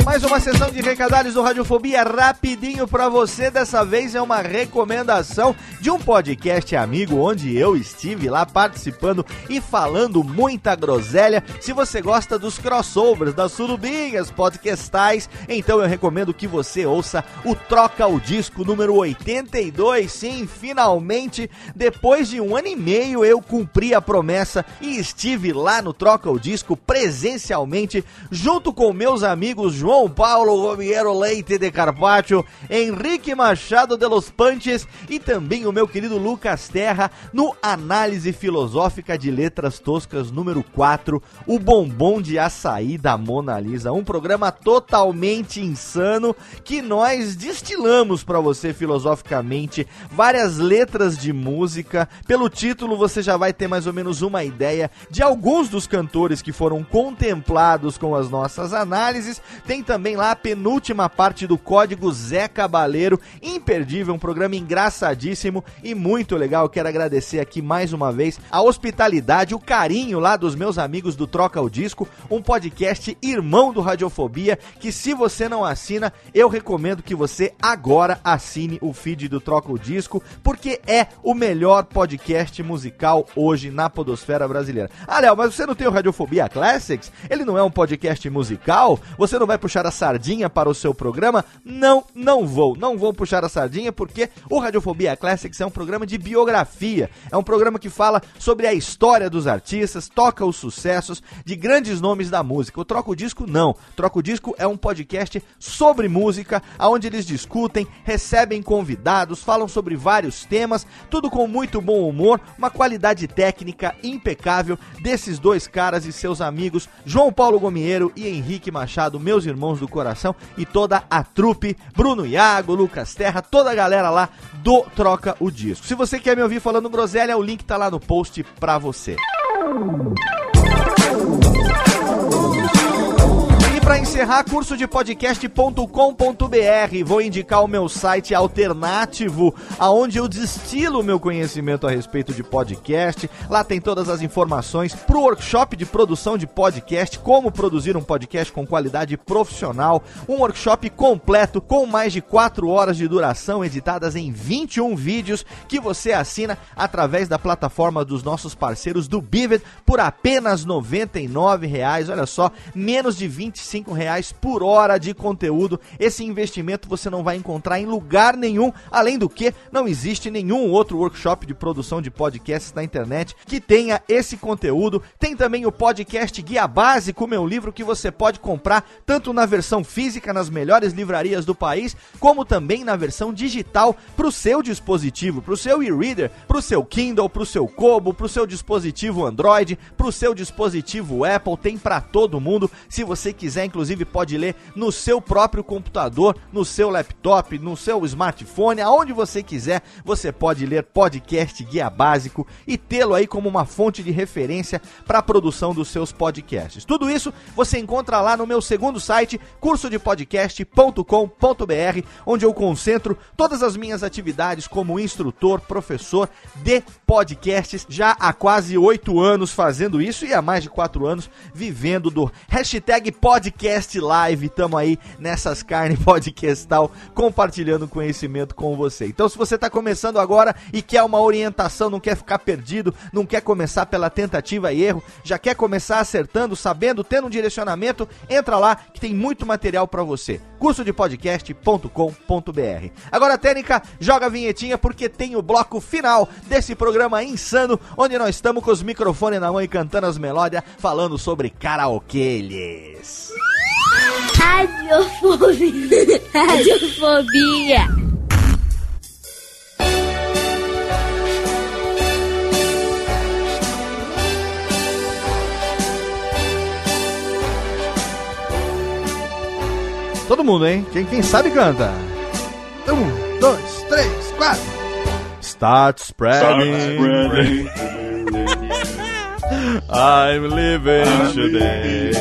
Mais uma sessão de recadalhos do Radiofobia rapidinho pra você. Dessa vez é uma recomendação de um podcast amigo onde eu estive lá participando e falando muita groselha. Se você gosta dos crossovers, das surubinhas podcastais, então eu recomendo que você ouça o Troca o Disco número 82. Sim, finalmente, depois de um ano e meio, eu cumpri a promessa e estive lá no Troca o Disco presencialmente, junto com meus amigos João Paulo Gomiero Leite de Carpaccio, Henrique Machado de los Panches e também o meu querido Lucas Terra no Análise Filosófica de Letras Toscas número 4, o bombom de açaí da Mona Lisa, um programa totalmente insano que nós destilamos para você filosoficamente várias letras de música. Pelo título você já vai ter mais ou menos uma ideia de alguns dos cantores que foram contemplados com as nossas análises. Tem também lá a penúltima parte do Código Zé Cabaleiro, imperdível, um programa engraçadíssimo e muito legal. Quero agradecer aqui mais uma vez a hospitalidade, o carinho lá dos meus amigos do Troca o Disco, um podcast irmão do Radiofobia, que se você não assina, eu recomendo que você agora assine o feed do Troca o Disco, porque é o melhor podcast musical hoje na podosfera brasileira. Ah, Léo, mas você não tem o Radiofobia Classics? Ele não é um podcast musical? Você não vai puxar a sardinha para o seu programa? Não, não vou. Não vou puxar a sardinha porque o Radiofobia Classics é um programa de biografia. É um programa que fala sobre a história dos artistas, toca os sucessos de grandes nomes da música. O Troca o Disco não. Troca o Disco é um podcast sobre música, onde eles discutem, recebem convidados, falam sobre vários temas, tudo com muito bom humor, uma qualidade técnica impecável desses dois caras e seus amigos, João Paulo Gomiero e Henrique Machado, meus irmãos Sons do Coração e toda a trupe, Bruno Iago, Lucas Terra, toda a galera lá do Troca o Disco. Se você quer me ouvir falando groselha, o link tá lá no post pra você. E para encerrar, curso de podcast.com.br. Vou indicar o meu site alternativo, aonde eu destilo o meu conhecimento a respeito de podcast. Lá tem todas as informações pro workshop de produção de podcast, como produzir um podcast com qualidade profissional. Um workshop completo com mais de 4 horas de duração, editadas em 21 vídeos que você assina através da plataforma dos nossos parceiros do Bivet por apenas 99 reais. Olha só, menos de 25 reais por hora de conteúdo. Esse investimento você não vai encontrar em lugar nenhum. Além do que, não existe nenhum outro workshop de produção de podcasts na internet que tenha esse conteúdo. Tem também o podcast Guia Básico, meu livro que você pode comprar tanto na versão física nas melhores livrarias do país, como também na versão digital para o seu dispositivo, para o seu e-reader, para o seu Kindle, para o seu Kobo, para o seu dispositivo Android, para o seu dispositivo Apple. Tem para todo mundo. Se você quiser, inclusive, pode ler no seu próprio computador, no seu laptop, no seu smartphone, aonde você quiser, você pode ler podcast guia básico e tê-lo aí como uma fonte de referência para a produção dos seus podcasts. Tudo isso você encontra lá no meu segundo site, cursodepodcast.com.br, onde eu concentro todas as minhas atividades como instrutor, professor de podcasts, já há quase oito anos fazendo isso e há mais de quatro anos vivendo do hashtag podcast live. Tamo aí nessas carnes (laughs) podcastal compartilhando conhecimento com você. Então, se você está começando agora e quer uma orientação, não quer ficar perdido, não quer começar pela tentativa e erro, já quer começar acertando, sabendo, tendo um direcionamento, entra lá que tem muito material para você. Curso de podcast.com.br. Agora, Técnica, joga a vinhetinha porque tem o bloco final desse programa insano, onde nós estamos com os microfones na mão e cantando as melódias, falando sobre karaokês. Radiofobia. (laughs) Radiofobia. Todo mundo, hein? Quem, quem sabe canta. Um, dois, três, quatro. Start spreading. (laughs) I'm living today.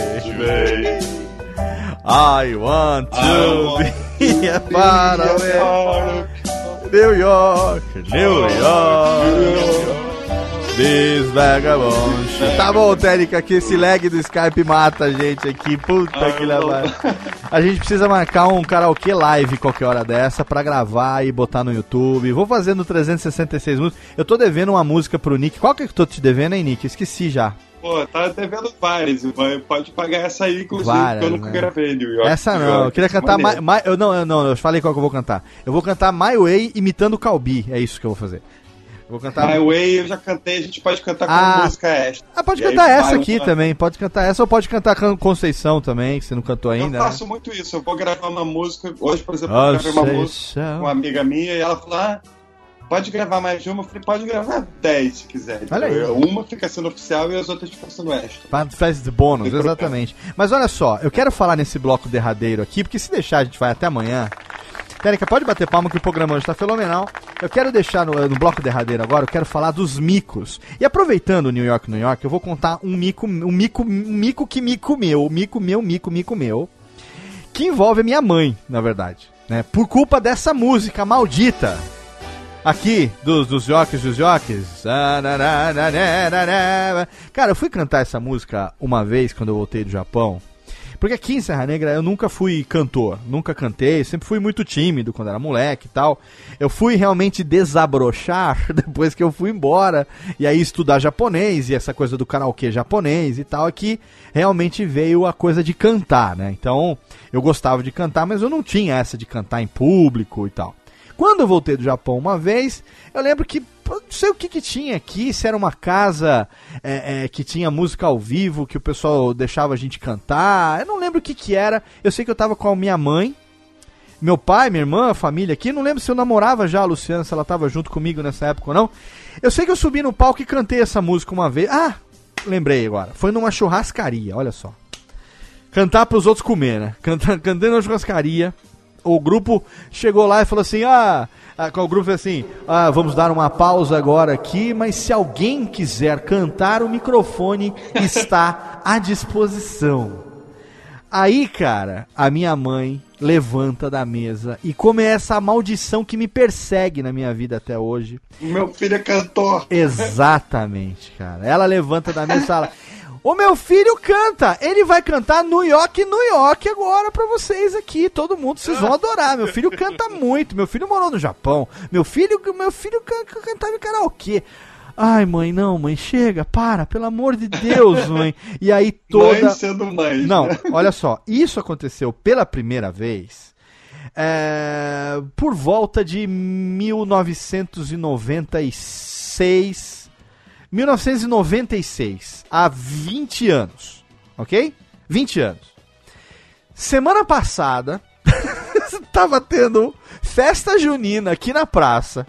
I want to be (laughs) a part of it. New York, New York. This vagabond. Tá bom, Térica, que esse lag do Skype mata a gente aqui. Puta que lá A gente precisa marcar um karaokê live qualquer hora dessa pra gravar e botar no YouTube. Vou fazendo 366 músicas. Eu tô devendo uma música pro Nick. Qual que eu tô te devendo, hein, Nick? Esqueci já. Pô, tá devendo várias. Pode pagar essa aí, inclusive, Várias, que eu nunca né? gravei, New York. Essa não, York. eu queria cantar My. My- eu não, eu não, eu falei qual que eu vou cantar. Eu vou cantar My Way imitando o Calbi, é isso que eu vou fazer. Eu vou cantar My Way eu já cantei, a gente pode cantar com Ah. música extra. Ah, pode E aí cantar essa vai aqui uma- também, pode cantar essa ou pode cantar Can- Conceição também, que você não cantou ainda. Eu né? faço muito isso. Eu vou gravar uma música. Hoje, por exemplo, Ah, eu gravei uma música com uma amiga minha e ela falou: ah, pode gravar mais de uma? Eu falei, pode gravar 10 se quiser. Olha aí. Uma fica sendo oficial e as outras ficam sendo extra. Fa- Faz de bônus, exatamente. Mas olha só, eu quero falar nesse bloco derradeiro aqui, porque se deixar a gente vai até amanhã. Térica, pode bater palma que o programa hoje tá fenomenal. Eu quero deixar no, no bloco derradeiro agora, eu quero falar dos micos. E aproveitando o New York, New York, eu vou contar um mico, um mico, um mico que mico meu, mico meu, mico, mico meu, que envolve a minha mãe, na verdade, né? Por culpa dessa música maldita. Aqui, dos, dos jockeys, dos jockeys. Cara, eu fui cantar essa música uma vez quando eu voltei do Japão. Porque aqui em Serra Negra eu nunca fui cantor, nunca cantei, sempre fui muito tímido quando era moleque e tal. Eu fui realmente desabrochar (laughs) depois que eu fui embora e aí estudar japonês e essa coisa do karaokê japonês e tal. Aqui realmente veio a coisa de cantar, né? Então eu gostava de cantar, mas eu não tinha essa de cantar em público e tal. Quando eu voltei do Japão uma vez, eu lembro que não sei o que, que tinha aqui, se era uma casa é, é, que tinha música ao vivo, que o pessoal deixava a gente cantar. Eu não lembro o que, que era. Eu sei que eu tava com a minha mãe, meu pai, minha irmã, a família aqui. Não lembro se eu namorava já a Luciana, se ela tava junto comigo nessa época ou não. Eu sei que eu subi no palco e cantei essa música uma vez. Ah, lembrei agora. Foi numa churrascaria, olha só. cantar pros outros comer, né? Canta, cantando na churrascaria. O grupo chegou lá e falou assim: ah. ah, qual o grupo fez assim? Ah, vamos dar uma pausa agora aqui, mas se alguém quiser cantar, o microfone está à disposição. Aí, cara, a minha mãe levanta da mesa e começa a maldição que me persegue na minha vida até hoje. Meu filho é cantor. Exatamente, cara. Ela levanta da mesa e fala: (laughs) O meu filho canta, ele vai cantar New York, New York agora pra vocês aqui, todo mundo, vocês vão adorar. Meu filho canta muito, meu filho morou no Japão, meu filho, meu filho can, can, cantava em karaokê. Ai, mãe, não, mãe, chega, para, pelo amor de Deus, mãe. E aí toda. Mãe sendo mãe. Não, olha só, isso aconteceu pela primeira vez é, por volta de 1996. 1996, há 20 anos, ok? 20 anos. Semana passada, (laughs) tava tendo festa junina aqui na praça.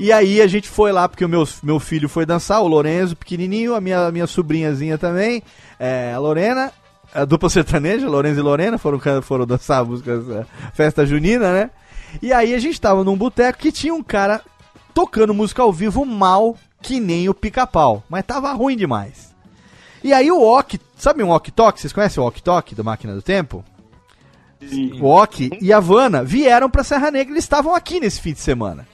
E aí a gente foi lá, porque o meu, meu filho foi dançar, o Lorenzo, pequenininho, a minha, minha sobrinhazinha também, é, a Lorena, a dupla sertaneja, Lorenzo e Lorena, foram, foram dançar a música, festa junina, né? E aí a gente tava num boteco que tinha um cara tocando música ao vivo mal que nem o pica-pau, mas tava ruim demais. E aí o Ok, sabe um Ok Tok? Vocês conhecem o Ok Tok do Máquina do Tempo? O Ok e a Vanna vieram pra Serra Negra, eles estavam aqui nesse fim de semana.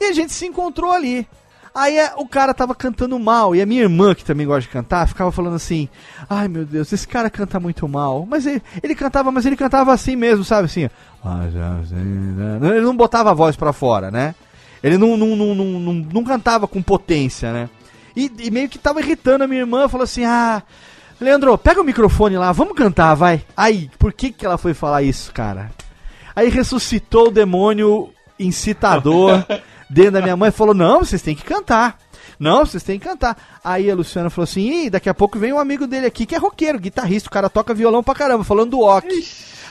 E a gente se encontrou ali. Aí é, o cara tava cantando mal, e a minha irmã, que também gosta de cantar, ficava falando assim: Ai meu Deus, esse cara canta muito mal. Mas ele, ele cantava, mas ele cantava assim mesmo, sabe? Assim, ele não botava a voz pra fora, né? Ele não, não, não, não, não, cantava com potência, né? E, e meio que tava irritando a minha irmã, falou assim: Ah, Leandro, pega o microfone lá, vamos cantar, vai. Aí, por que, que ela foi falar isso, cara? Aí ressuscitou o demônio incitador (laughs) dentro da minha mãe e falou: Não, vocês têm que cantar. Não, vocês têm que cantar. Aí a Luciana falou assim: Ih, daqui a pouco vem um amigo dele aqui que é roqueiro, guitarrista, o cara toca violão pra caramba, falando do Ok.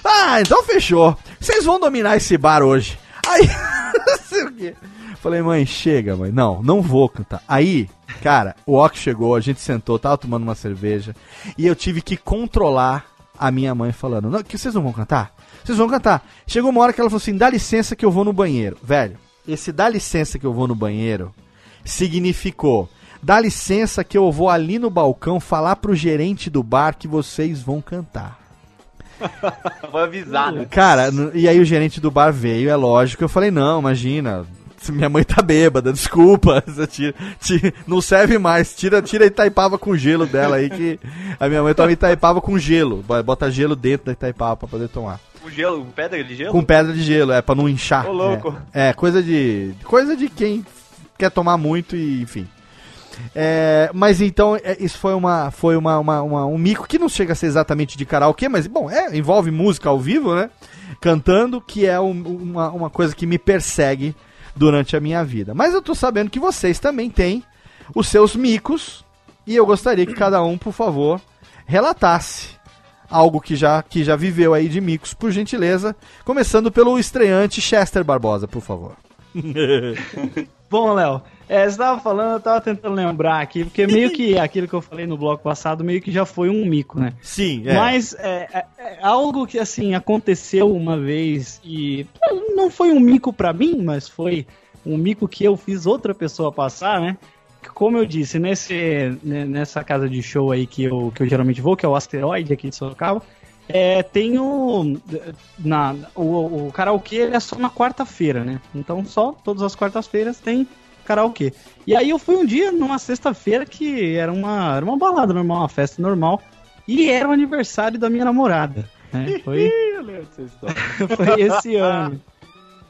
Ah, então fechou. Vocês vão dominar esse bar hoje. Aí, (laughs) Falei, mãe, chega, mãe. Não, não vou cantar. Aí, cara, o Ok chegou, a gente sentou, tava tomando uma cerveja. E eu tive que controlar a minha mãe falando: Não, que vocês não vão cantar? Vocês vão cantar. Chegou uma hora que ela falou assim: dá licença que eu vou no banheiro. Velho, esse dá licença que eu vou no banheiro significou. Dá licença que eu vou ali no balcão falar pro gerente do bar que vocês vão cantar. (laughs) Vou avisar, né? Cara, e aí o gerente do bar veio, é lógico. Eu falei, não, imagina. Minha mãe tá bêbada, desculpa. (laughs) Tira- tira- não serve mais. Tira, tira a Itaipava com gelo dela aí, que a minha mãe toma Itaipava com gelo. Bota gelo dentro da Itaipava pra poder tomar. Com gelo, com pedra de gelo? Com pedra de gelo, é, pra não inchar. Ô, louco. É, é, coisa de. Coisa de quem quer tomar muito e, enfim. É, mas então, é, isso foi, uma, foi uma, uma- uma- um mico que não chega a ser exatamente de karaokê, mas, bom, é, envolve música ao vivo, né? Cantando, que é um- uma, uma coisa que me persegue durante a minha vida. Mas eu tô sabendo que vocês também têm os seus micos, e eu gostaria que cada um, por favor, relatasse algo que já, que já viveu aí de micos, por gentileza. Começando pelo estreante Chester Barbosa, por favor. (laughs) Bom, Léo, é, você tava falando, eu tava tentando lembrar aqui, porque meio que aquilo que eu falei no bloco passado, meio que já foi um mico, né? Sim, Mas é, é- é algo que, assim, aconteceu uma vez e não foi um mico pra mim, mas foi um mico que eu fiz outra pessoa passar, né? Como eu disse, nesse, né, nessa casa de show aí que eu, que eu geralmente vou, que é o Asteroide aqui de Sorocaba, é, tem o, na, o, o karaokê ele é só na quarta-feira, né? Então só todas as quartas-feiras tem karaokê. E aí eu fui um dia numa sexta-feira que era uma, era uma balada normal, uma festa normal. E era o aniversário da minha namorada. Né? Foi, (laughs) (laughs) foi esse ano.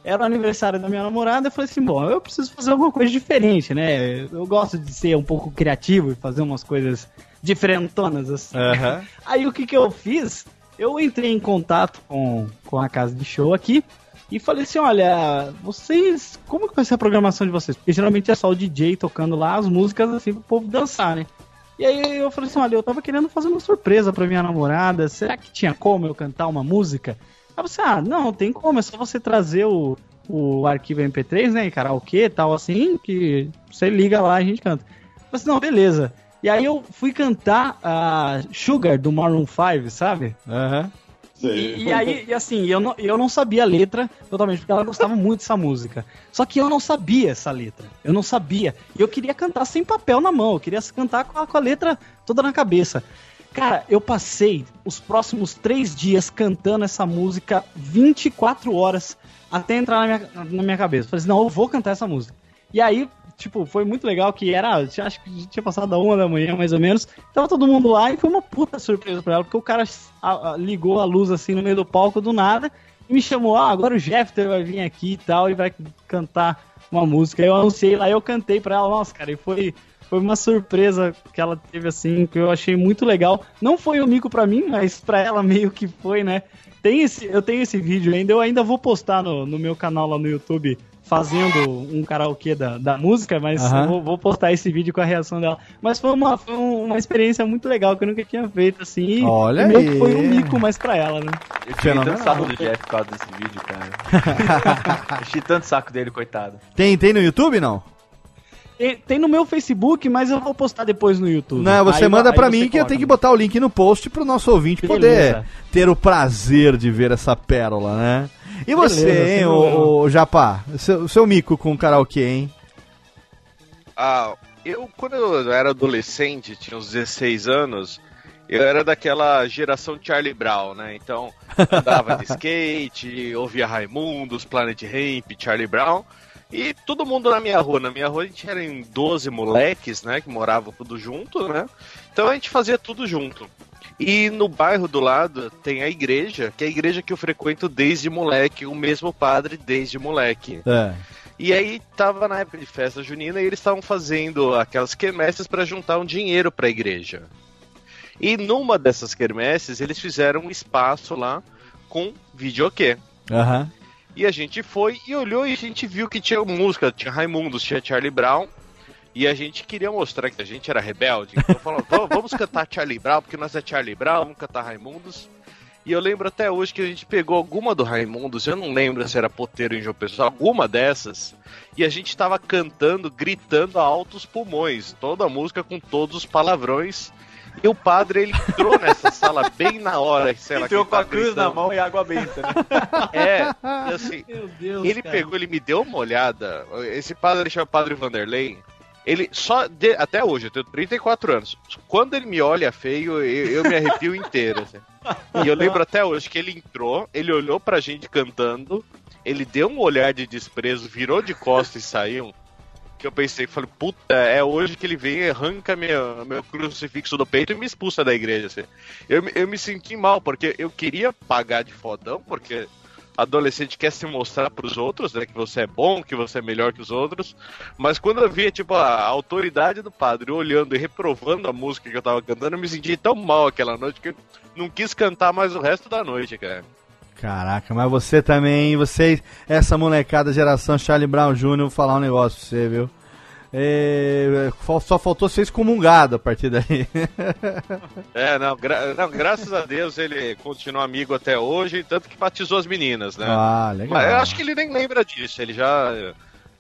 Era o aniversário da minha namorada, eu falei assim, bom, eu preciso fazer alguma coisa diferente, né? Eu gosto de ser um pouco criativo e fazer umas coisas diferentonas, assim. Aí o que que eu fiz? Eu entrei em contato com, com a casa de show aqui e falei assim, olha, vocês, como que vai ser a programação de vocês? Porque geralmente é só o DJ tocando lá as músicas assim pro povo dançar, né? E aí eu falei assim, olha, eu tava querendo fazer uma surpresa pra minha namorada, será que tinha como eu cantar uma música? Aí você, ah, não, tem como, é só você trazer o, o arquivo MP3, né, karaokê e tal, assim, que você liga lá e a gente canta. Eu falei assim, não, beleza. E aí eu fui cantar a Sugar do Maroon 5, sabe? Aham. E, e aí, e assim, eu não, eu não sabia a letra totalmente, porque ela gostava muito dessa música. Só que eu não sabia essa letra. Eu não sabia. E eu queria cantar sem papel na mão. Eu queria cantar com a, com a letra toda na cabeça. Cara, eu passei os próximos três dias cantando essa música 24 horas até entrar na minha, na minha cabeça. Falei assim, não, eu vou cantar essa música. E aí, tipo, foi muito legal que era, acho que tinha passado da uma da manhã, mais ou menos. Tava todo mundo lá e foi uma puta surpresa pra ela, porque o cara a- a- ligou a luz assim no meio do palco do nada e me chamou, ah, agora o Jeffter vai vir aqui e tal, e vai cantar uma música. Eu anunciei lá, eu cantei pra ela, nossa, cara, e foi, foi uma surpresa que ela teve assim, que eu achei muito legal. Não foi um mico pra mim, mas pra ela meio que foi, né? Tem esse, eu tenho esse vídeo ainda, eu ainda vou postar no, no meu canal lá no YouTube fazendo um karaokê da, da música, mas Aham. vou, vou postar esse vídeo com a reação dela. Mas foi uma, foi um- uma experiência muito legal que eu nunca tinha feito, assim. e Olha meio aí. que foi um mico mais pra ela, né? Eu tirei tanto saco do Jeff por causa desse vídeo, cara. (laughs) Enchi tanto saco dele, coitado. Tem, tem no YouTube, não? Tem, tem no meu Facebook, mas eu vou postar depois no YouTube. Não, você Aí- manda você mim que eu tenho que botar o link no post pro nosso ouvinte poder Beleza. ter o prazer de ver essa pérola, né? E você, Beleza, hein, o, o Japá? Seu, seu mico com karaokê, hein? Ah, eu, quando eu era adolescente, tinha uns 16 anos, eu era daquela geração Charlie Brown, né? Então, (laughs) andava de skate, ouvia Raimundos, Planet Ramp, Charlie Brown. E todo mundo na minha rua. Na minha rua a gente era em 12 moleques, né? Que moravam tudo junto, né? Então a gente fazia tudo junto. E no bairro do lado tem a igreja, que é a igreja que eu frequento desde moleque, o mesmo padre desde moleque. É. E aí tava na época de festa junina e eles estavam fazendo aquelas quermesses para juntar um dinheiro para a igreja. E numa dessas quermesses eles fizeram um espaço lá com videokê. Aham. E a gente foi e olhou e a gente viu que tinha música, tinha Raimundos, tinha Charlie Brown. E a gente queria mostrar que a gente era rebelde. Então falou, "Vamos- vamos (laughs) cantar Charlie Brown, porque nós é Charlie Brown, vamos cantar Raimundos. E eu lembro até hoje que a gente pegou alguma do Raimundos, eu não lembro se era Poteiro em João Pessoa, alguma dessas. E a gente tava cantando, gritando a altos pulmões, toda a música com todos os palavrões. E o padre, ele entrou nessa (laughs) sala bem na hora, sei lá, Entrou com a ele tava cruz na gritando. mão e água benta, né? (laughs) É, e assim, Meu Deus, ele cara. pegou, ele me deu uma olhada. Esse padre ele chama Padre Vanderlei. Ele só. de- até hoje, eu tenho 34 anos. Quando ele me olha feio, eu, eu me arrepio inteiro. assim. E eu lembro até hoje que ele entrou, ele olhou pra gente cantando, ele deu um olhar de desprezo, virou de costas e saiu. Que eu pensei, falei, puta, é hoje que ele vem arranca minha, meu crucifixo do peito e me expulsa da igreja. Assim. Eu, eu me senti mal, porque eu queria pagar de fodão, porque adolescente quer se mostrar pros outros, né? Que você é bom, que você é melhor que os outros. Mas quando eu via, tipo, a autoridade do padre olhando e reprovando a música que eu tava cantando, eu me senti tão mal aquela noite que eu não quis cantar mais o resto da noite, cara. Caraca, mas você também, vocês, essa molecada geração Charlie Brown Jr., vou falar um negócio pra você, viu? É, só faltou ser excomungado a partir daí. (laughs) É, não, gra- não, graças a Deus ele continua amigo até hoje, tanto que batizou as meninas, né? Ah, legal. Mas eu acho que ele nem lembra disso, ele já.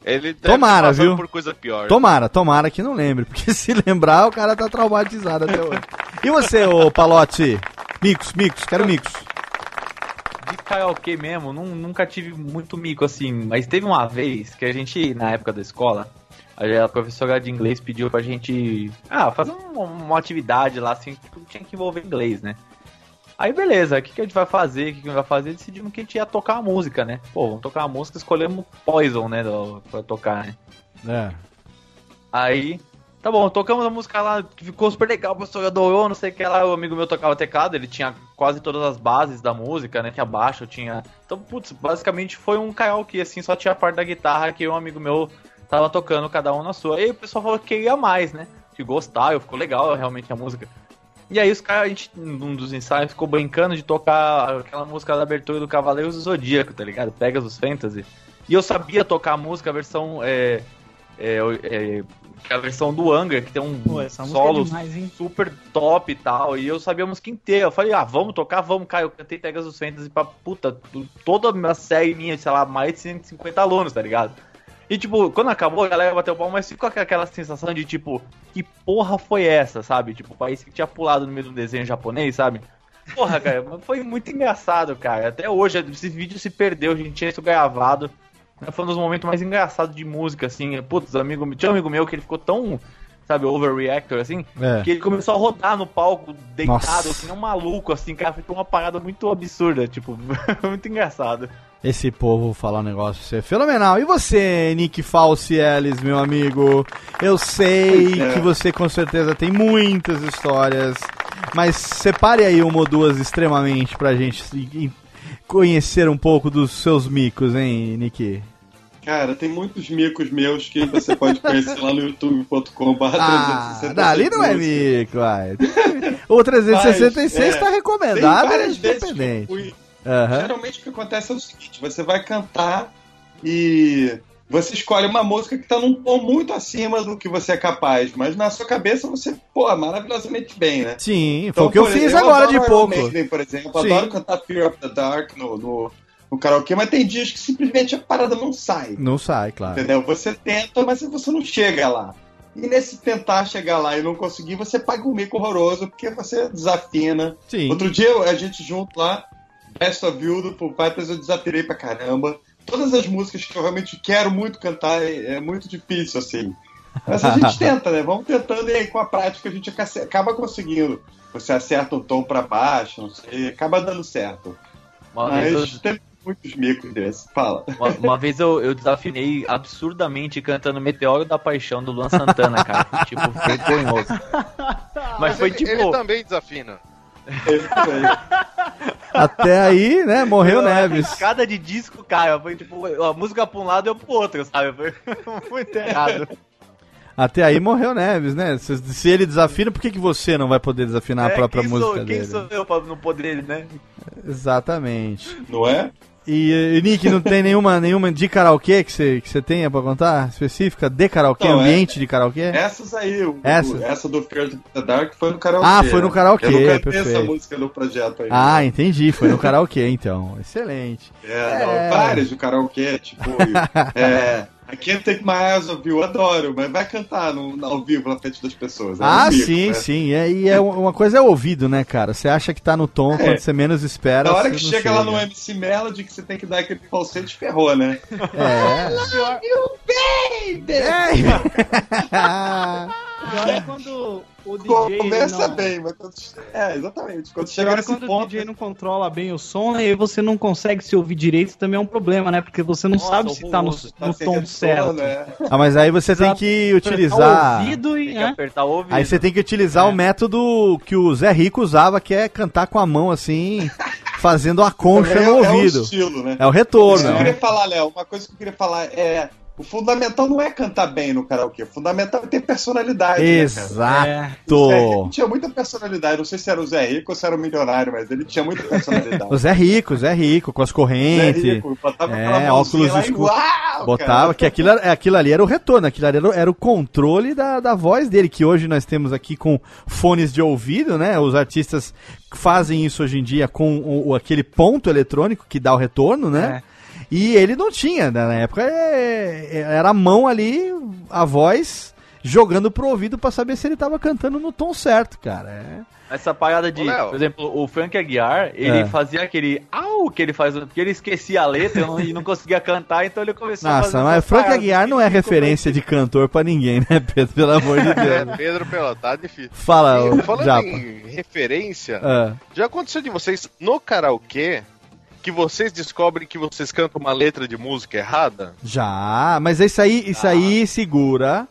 Ele Tomara, viu? por coisa pior. Tomara, tomara que não lembre, porque (laughs) se lembrar, o cara tá traumatizado até hoje. E você, ô Palote? Micos, micos, quero micos. De karaokê mesmo, nun- nunca tive muito mico assim, mas teve uma vez que a gente, na época da escola, a professora de inglês pediu pra gente ah, fazer um- uma atividade lá, assim, que tinha que envolver inglês, né? Aí beleza, o que, que a gente vai fazer? O que, que a gente vai fazer? Decidimos que a gente ia tocar a música, né? Pô, vamos tocar a música, escolhemos Poison, né? do- Pra tocar, né? É. Aí, tá bom, tocamos a música lá, que ficou super legal, o professor adorou, não sei o que lá. O amigo meu tocava teclado, ele tinha quase todas as bases da música, né? Tinha baixo, tinha. Então, putz, basicamente foi um karaokê, assim, só tinha a parte da guitarra que um amigo meu tava tocando, cada um na sua. E aí o pessoal falou que queria mais, né? Que gostava, ficou legal realmente a música. E aí os caras, a gente, num dos ensaios, ficou brincando de tocar aquela música da abertura do Cavaleiros do Zodíaco, tá ligado? Pegasus Fantasy. E eu sabia tocar a música, a versão. É, é, é, que é a versão do Anger, que tem um Pô, é solo demais, hein? super top e tal. E eu sabia a música inteira. Eu falei, ah, vamos tocar, vamos, cara. Eu cantei Pegasus Fantasy pra puta, toda a minha série minha, sei lá, mais de 150 alunos, tá ligado? E tipo, quando acabou, a galera bateu palma, mas ficou aquela sensação de tipo, que porra foi essa, sabe? Tipo, o país que tinha pulado no meio do desenho japonês, sabe? Porra, cara, (laughs) foi muito engraçado, cara. Até hoje, esse vídeo se perdeu, a gente tinha isso gravado. Foi um dos momentos mais engraçados de música, assim. Putz, amigo, tinha um amigo meu que ele ficou tão, sabe, overreactor, assim, É. que ele começou a rodar no palco, deitado, Nossa. assim, um maluco, assim, cara, foi uma parada muito absurda, tipo, (laughs) muito engraçado. Esse povo falar um negócio pra você fenomenal. E você, Nick Falcieles, meu amigo? Eu sei é. que você com certeza tem muitas histórias, mas separe aí uma ou duas extremamente pra gente conhecer um pouco dos seus micos, hein, Nick? Cara, tem muitos micos meus que você pode conhecer lá no youtube.com.br. Ah, dali não é mico, vai. O 366 Mas, é, tá Tem recomendado, é várias vezes que eu independente. fui. Aham. Geralmente o que acontece é o seguinte: você vai cantar e você escolhe uma música que tá num tom muito acima do que você é capaz, mas na sua cabeça você, pô, maravilhosamente bem, né? Sim, foi o que eu por fiz exemplo, agora adoro de pouco. Maiden, por exemplo, Sim. adoro cantar Fear of the Dark no, no, no karaokê, mas tem dias que simplesmente a parada não sai. Não sai, claro. Entendeu? Você tenta, mas você não chega lá. E nesse tentar chegar lá e não conseguir, você paga um mico horroroso, porque você desafina. Sim. Outro dia a gente junto lá, Best of You do Foo Fighters, eu desafinei pra caramba. Todas as músicas que eu realmente quero muito cantar é, é muito difícil, assim. Mas a (laughs) gente tenta, né? Vamos tentando e aí com a prática a gente aca- acaba conseguindo. Você acerta o tom pra baixo, não sei, acaba dando certo. Uma vez Mas eu- tem muitos micos desses. Fala. Uma, uma vez eu, eu desafinei absurdamente cantando Meteoro da Paixão do Luan Santana, cara. (laughs) tipo, vergonhoso. Mas foi ele, tipo. ele também desafina. Até aí, né, morreu Neves. Cada de disco, cara, foi tipo, a música pra um lado e eu pro outro, sabe? Foi (laughs) muito errado. Até aí morreu Neves, né? Se, se ele desafina, por que, que você não vai poder desafinar a É, própria quem música sou, dele? Quem sou eu pra não poder, né? Exatamente. Não é? E, e, Nick, não tem nenhuma, nenhuma de karaokê que você, que tenha pra contar? Específica? De karaokê? Não, é- ambiente de karaokê? Essas aí, o- Essa? o- essa do Fear the Dark foi no karaokê. Ah, foi no karaokê, Eu não cantei perfeito. essa música no projeto aí. Ah, entendi. Foi no karaokê, então. Excelente. É, não, É. várias do karaokê, tipo, (laughs) é, I Can't Take My Eyes Off You, adoro, mas vai cantar no, ao vivo na frente das pessoas. é um Ah, mico, sim, né? sim. É, e é uma coisa é o ouvido, né, cara? Você acha que tá no tom quando você menos espera. Na hora que não chega lá no MC Melody que você tem que dar aquele falsete, ferrou, né? É. (laughs) You baby! (laughs) Pior é quando o (laughs) DJ. Começa não... bem, mas quando... É, exatamente. Quando Pior chega é nesse quando o ponto... DJ não controla bem o som e aí você não consegue se ouvir direito, isso também é um problema, né? Porque você não Nossa, sabe se tá no, horroroso, no tom retorno, certo. né? Ah, mas aí você tem que utilizar. O ouvido e. Tem que né? apertar o ouvido. Aí você tem que utilizar o método que o Zé Rico usava, que é cantar com a mão assim, (laughs) fazendo a concha é, no é o ouvido. estilo, né? É o Isso retorno. que eu né? queria falar, Léo, uma coisa que eu queria falar é. O fundamental não é cantar bem no karaokê, o fundamental é ter personalidade. né? É. O Zé Exato. Rico tinha muita personalidade. Não sei se era o Zé Rico ou se era o milionário, mas ele tinha muita personalidade. (laughs) O Zé Rico, Zé Rico, com as Zé correntes. Rico, botava É, óculos escuros. Botava, cara. que aquilo, aquilo ali era o retorno, aquilo ali era, o- era o controle da, da voz dele, que hoje nós temos aqui com fones de ouvido, né? Os artistas fazem isso hoje em dia com o, o- aquele ponto eletrônico que dá o retorno, né? E ele não tinha, né? na época é- é- era a mão ali, a voz, jogando pro ouvido pra saber se ele tava cantando no tom certo, cara. É. Essa parada de, Ô, por exemplo, o Frank Aguiar, ele É. fazia aquele au que ele faz, porque ele esquecia a letra e não conseguia cantar, então ele começou a fazer Nossa, mas Frank paradas Aguiar não é referência de cantor pra ninguém, né, Pedro? Pelo amor de (laughs) É, Deus. Pedro Pela, tá difícil. Fala, E falando Japa. em referência, Ah. já aconteceu de vocês no karaokê que vocês descobrem que vocês cantam uma letra de música errada? Já, mas isso aí, isso aí segura,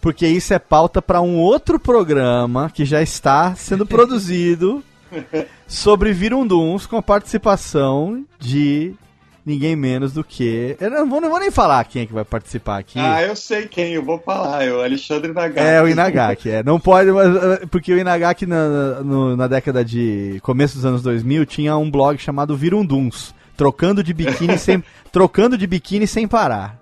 porque isso é pauta para um outro programa que já está sendo produzido (laughs) sobre Virunduns com a participação de ninguém menos do que. Eu não vou, não vou nem falar quem é que vai participar aqui. Ah, eu sei quem, eu vou falar, é o Alexandre Nagata. É o Inagaki, é. Não pode, porque o Inagaki na, no- na década de começo dos anos 2000 tinha um blog chamado Virunduns, trocando de biquíni (laughs) sem trocando de biquíni sem parar.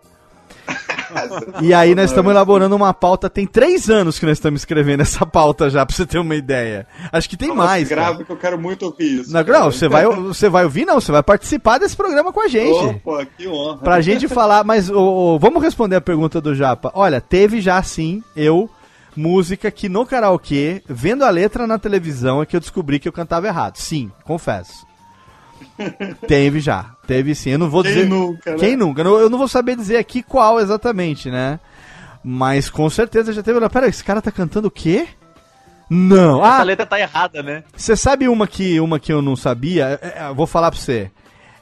E aí nós estamos elaborando uma pauta, tem três anos que nós estamos escrevendo essa pauta já, pra você ter uma ideia. Acho que tem Fala, mais. Grave que eu quero muito ouvir isso. Não, não, você vai, você vai ouvir, não, você vai participar desse programa com a gente. Opa, que honra. Pra gente falar, mas ô, ô, vamos responder a pergunta do Japa. Olha, teve já sim, eu, música que no karaokê, vendo a letra na televisão, é que eu descobri que eu cantava errado. Sim, confesso. (laughs) Teve já, teve sim. Eu não vou Quem dizer. nunca, né? Quem nunca? Eu não- vou saber dizer aqui qual exatamente, né? Mas com certeza já teve. Pera, esse cara tá cantando o quê? Não. Essa Ah, letra tá errada, né? você sabe uma que, uma que eu não sabia? É, é, eu vou falar pra você.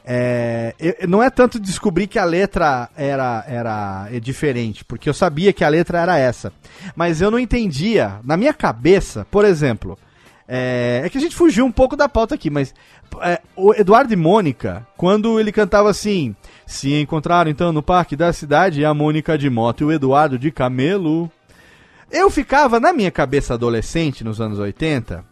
É, eu- não é tanto descobrir que a letra era, era é, diferente, porque eu sabia que a letra era essa. Mas eu não entendia, na minha cabeça, por exemplo. É, é que a gente fugiu um pouco da pauta aqui, mas é, o Eduardo e Mônica, quando ele cantava assim: Se encontraram então no parque da cidade, a Mônica de moto e o Eduardo de camelo. Eu ficava, na minha cabeça adolescente, nos anos 80,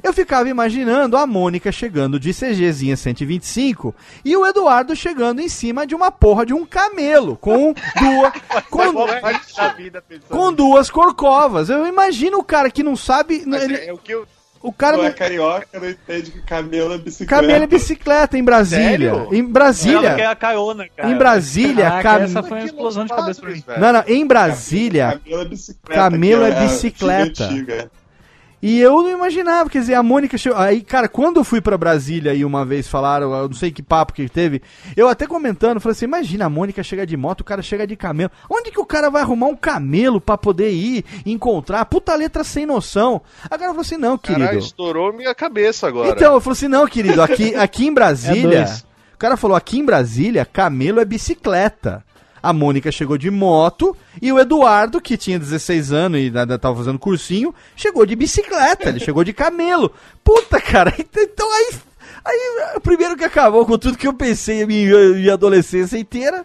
eu ficava imaginando a Mônica chegando de CGzinha 125 e o Eduardo chegando em cima de uma porra de um camelo, com (laughs) duas, com, com duas corcovas. Eu imagino o cara que não sabe. Ele- é, é o que eu. O cara Não não. é carioca, não entende que camelo é bicicleta. Camelo é bicicleta em Brasília. Sério? Em Ela quer Brasília. a carona, cara. Em Brasília, Caraca, cam... essa foi uma explosão de cabeça pra mim. não, não, em Brasília. Camelo é bicicleta. Camelo que é bicicleta. antiga. E eu não imaginava, quer dizer, a Mônica chegou. Aí, cara, quando eu fui pra Brasília aí uma vez falaram, eu não sei que papo que teve, eu até comentando, falei assim: imagina, a Mônica chega de moto, o cara chega de camelo. Onde que o cara vai arrumar um camelo pra poder ir encontrar? Puta letra sem noção. Agora eu falei assim: não, querido. Caralho, estourou minha cabeça agora. Então, eu falei assim: não, querido, aqui, aqui em É Brasília. dois. o cara falou: aqui em Brasília, camelo é bicicleta. A Mônica chegou de moto e o Eduardo, que tinha 16 anos e ainda tava fazendo cursinho, chegou de bicicleta, ele chegou de camelo. Puta, cara, (laughs) então aí. Aí, primeiro que acabou com tudo que eu pensei minha, minha adolescência inteira.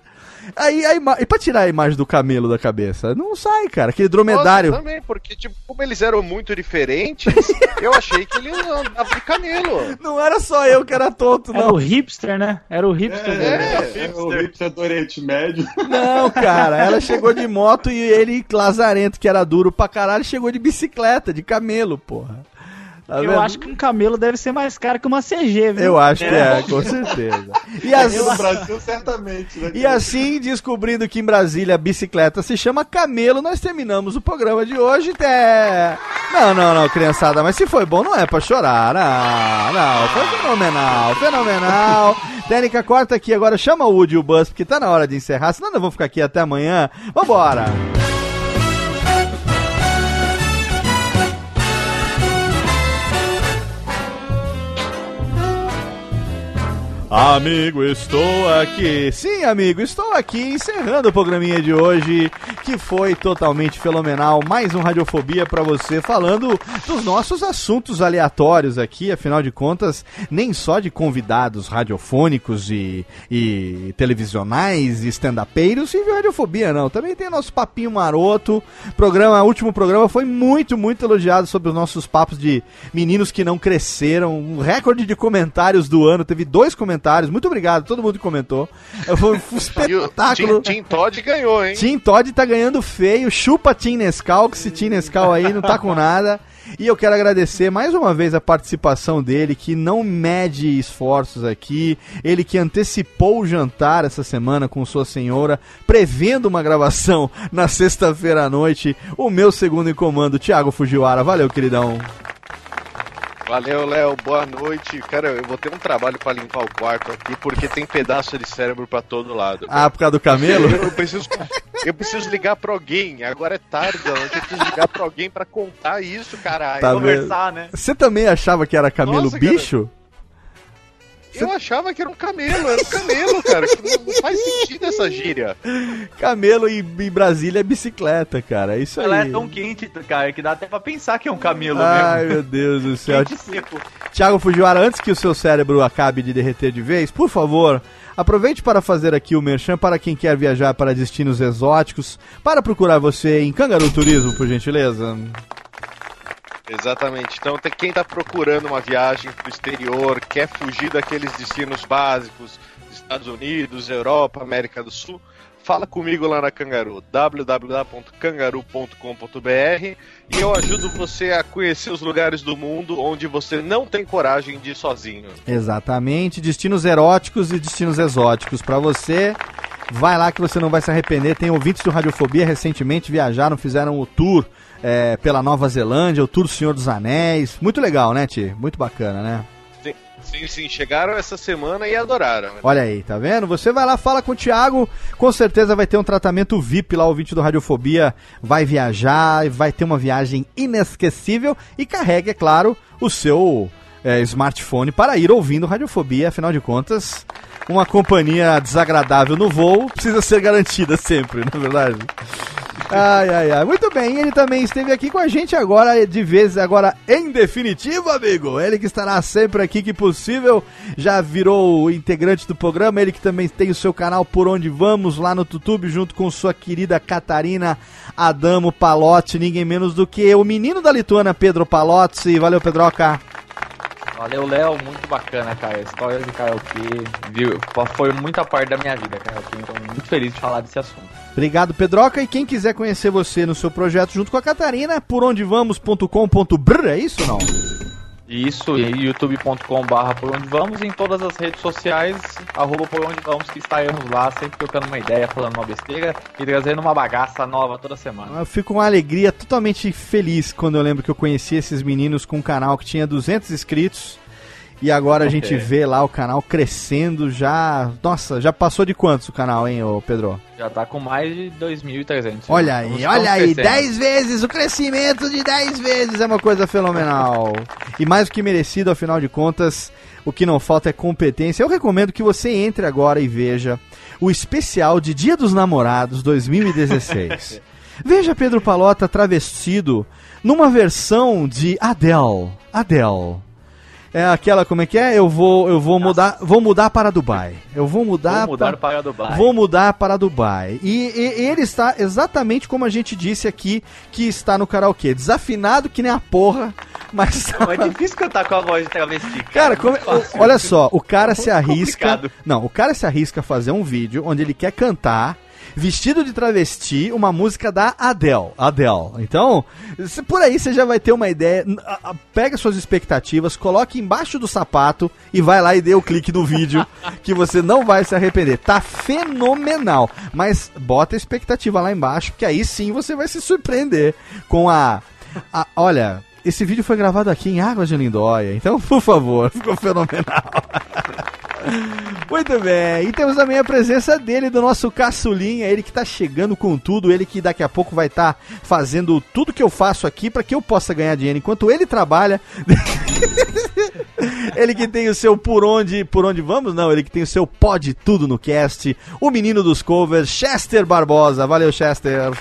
Aí, a ima- e pra tirar a imagem do camelo da cabeça? Não sai, cara. Aquele dromedário. Nossa, também, porque, tipo, como eles eram muito diferentes, (laughs) eu achei que eles andavam de camelo. Não era só eu que era tonto, Era não. o hipster, né? Era o hipster. É, dele. é, o hipster do Oriente Médio. Não, cara, ela chegou de moto e ele, lazarento, que era duro pra caralho, chegou de bicicleta, de camelo, porra. Tá Eu vendo? acho que um camelo deve ser mais caro que uma CG, viu? Eu acho que é, com certeza. (laughs) E, as- No Brasil, certamente. Né, e assim, descobrindo que em Brasília a bicicleta se chama camelo, nós terminamos o programa de hoje. É... Não, não, não, criançada, mas se foi bom, não é pra chorar. Não, não, foi fenomenal, fenomenal. (laughs) Técnica corta aqui agora, chama o Woody e o Buzz, porque tá na hora de encerrar, senão nós vamos ficar aqui até amanhã. Vambora! Amigo, estou aqui. Sim, amigo, estou aqui encerrando o programinha de hoje, que foi totalmente fenomenal. Mais um Radiofobia pra você, falando dos nossos assuntos aleatórios aqui. Afinal de contas, nem só de convidados radiofônicos e, e televisionais e stand-upeiros e Radiofobia, não. Também tem nosso papinho maroto. Programa, último programa foi muito, muito elogiado sobre os nossos papos de meninos que não cresceram. Um recorde de comentários do ano. Teve dois comentários. Muito obrigado, todo mundo que comentou. Foi um (laughs) espetáculo. Tim, Tim Todd ganhou, hein? Tim Todd tá ganhando feio, chupa Tim Nescau, que esse Tim Nescau aí não tá com nada. E eu quero agradecer mais uma vez a participação dele, que não mede esforços aqui. Ele que antecipou o jantar essa semana com sua senhora, prevendo uma gravação na sexta-feira à noite. O meu segundo em comando, Thiago Fujiwara. Valeu, queridão. Valeu, Léo. Boa noite. Cara, eu vou ter um trabalho pra limpar o quarto aqui, porque tem pedaço de cérebro pra todo lado. Ah, por causa do camelo? Eu preciso, eu preciso ligar pra alguém. Agora é tarde, eu preciso ligar pra alguém pra contar isso, caralho. Tá Conversar, né? Você também achava que era camelo Nossa, cara. Eu achava que era um camelo, era um camelo, cara. que Não faz sentido essa gíria. Camelo em, em Brasília é bicicleta, cara. É isso aí. Ela é tão quente, cara, que dá até pra pensar que é um camelo Ai, mesmo. meu Deus do céu. Quente seco. Tiago Fujiwara, antes que o seu cérebro acabe de derreter de vez, por favor, aproveite para fazer aqui o merchan para quem quer viajar para destinos exóticos, para procurar você em Cangaru Turismo, por gentileza. Exatamente. Então, quem tá procurando uma viagem pro exterior, quer fugir daqueles destinos básicos, Estados Unidos, Europa, América do Sul, fala comigo lá na Cangaru, www.cangaru.com.br e eu ajudo você a conhecer os lugares do mundo onde você não tem coragem de ir sozinho. Exatamente, destinos eróticos e destinos exóticos pra você. Vai lá que você não vai se arrepender. Tem ouvintes do Radiofobia recentemente viajaram, fizeram o tour é, pela Nova Zelândia, o tour do Senhor dos Anéis. Muito legal, né, Ti? Muito bacana, né? Sim, sim, sim, chegaram essa semana e adoraram. Olha aí, tá vendo? Você vai lá, fala com o Thiago, com certeza vai ter um tratamento VIP lá, o ouvinte do Radiofobia vai viajar, vai ter uma viagem inesquecível e carregue, é claro, o seu é, smartphone para ir ouvindo Radiofobia, afinal de contas, uma companhia desagradável no voo precisa ser garantida (laughs) sempre, não é verdade? Ai, ai, ai. Muito bem, ele também esteve aqui com a gente agora, de vez, agora em definitivo, amigo. Ele que estará sempre aqui que possível, já virou integrante do programa. Ele que também tem o seu canal Por Onde Vamos lá no YouTube, junto com sua querida Catarina Adamo Palotti, ninguém menos do que o menino da Lituana, Pedro Palotti. Valeu, Pedroca. Valeu, Léo, muito bacana, cara. História de karaokê viu? foi muita parte da minha vida, karaokê, então muito feliz de falar desse assunto. Obrigado, Pedroca. E quem quiser conhecer você no seu projeto junto com a Catarina, por onde vamos.com.br, é isso ou não? Isso, e youtube.com barra por onde vamos e em todas as redes sociais, arroba por onde vamos, que estaremos lá, sempre trocando uma ideia, falando uma besteira e trazendo uma bagaça nova toda semana. Eu fico com uma alegria totalmente feliz quando eu lembro que eu conheci esses meninos com um canal que tinha 200 inscritos. E agora a Ok. gente vê lá o canal crescendo já. Nossa, já passou de quantos o canal, hein, ô Pedro? Já tá com mais de 2.300. Olha aí, Estamos olha aí, crescendo. 10 vezes, o crescimento de 10 vezes é uma coisa fenomenal. E mais do que merecido, afinal de contas, o que não falta é competência. Eu recomendo que você entre agora e veja o especial de Dia dos Namorados 2016. (laughs) veja Pedro Palota travestido numa versão de Adele. Adele. É aquela, como é que é? Eu vou, eu vou mudar, vou mudar para Dubai. Eu vou mudar, Vou mudar pa- para Dubai. Vou mudar para Dubai. E, e- ele está exatamente como a gente disse aqui que está no karaokê. Desafinado que nem a porra, (laughs) mas tá Mas é difícil cantar com a voz de travesti. Cara, como- Muito fácil. olha só, o cara se arrisca. complicado. Não, o cara se arrisca a fazer um vídeo onde ele quer cantar vestido de travesti uma música da Adele. Adele. Então, se- por aí você já vai ter uma ideia. Pega suas expectativas, coloque embaixo do sapato e vai lá e dê o clique no vídeo (laughs) que você não vai se arrepender. Tá fenomenal. Mas bota a expectativa lá embaixo, que aí sim você vai se surpreender com a a- olha, esse vídeo foi gravado aqui em Águas de Lindóia, então, por favor, (laughs) ficou fenomenal. (laughs) Muito bem, e temos também a presença dele, do nosso caçulinha, ele que tá chegando com tudo, ele que daqui a pouco vai estar fazendo tudo que eu faço aqui para que eu possa ganhar dinheiro enquanto ele trabalha. (laughs) ele que tem o seu por onde, por onde vamos? Não, ele que tem o seu pode tudo no cast, o menino dos covers, Chester Barbosa. Valeu, Chester.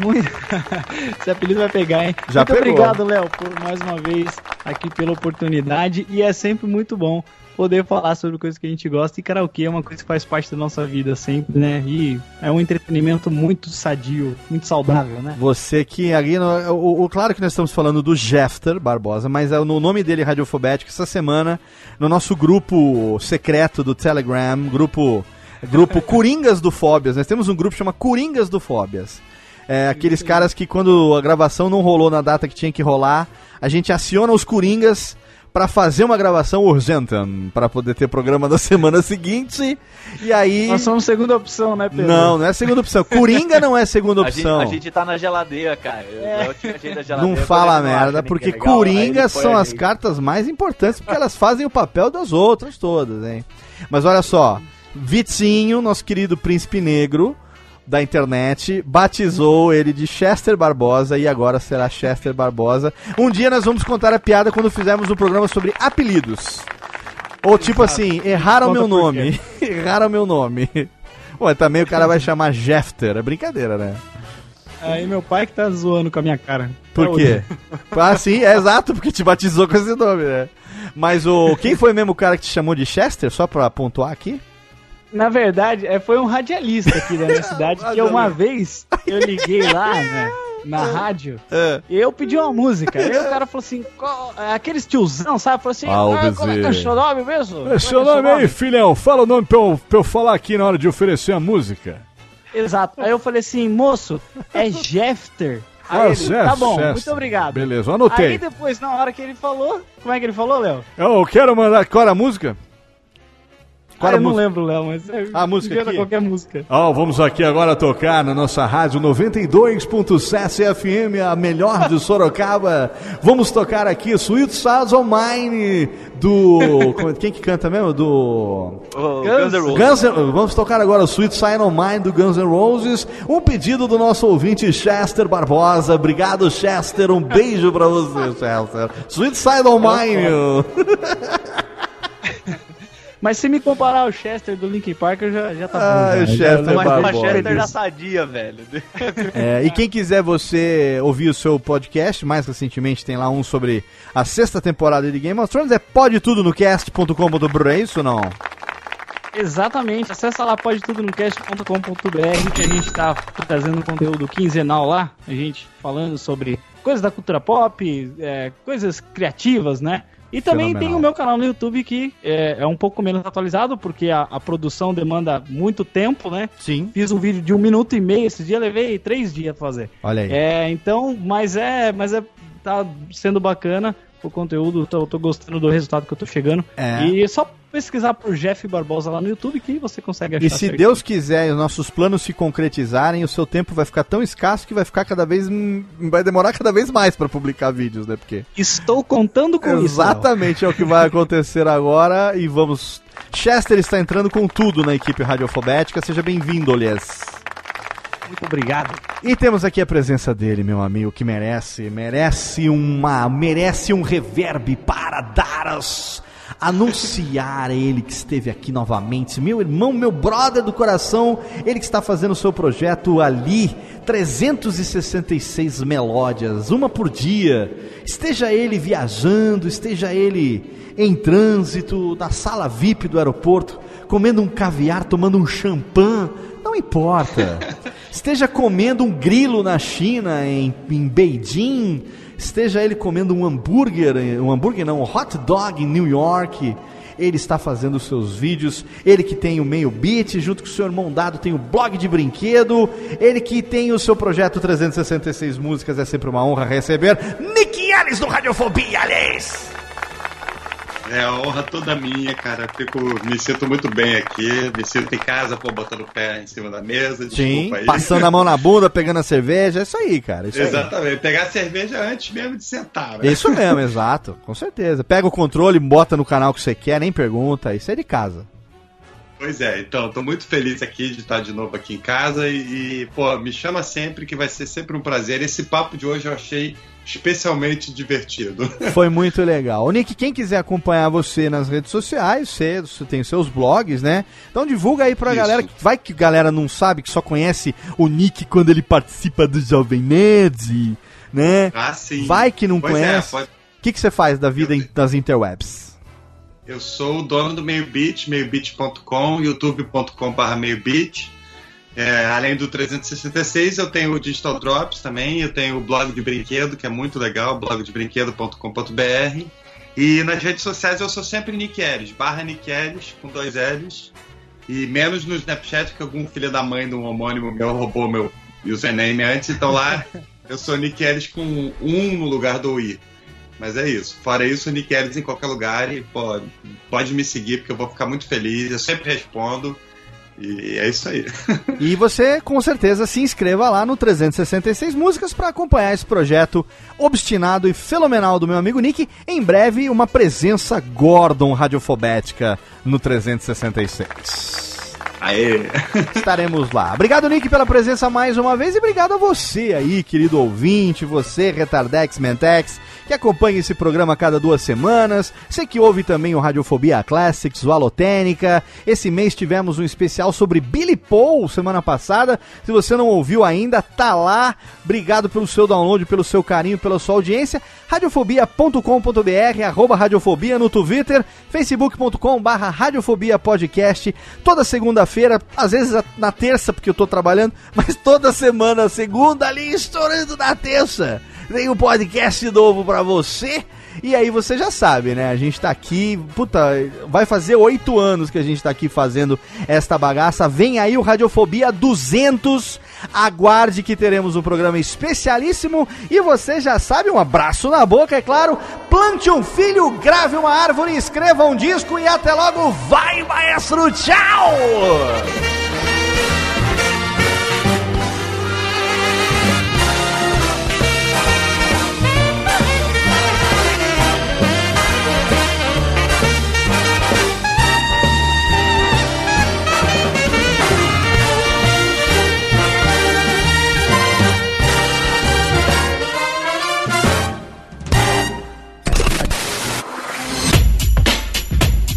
Muito... (laughs) Esse apelido vai pegar, hein? Já muito pegou. obrigado, Léo, por mais uma vez aqui pela oportunidade. E é sempre muito bom poder falar sobre coisas que a gente gosta. E karaokê é uma coisa que faz parte da nossa vida sempre, né? E é um entretenimento muito sadio, muito saudável, né? Você que ali, no, o, o- claro que nós estamos falando do Jefter Barbosa, mas é no nome dele Radiofobético essa semana no nosso grupo secreto do Telegram, grupo grupo (laughs) Coringas do Fóbias. Nós temos um grupo que chama Coringas do Fóbias. É, aqueles caras que quando a gravação não rolou na data que tinha que rolar, a gente aciona os Coringas pra fazer uma gravação urgente, para poder ter programa da (laughs) semana seguinte. E aí Nós somos segunda opção, né, Pedro? Não, não é segunda opção. Coringa não é a segunda (laughs) A gente, opção. a gente tá na geladeira, cara. Da geladeira, Não fala merda, porque legal, aí Coringa são as cartas mais importantes, porque elas fazem o papel das outras todas, hein? Mas olha só, Vitinho, nosso querido príncipe negro da internet, batizou ele de Chester Barbosa e agora será Chester Barbosa. Um dia nós vamos contar a piada quando fizermos um programa sobre apelidos. Ou tipo assim, erraram Conta meu nome. (laughs) erraram meu nome. Ué, também o cara vai chamar Jefter. É brincadeira, né? Aí meu pai que tá zoando com a minha cara. Por Até quê? (laughs) Ah, sim, é exato, porque te batizou com esse nome, né? Mas o. Quem foi mesmo o cara que te chamou de Chester, só pra pontuar aqui? Na verdade, é, foi um radialista aqui da minha (laughs) cidade que uma vez eu liguei lá, né? na rádio. É. E eu pedi uma música. Aí o (laughs) cara falou assim: qual- é, aqueles tiozão, sabe? Falou assim: Ah, o ah, como é que é o seu nome mesmo? É é seu é nome aí, filhão. Fala o nome pra eu, pra eu falar aqui na hora de oferecer a música. Exato. Aí eu falei assim: moço, é (laughs) Jefter. Aí Ah, ele, Chester, tá bom, muito obrigado. Beleza, anotei. Aí depois, na hora que ele falou, como é que ele falou, Léo? Eu quero mandar. Qual era a música? Qual Ah, eu não lembro, Léo, mas. é- A música aqui? qualquer música. Ó, vamos aqui agora tocar na nossa rádio 92.7 FM, a melhor de Sorocaba. Vamos tocar aqui Sweet Sounds of Mine do. Quem que canta mesmo? Do. O Guns N' Roses. Guns N' Vamos tocar agora o Sweet Sign of Mine do Guns N' Roses. Um pedido do nosso ouvinte Chester Barbosa. Obrigado, Chester. Um beijo pra você, Chester. Sweet Sign of Mine. (laughs) Mas se me comparar ao Chester do Linkin Park, eu já, já tá Ah, bom. o já. Chester Já- Mas a Chester da sadia, velho. (laughs) É, e quem quiser você ouvir o seu podcast, mais recentemente tem lá um sobre a sexta temporada de Game of Thrones, é podetudonocast.com.br, é isso ou não? Exatamente, acessa lá pode tudo no cast.com.br que a gente tá trazendo conteúdo quinzenal lá, a gente falando sobre coisas da cultura pop, é, coisas criativas, né? E também Fenomenal. tem o meu canal no YouTube que é, é um pouco menos atualizado, porque a, a produção demanda muito tempo, né? Sim. Fiz um vídeo de um minuto e meio, esse dia levei três dias pra fazer. Olha aí. É, então, mas é, mas é, tá sendo bacana o conteúdo, tô, tô gostando do resultado que eu tô chegando. É. E é só pesquisar por Jeff Barbosa lá no YouTube que você consegue achar. E se. Deus quiser e os nossos planos se concretizarem, o seu tempo vai ficar tão escasso que vai ficar cada vez. hum, vai demorar cada vez mais pra publicar vídeos, né? Porque. Estou contando com isso. Exatamente é o que vai acontecer agora e vamos. Chester está entrando com tudo na equipe radiofobética. Seja bem-vindo, Olias. Muito obrigado. E temos aqui a presença dele, meu amigo, que merece, merece uma, merece um reverb para dar as anunciar ele que esteve aqui novamente, meu irmão, meu brother do coração, ele que está fazendo o seu projeto ali, 366 melódias, uma por dia. Esteja ele viajando, esteja ele em trânsito, na sala VIP do aeroporto, comendo um caviar, tomando um champanhe, não importa. (laughs) Esteja comendo um grilo na China, em, em Beijing, esteja ele comendo um hambúrguer, um hambúrguer não, um hot dog em New York. Ele está fazendo os seus vídeos, ele que tem o Meio Beat, junto com o seu irmão Dado tem o blog de brinquedo, ele que tem o seu projeto 366 músicas, é sempre uma honra receber Nick do Radiofobia, Alice! É a honra toda minha, cara. Fico, me sinto muito bem aqui. Me sinto em casa, pô, botando o pé em cima da mesa. Sim, aí. passando a mão na bunda, pegando a cerveja, é isso aí, cara. Isso aí. Exatamente. Pegar a cerveja antes mesmo de sentar, né? É Isso mesmo, (laughs) exato, com certeza. Pega o controle, bota no canal que você quer, nem pergunta, isso é de casa. Pois é, então, tô muito feliz aqui de estar de novo aqui em casa e, e, pô, me chama sempre que vai ser sempre um prazer. Esse papo de hoje eu achei especialmente divertido. (laughs) Foi muito legal. Nick, quem quiser acompanhar você nas redes sociais, você, você tem seus blogs, né? Então divulga aí pra Isso. galera. que Vai que galera não sabe, que só conhece o Nick quando ele participa do Jovem Nerd, né? Ah, sim. Vai que não Pois conhece. É, pode- O que, que você faz da vida das interwebs? Eu sou o dono do MeioBit, meioBit.com, youtube.com.br MeioBit. É, além do 366, eu tenho o Digital Drops também, eu tenho o blog de brinquedo, que é muito legal, blogdebrinquedo.com.br. E nas redes sociais eu sou sempre Nick Ellis, barra Nick Ellis, com dois L's. E menos no Snapchat, que algum filho da mãe de um homônimo meu roubou meu username antes, então lá (laughs) eu sou Nick Ellis com um no lugar do I. Mas é isso. Fora isso, Nick Ellis em qualquer lugar e pô, pode me seguir porque eu vou ficar muito feliz. Eu sempre respondo. E é isso aí. (laughs) E você, com certeza, se inscreva lá no 366 Músicas para acompanhar esse projeto obstinado e fenomenal do meu amigo Nick. Em breve, uma presença Gordon radiofobética no 366. Aê! Estaremos lá. Obrigado, Nick, pela presença mais uma vez e obrigado a você aí, querido ouvinte, você, Retardex Mentex, que acompanha esse programa a cada duas semanas. Você que ouve também o Radiofobia Classics, o Alotênica. Esse mês tivemos um especial sobre Billy Paul semana passada. Se você não ouviu ainda, tá lá. Obrigado pelo seu download, pelo seu carinho, pela sua audiência. Radiofobia.com.br, arroba Radiofobia no Twitter, facebook.com Radiofobia Podcast. Toda segunda-feira às vezes na terça, porque eu tô trabalhando, (laughs) mas toda semana, segunda ali, estourando na terça. Tem um podcast novo pra você. E aí você já sabe, né? A gente tá aqui, puta, vai fazer oito anos que a gente tá aqui fazendo esta bagaça. Vem aí o Radiofobia 200. Aguarde que teremos um programa especialíssimo. E você já sabe, um abraço na boca, é claro. Plante um filho, grave uma árvore, escreva um disco e até logo. Vai, maestro! Tchau!